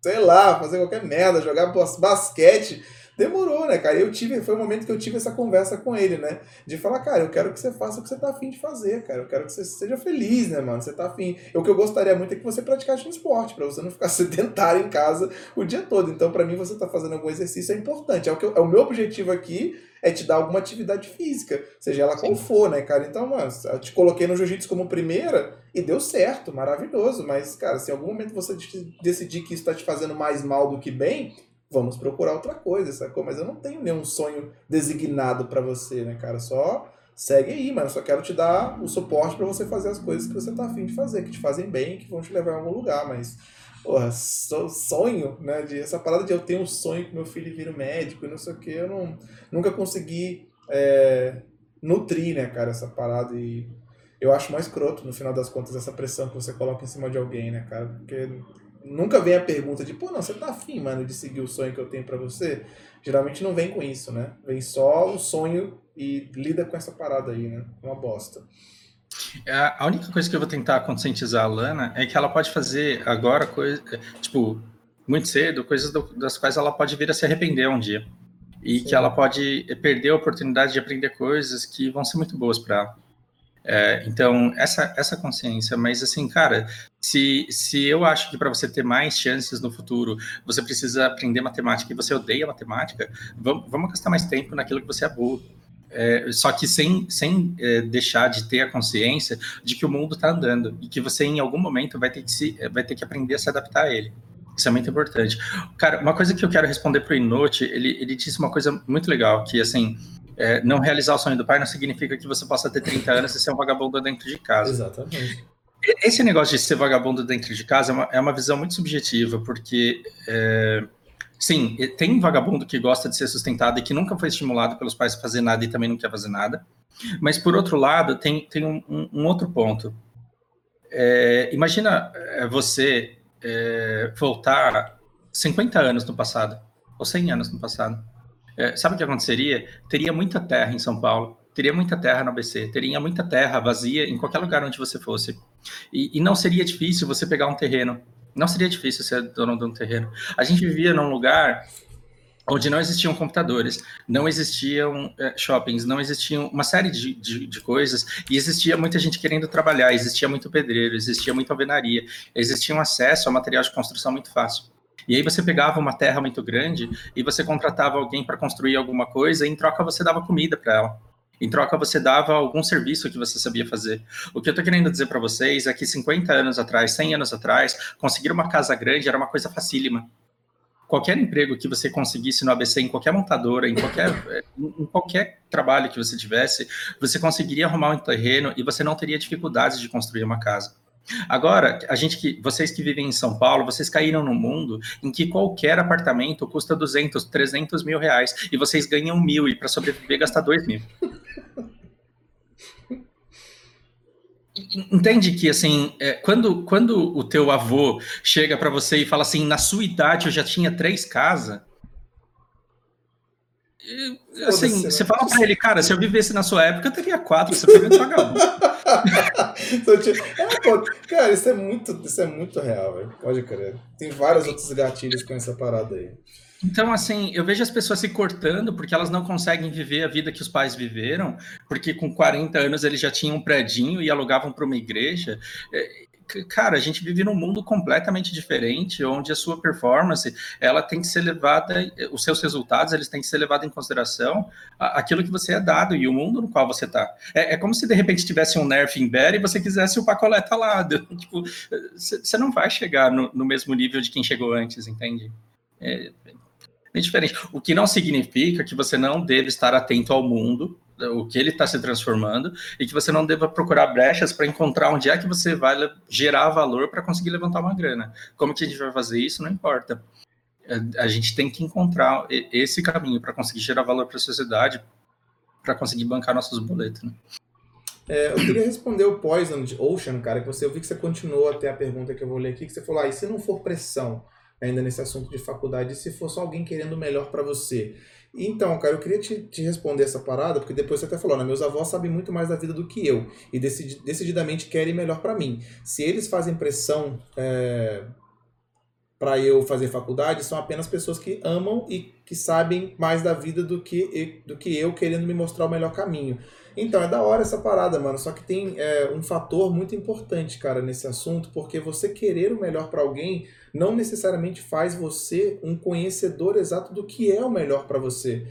sei lá, fazer qualquer merda, jogar basquete Demorou, né, cara? Eu tive, foi o momento que eu tive essa conversa com ele, né? De falar, cara, eu quero que você faça o que você tá afim de fazer, cara. Eu quero que você seja feliz, né, mano? Você tá afim. O que eu gostaria muito é que você praticasse um esporte, para você não ficar sedentário em casa o dia todo. Então, para mim, você tá fazendo algum exercício é importante. É o, que eu, é o meu objetivo aqui é te dar alguma atividade física, seja ela qual for, né, cara? Então, mano, eu te coloquei no jiu-jitsu como primeira e deu certo, maravilhoso. Mas, cara, se em algum momento você decidir que isso tá te fazendo mais mal do que bem, vamos procurar outra coisa, sacou? Mas eu não tenho nenhum sonho designado para você, né, cara? Só segue aí, mas eu só quero te dar o suporte para você fazer as coisas que você tá afim de fazer, que te fazem bem, que vão te levar a algum lugar, mas porra, sonho, né, de essa parada de eu ter um sonho que meu filho vira médico e não sei o que, eu não, nunca consegui é, nutrir, né, cara, essa parada e eu acho mais escroto, no final das contas, essa pressão que você coloca em cima de alguém, né, cara? Porque nunca vem a pergunta de, pô, não, você tá afim, mano, de seguir o sonho que eu tenho para você? Geralmente não vem com isso, né? Vem só o sonho e lida com essa parada aí, né? Uma bosta. A única coisa que eu vou tentar conscientizar a Lana é que ela pode fazer agora coisa, tipo, muito cedo, coisas do, das quais ela pode vir a se arrepender um dia. E Sim. que ela pode perder a oportunidade de aprender coisas que vão ser muito boas para ela. É, então, essa, essa consciência, mas assim, cara, se, se eu acho que para você ter mais chances no futuro, você precisa aprender matemática e você odeia matemática, vamos, vamos gastar mais tempo naquilo que você é bom. É, só que sem, sem é, deixar de ter a consciência de que o mundo está andando e que você em algum momento vai ter que se, vai ter que aprender a se adaptar a ele. Isso é muito importante. Cara, uma coisa que eu quero responder para o Inote, ele, ele disse uma coisa muito legal, que assim, é, não realizar o sonho do pai não significa que você possa ter 30 anos e ser um vagabundo dentro de casa. Exatamente. Esse negócio de ser vagabundo dentro de casa é uma, é uma visão muito subjetiva, porque, é, sim, tem vagabundo que gosta de ser sustentado e que nunca foi estimulado pelos pais a fazer nada e também não quer fazer nada. Mas, por outro lado, tem, tem um, um, um outro ponto. É, imagina é, você é, voltar 50 anos no passado, ou 100 anos no passado é, sabe o que aconteceria? Teria muita terra em São Paulo, teria muita terra no ABC, teria muita terra vazia em qualquer lugar onde você fosse. E, e, não seria difícil você pegar um terreno. Não seria difícil ser dono de um terreno. A gente vivia num lugar onde não existiam computadores, não existiam é, shoppings, não existiam uma série de, de, de, coisas, e existia muita gente querendo trabalhar, existia muito pedreiro, existia muita alvenaria, existia um acesso a material de construção muito fácil. E aí você pegava uma terra muito grande e você contratava alguém para construir alguma coisa e em troca você dava comida para ela. Em troca você dava algum serviço que você sabia fazer. O que eu estou querendo dizer para vocês é que 50 anos atrás, 100 anos atrás, conseguir uma casa grande era uma coisa facílima. Qualquer emprego que você conseguisse no ABC, em qualquer montadora, em qualquer, em qualquer trabalho que você tivesse, você conseguiria arrumar um terreno e você não teria dificuldades de construir uma casa. Agora, a gente que, vocês que vivem em São Paulo, vocês caíram num mundo em que qualquer apartamento custa 200, 300 mil reais e vocês ganham mil e para sobreviver gastar dois mil. Entende que assim, é, quando, quando o teu avô chega para você e fala assim, na sua idade eu já tinha três casas, assim, você né? fala para ele, cara, se eu vivesse na sua época, eu teria quatro, você foi muito vagabundo. é, pô, cara, isso é muito, isso é muito real, véio. pode crer. Tem vários outros gatilhos com essa parada aí. Então, assim, eu vejo as pessoas se cortando porque elas não conseguem viver a vida que os pais viveram, porque com 40 anos eles já tinham um predinho e alugavam para uma igreja. Cara, a gente vive num mundo completamente diferente, onde a sua performance, ela tem que ser levada, os seus resultados, eles têm que ser levados em consideração aquilo que você é dado e o mundo no qual você está. É, é, como se de repente tivesse um nerf em Bear e você quisesse o Pacoleta lá. Tipo, você não vai chegar no, no, mesmo nível de quem chegou antes, entende? É, é diferente. O que não significa que você não deve estar atento ao mundo, o que ele está se transformando e que você não deva procurar brechas para encontrar onde é que você vai gerar valor para conseguir levantar uma grana. Como que a gente vai fazer isso? Não importa. É, a gente tem que encontrar esse caminho para conseguir gerar valor para a sociedade, para conseguir bancar nossos boletos. Né? É, eu queria responder o Poison Ocean, cara, que você eu vi que você continuou até a pergunta que eu vou ler aqui, que você falou, ah, e se não for pressão ainda nesse assunto de faculdade, se for só alguém querendo o melhor para você? Então, cara, eu queria te, te, responder essa parada, porque depois você até falou, né? Meus avós sabem muito mais da vida do que eu e decidi, decididamente querem melhor para mim. Se eles fazem pressão é, para eu fazer faculdade, são apenas pessoas que amam e que sabem mais da vida do que, do que eu, querendo me mostrar o melhor caminho. Então, é da hora essa parada, mano. Só que tem é, um fator muito importante, cara, nesse assunto, porque você querer o melhor para alguém não necessariamente faz você um conhecedor exato do que é o melhor para você.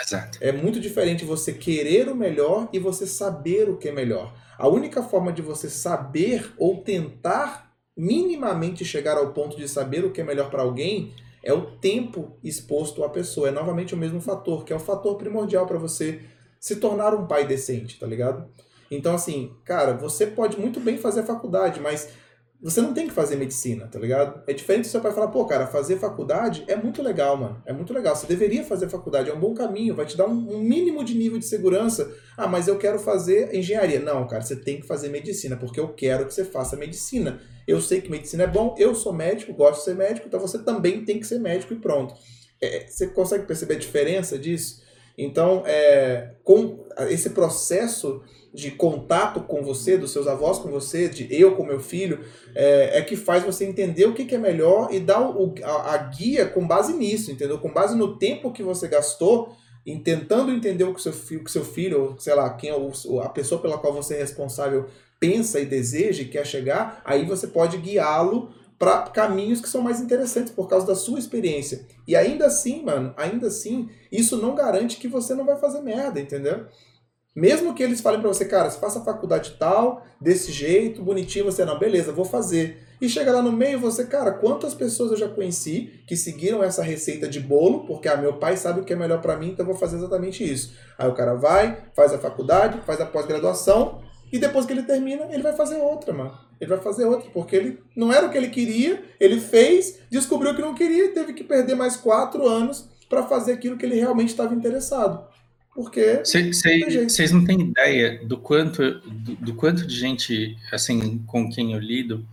Exato. É muito diferente você querer o melhor e você saber o que é melhor. A única forma de você saber ou tentar minimamente chegar ao ponto de saber o que é melhor para alguém é o tempo exposto à pessoa. É novamente o mesmo fator, que é o fator primordial para você se tornar um pai decente, tá ligado? Então, assim, cara, você pode muito bem fazer a faculdade, mas você não tem que fazer medicina, tá ligado? É diferente do seu pai falar, pô, cara, fazer faculdade é muito legal, mano. É muito legal. Você deveria fazer faculdade, é um bom caminho, vai te dar um, mínimo de nível de segurança. Ah, mas eu quero fazer engenharia. Não, cara, você tem que fazer medicina, porque eu quero que você faça medicina. Eu sei que medicina é bom, eu sou médico, gosto de ser médico, então você também tem que ser médico e pronto. É, você consegue perceber a diferença disso? Então, é, com esse processo de contato com você, dos seus avós com você, de eu com meu filho, é, é que faz você entender o que, que é melhor e dar o, a, a, guia com base nisso, entendeu? Com base no tempo que você gastou em tentando entender o que seu filho, que seu filho ou sei lá, quem é o, a pessoa pela qual você é responsável pensa e deseja e quer chegar, aí você pode guiá-lo para caminhos que são mais interessantes por causa da sua experiência. E ainda assim, mano, ainda assim, isso não garante que você não vai fazer merda, entendeu? Mesmo que eles falem para você, cara, você faça a faculdade tal, desse jeito, bonitinho, você não, beleza, vou fazer. E chega lá no meio, você, cara, quantas pessoas eu já conheci que seguiram essa receita de bolo, porque ah, meu pai sabe o que é melhor para mim, então eu vou fazer exatamente isso. Aí o cara vai, faz a faculdade, faz a pós-graduação, e depois que ele termina, ele vai fazer outra, mano. Ele vai fazer outra, porque ele não era o que ele queria, ele fez, descobriu que não queria, teve que perder mais quatro anos para fazer aquilo que ele realmente estava interessado. Porque. Vocês não têm ideia do quanto, do, do, quanto de gente, assim, com quem eu lido,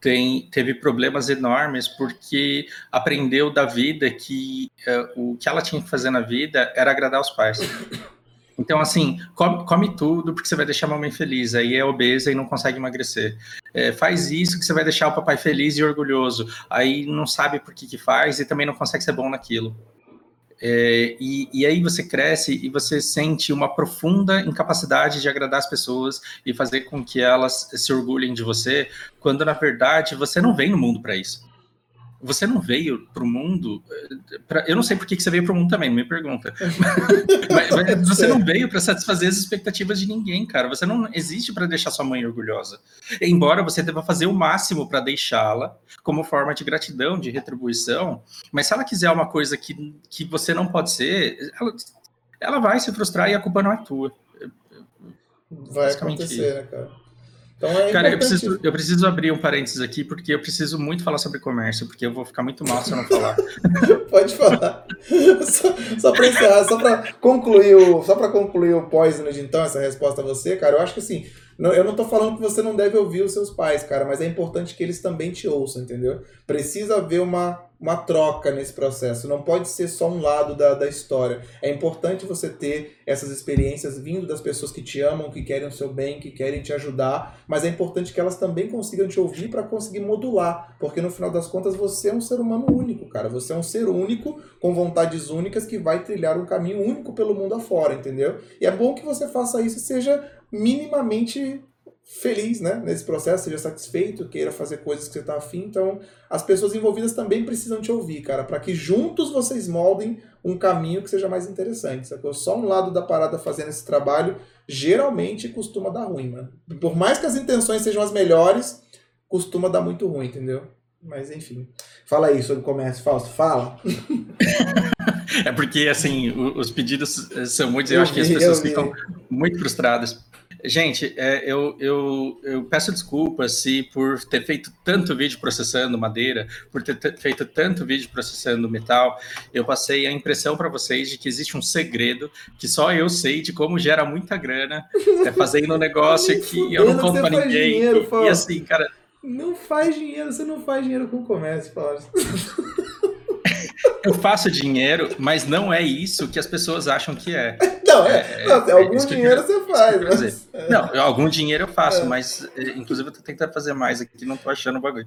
tem, teve problemas enormes porque aprendeu da vida que uh, o que ela tinha que fazer na vida era agradar os pais. Então, assim, come, come, tudo porque você vai deixar a mamãe feliz, aí é obesa e não consegue emagrecer. É, faz isso que você vai deixar o papai feliz e orgulhoso, aí não sabe por que, que faz e também não consegue ser bom naquilo. É, e, e, aí você cresce e você sente uma profunda incapacidade de agradar as pessoas e fazer com que elas se orgulhem de você, quando na verdade você não vem no mundo para isso você não veio para o mundo. Eh, pra, eu não sei por que, você veio para o mundo também, não me pergunta. mas, mas você não veio para satisfazer as expectativas de ninguém, cara. Você não existe para deixar sua mãe orgulhosa. Embora você deva fazer o máximo para deixá-la, como forma de gratidão, de retribuição. Mas se ela quiser uma coisa que, que você não pode ser, ela, ela vai se frustrar e a culpa não é tua. Vai acontecer, né, cara? Então é Cara, eu preciso, eu preciso abrir um parênteses aqui, porque eu preciso muito falar sobre comércio, porque eu vou ficar muito mal se eu não falar. Pode falar. só, só para encerrar, só para concluir o, só para concluir o Poisoned, então, essa resposta a você, cara, eu acho que assim, não, eu não tô falando que você não deve ouvir os seus pais, cara, mas é importante que eles também te ouçam, entendeu? Precisa haver uma, uma troca nesse processo. Não pode ser só um lado da, da história. É importante você ter essas experiências vindo das pessoas que te amam, que querem o seu bem, que querem te ajudar, mas é importante que elas também consigam te ouvir para conseguir modular, porque no final das contas você é um ser humano único, cara. Você é um ser único com vontades únicas que vai trilhar um caminho único pelo mundo afora, entendeu? E é bom que você faça isso e seja minimamente feliz né, nesse processo, seja satisfeito, queira fazer coisas que você está afim. Então, as pessoas envolvidas também precisam te ouvir, cara, para que juntos vocês moldem um caminho que seja mais interessante. Sacou? Só um lado da parada fazendo esse trabalho geralmente costuma dar ruim, mano. Por mais que as intenções sejam as melhores, costuma dar muito ruim, entendeu? Mas enfim. Fala aí sobre comércio, Fausto. Fala. é porque, assim, os pedidos são muitos, eu, eu acho vi, que as pessoas ficam muito frustradas. Gente, é, eu, eu, eu, peço desculpas se por ter feito tanto vídeo processando madeira, por ter feito tanto vídeo processando metal, eu passei a impressão para vocês de que existe um segredo que só eu sei de como gera muita grana é, fazendo um negócio que eu não conto para ninguém. Dinheiro, e, e, assim, cara. Não faz dinheiro, você não faz dinheiro com o comércio, Paulo. eu faço dinheiro, mas não é isso que as pessoas acham que é. Não, é, é, não, é algum dinheiro você faz. Mas... É. Não, algum dinheiro eu faço, é. mas é, inclusive eu tô tentando fazer mais aqui, não tô achando o bagulho.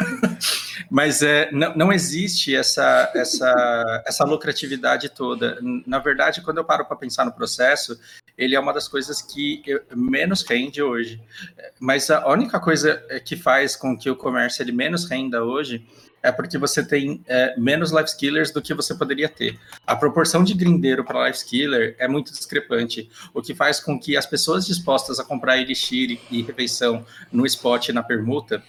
mas é, não, não existe essa, essa, essa lucratividade toda. Na verdade, quando eu paro para pensar no processo, ele é uma das coisas que eu, menos rende hoje. Mas a única coisa que faz com que o comércio ele menos renda hoje é porque você tem é, menos life skillers do que você poderia ter. A proporção de grindeiro para life skiller é muito discrepante, o que faz com que as pessoas dispostas a comprar elixir e refeição no spot e na permuta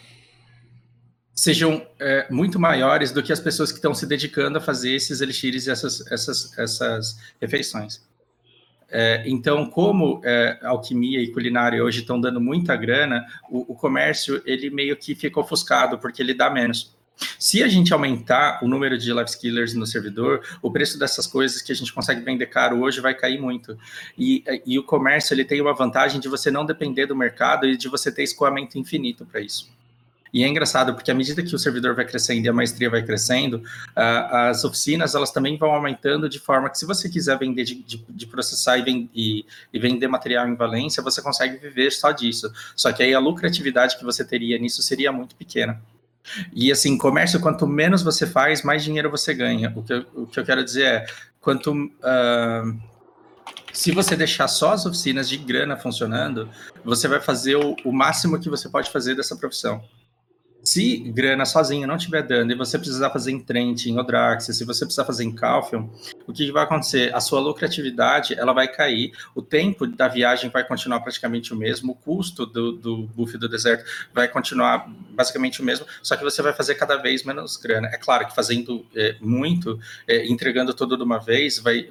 sejam é, muito maiores do que as pessoas que estão se dedicando a fazer esses elixires e essas, essas, essas refeições. É, então, como é, alquimia e culinária hoje estão dando muita grana, o, o comércio ele meio que fica ofuscado porque ele dá menos. Se a gente aumentar o número de life skillers no servidor, o preço dessas coisas que a gente consegue vender caro hoje vai cair muito. E, e o comércio ele tem uma vantagem de você não depender do mercado e de você ter escoamento infinito para isso. E é engraçado porque à medida que o servidor vai crescendo e a maestria vai crescendo, uh, as oficinas elas também vão aumentando de forma que se você quiser vender de, de, de processar e, e, e, vender material em valência, você consegue viver só disso. Só que aí a lucratividade que você teria nisso seria muito pequena. E assim, comércio, quanto menos você faz, mais dinheiro você ganha. O que eu, o que eu quero dizer é, quanto. Uh, se você deixar só as oficinas de grana funcionando, você vai fazer o, o máximo que você pode fazer dessa profissão se grana sozinha não estiver dando e você precisar fazer em Trent, em Odraxis, se você precisar fazer em Calfium, o que vai acontecer? A sua lucratividade ela vai cair, o tempo da viagem vai continuar praticamente o mesmo, o custo do, do buff do deserto vai continuar basicamente o mesmo, só que você vai fazer cada vez menos grana. É claro que fazendo é, muito, é, entregando tudo de uma vez, vai,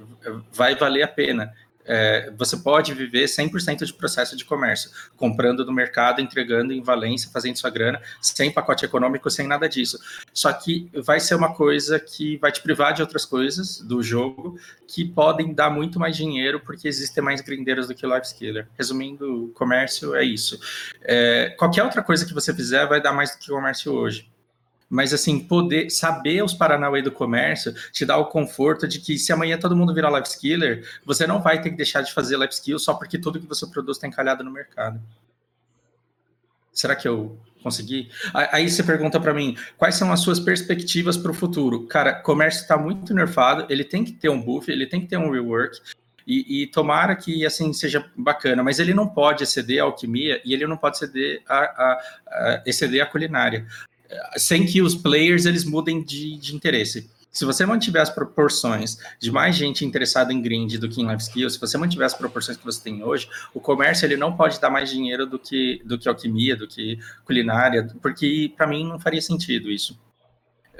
vai valer a pena é, você pode viver 100% de processo de comércio, comprando no mercado, entregando em Valência, fazendo sua grana, sem pacote econômico, sem nada disso. Só que vai ser uma coisa que vai te privar de outras coisas do jogo que podem dar muito mais dinheiro porque existem mais grindeiros do que o Lifeskiller. Resumindo, comércio é isso. É, qualquer outra coisa que você fizer vai dar mais do que o comércio hoje mas assim, poder saber os Paranauê do comércio te dá o conforto de que se amanhã todo mundo virar life skiller, você não vai ter que deixar de fazer life skill só porque tudo que você produz está encalhado no mercado. Será que eu consegui? Aí você pergunta para mim, quais são as suas perspectivas para o futuro? Cara, comércio está muito nerfado, ele tem que ter um buff, ele tem que ter um rework, e, e, tomara que assim seja bacana, mas ele não pode exceder a alquimia e ele não pode exceder a, a, a exceder a culinária sem que os players eles mudem de, de interesse. Se você mantiver as proporções de mais gente interessada em grind do que em life skills, se você mantiver as proporções que você tem hoje, o comércio ele não pode dar mais dinheiro do que do que alquimia, do que culinária, porque para mim não faria sentido isso.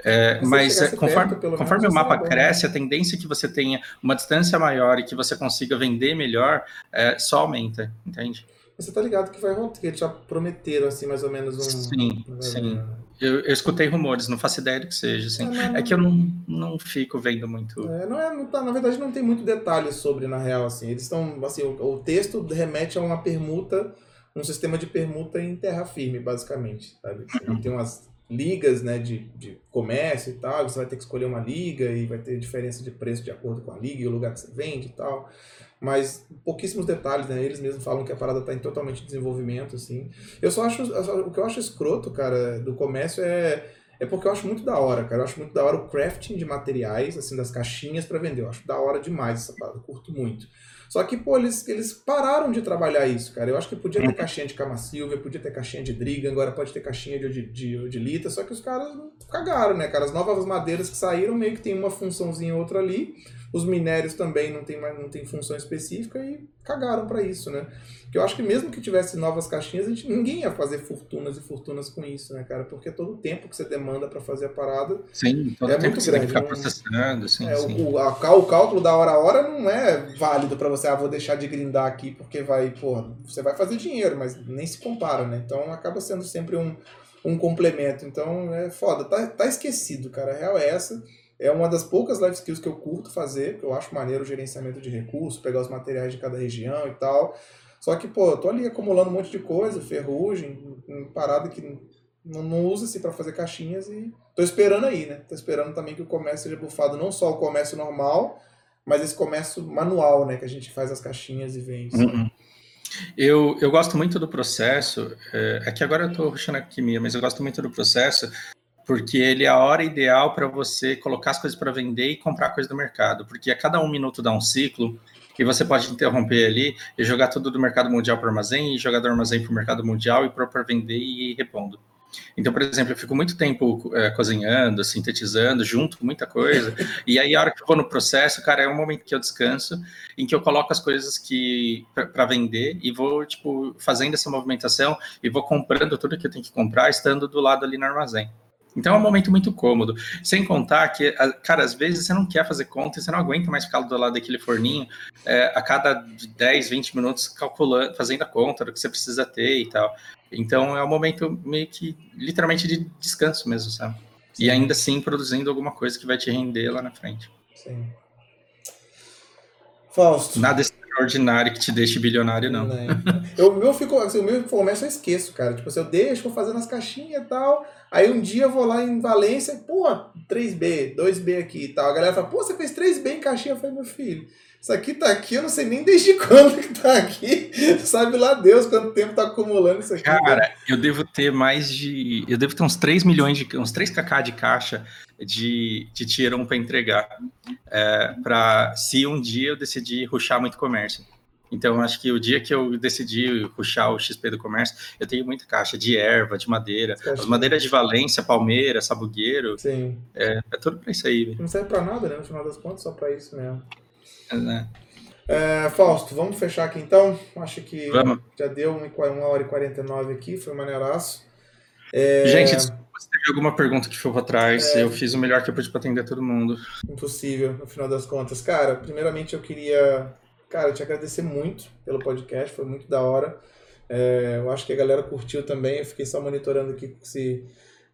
É, mas é, conforme, perto, conforme o mapa é cresce, a tendência é que você tenha uma distância maior e que você consiga vender melhor é, só aumenta, entende? Você tá ligado que vai rolar, que eles já prometeram assim mais ou menos um. Sim, um... sim. Eu, eu, escutei rumores, não faço ideia do que seja. Assim. É, não, é que eu não, não fico vendo muito. É, não é, não tá, na verdade, não tem muito detalhe sobre, na real. Assim. Eles estão. Assim, o, o, texto remete a uma permuta, um sistema de permuta em terra firme, basicamente. Sabe? Tem umas ligas né, de, de comércio e tal. Você vai ter que escolher uma liga e vai ter diferença de preço de acordo com a liga e o lugar que você vende e tal mas pouquíssimos detalhes, né? Eles mesmos falam que a parada está em totalmente desenvolvimento, assim. Eu só acho, o que eu acho escroto, cara, do comércio é é porque eu acho muito da hora, cara. Eu acho muito da hora o crafting de materiais, assim, das caixinhas para vender. Eu acho da hora demais essa parada, eu curto muito. Só que, pô, eles, eles pararam de trabalhar isso, cara. Eu acho que podia ter uhum. caixinha de Cama Silva, podia ter caixinha de Driga, agora pode ter caixinha de, de, de, de Lita, só que os caras cagaram, né, cara? As novas madeiras que saíram meio que tem uma funçãozinha outra ali. Os minérios também não tem, mais, não tem função específica e cagaram para isso, né? Que eu acho que mesmo que tivesse novas caixinhas, a gente, ninguém ia fazer fortunas e fortunas com isso, né, cara? Porque todo o tempo que você demanda para fazer a parada sim, todo é tempo muito que você grande. Tem que ficar processando, sim, é, sim. O, a, o cálculo da hora a hora não é válido para você, ah, vou deixar de grindar aqui porque vai, porra, você vai fazer dinheiro, mas nem se compara, né? Então acaba sendo sempre um, um complemento. Então é foda, tá, tá esquecido, cara. A real é essa. É uma das poucas life skills que eu curto fazer, que eu acho maneiro o gerenciamento de recursos, pegar os materiais de cada região e tal. Só que, pô, eu tô ali acumulando um monte de coisa, ferrugem, parada que não, não usa-se para fazer caixinhas e tô esperando aí, né? Tô esperando também que o comércio seja bufado, não só o comércio normal, mas esse comércio manual, né? Que a gente faz as caixinhas e vende. Uhum. Eu, eu gosto muito do processo, é, é que agora eu tô ruxando a química, mas eu gosto muito do processo porque ele é a hora ideal para você colocar as coisas para vender e comprar coisa do mercado, porque a cada um minuto dá um ciclo e você pode interromper ali e jogar tudo do mercado mundial para o armazém e jogar do armazém para o mercado mundial e para vender e ir repondo. Então, por exemplo, eu fico muito tempo é, cozinhando, sintetizando, junto muita coisa. e aí, a hora que eu vou no processo, cara, é um momento que eu descanso, em que eu coloco as coisas que para vender e vou, tipo, fazendo essa movimentação e vou comprando tudo que eu tenho que comprar, estando do lado ali no armazém. Então é um momento muito cômodo. Sem contar que, cara, às vezes você não quer fazer conta e você não aguenta mais ficar do lado daquele forninho é, a cada 10, 20 minutos calculando, fazendo a conta do que você precisa ter e tal. Então é um momento meio que literalmente de descanso mesmo, sabe? Sim. E ainda assim produzindo alguma coisa que vai te render lá na frente. Sim. Fausto. Nada extraordinário que te deixe bilionário, não. não. eu, meu fico, assim, o meu começo eu esqueço, cara. Tipo assim, eu deixo, vou fazendo as caixinhas e tal. Aí um dia eu vou lá em Valência, pô, 3B, 2B aqui e tal. A galera fala, pô, você fez 3B em caixinha? Eu falei, meu filho, isso aqui tá aqui, eu não sei nem desde quando que tá aqui. Sabe lá Deus quanto tempo tá acumulando isso aqui. Cara, eu devo ter mais de. Eu devo ter uns 3 milhões de. uns 3kk de caixa de, de Tier 1 para entregar. É, para se um dia eu decidir ruxar muito comércio. Então, acho que o dia que eu decidi puxar o XP do comércio, eu tenho muita caixa de erva, de madeira. As madeiras de Valência, Palmeira, Sabugueiro. Sim. É, é tudo para isso aí. Não serve para nada, né? No final das contas, só para isso mesmo. É. É, Fausto, vamos fechar aqui então. Acho que vamos. já deu uma hora e 49 aqui, foi maneiraço. É... Gente, se teve alguma pergunta que ficou para trás, é... eu fiz o melhor que eu pude para atender todo mundo. Impossível, no final das contas. Cara, primeiramente eu queria cara, te agradecer muito pelo podcast, foi muito da hora. É, eu acho que a galera curtiu também, eu fiquei só monitorando aqui se,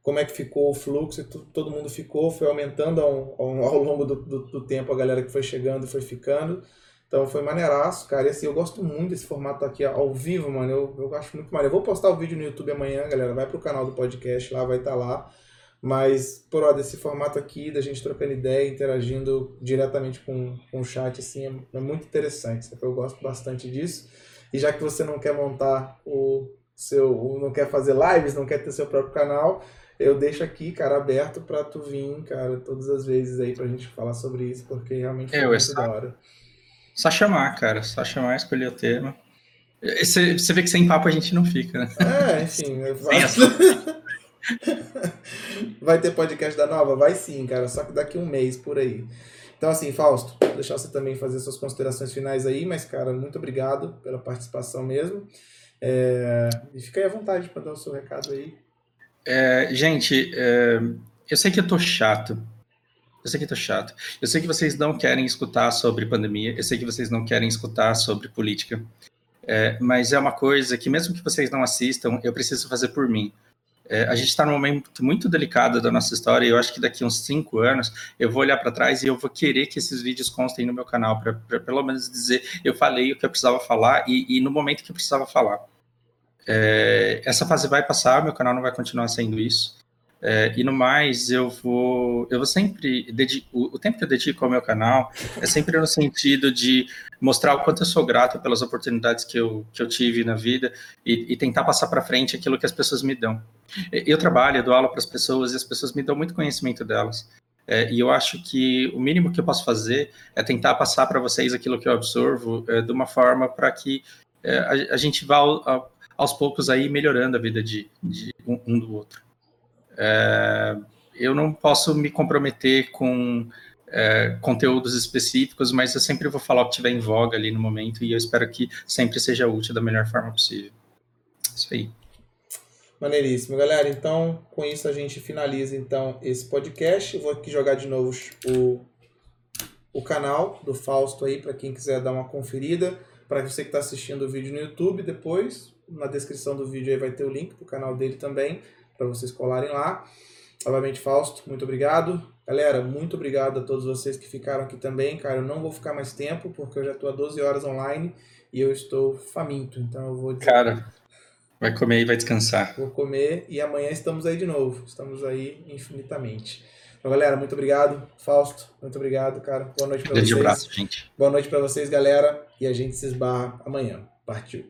como é que ficou o fluxo, todo mundo ficou, foi aumentando ao, ao, ao longo do, do, do, tempo a galera que foi chegando foi ficando. Então foi maneiraço, cara. E assim, eu gosto muito desse formato aqui ao vivo, mano. Eu, eu acho muito maneiro. Eu vou postar o vídeo no YouTube amanhã, galera. Vai pro canal do podcast lá, vai estar tá lá. Mas, por desse formato aqui, da gente trocando ideia, interagindo diretamente com, com o chat, assim, é, é muito interessante. Eu gosto bastante disso. E já que você não quer montar o seu. não quer fazer lives, não quer ter seu próprio canal, eu deixo aqui, cara, aberto para tu vir, cara, todas as vezes aí pra gente falar sobre isso, porque realmente é, muito da hora. Só chamar, cara, só chamar, escolher o tema. Você, você vê que sem papo a gente não fica, né? É, enfim. Vai ter podcast da nova? Vai sim, cara. Só que daqui um mês por aí. Então, assim, Fausto, vou deixar você também fazer suas considerações finais aí, mas, cara, muito obrigado pela participação mesmo. É... E fica aí à vontade para dar o seu recado aí. É, gente, é... eu sei que eu tô chato. Eu sei que eu tô chato. Eu sei que vocês não querem escutar sobre pandemia. Eu sei que vocês não querem escutar sobre política. É, mas é uma coisa que, mesmo que vocês não assistam, eu preciso fazer por mim. É, a gente está num momento muito delicado da nossa história e eu acho que daqui uns cinco anos eu vou olhar para trás e eu vou querer que esses vídeos constem no meu canal para pelo menos dizer eu falei o que eu precisava falar e, e no momento que eu precisava falar. É, essa fase vai passar, meu canal não vai continuar sendo isso. É, e no mais, eu vou, eu vou sempre dedico, o tempo que eu dedico ao meu canal é sempre no sentido de mostrar o quanto eu sou grato pelas oportunidades que eu, que eu tive na vida e, e tentar passar para frente aquilo que as pessoas me dão. Eu trabalho, eu dou aula para as pessoas e as pessoas me dão muito conhecimento delas. É, e eu acho que o mínimo que eu posso fazer é tentar passar para vocês aquilo que eu absorvo é, de uma forma para que é, a, a, gente vá ao, aos poucos aí melhorando a vida de, de um, um do outro. É, eu não posso me comprometer com é, conteúdos específicos, mas eu sempre vou falar o que tiver em voga ali no momento e eu espero que sempre seja útil da melhor forma possível. Isso aí. Maneiríssimo, galera. Então, com isso a gente finaliza então esse podcast. Eu vou aqui jogar de novo o, o canal do Fausto aí para quem quiser dar uma conferida. Para você que está assistindo o vídeo no YouTube, depois na descrição do vídeo aí vai ter o link para o canal dele também para vocês colarem lá. Novamente, Fausto, muito obrigado. Galera, muito obrigado a todos vocês que ficaram aqui também. Cara, eu não vou ficar mais tempo, porque eu já estou há 12 horas online e eu estou faminto. Então eu vou dizer. Cara, vai comer e vai descansar. Vou comer e amanhã estamos aí de novo. Estamos aí infinitamente. Então, galera, muito obrigado. Fausto, muito obrigado, cara. Boa noite para vocês. Um abraço, gente. Boa noite para vocês, galera. E a gente se esbarra amanhã. Partiu.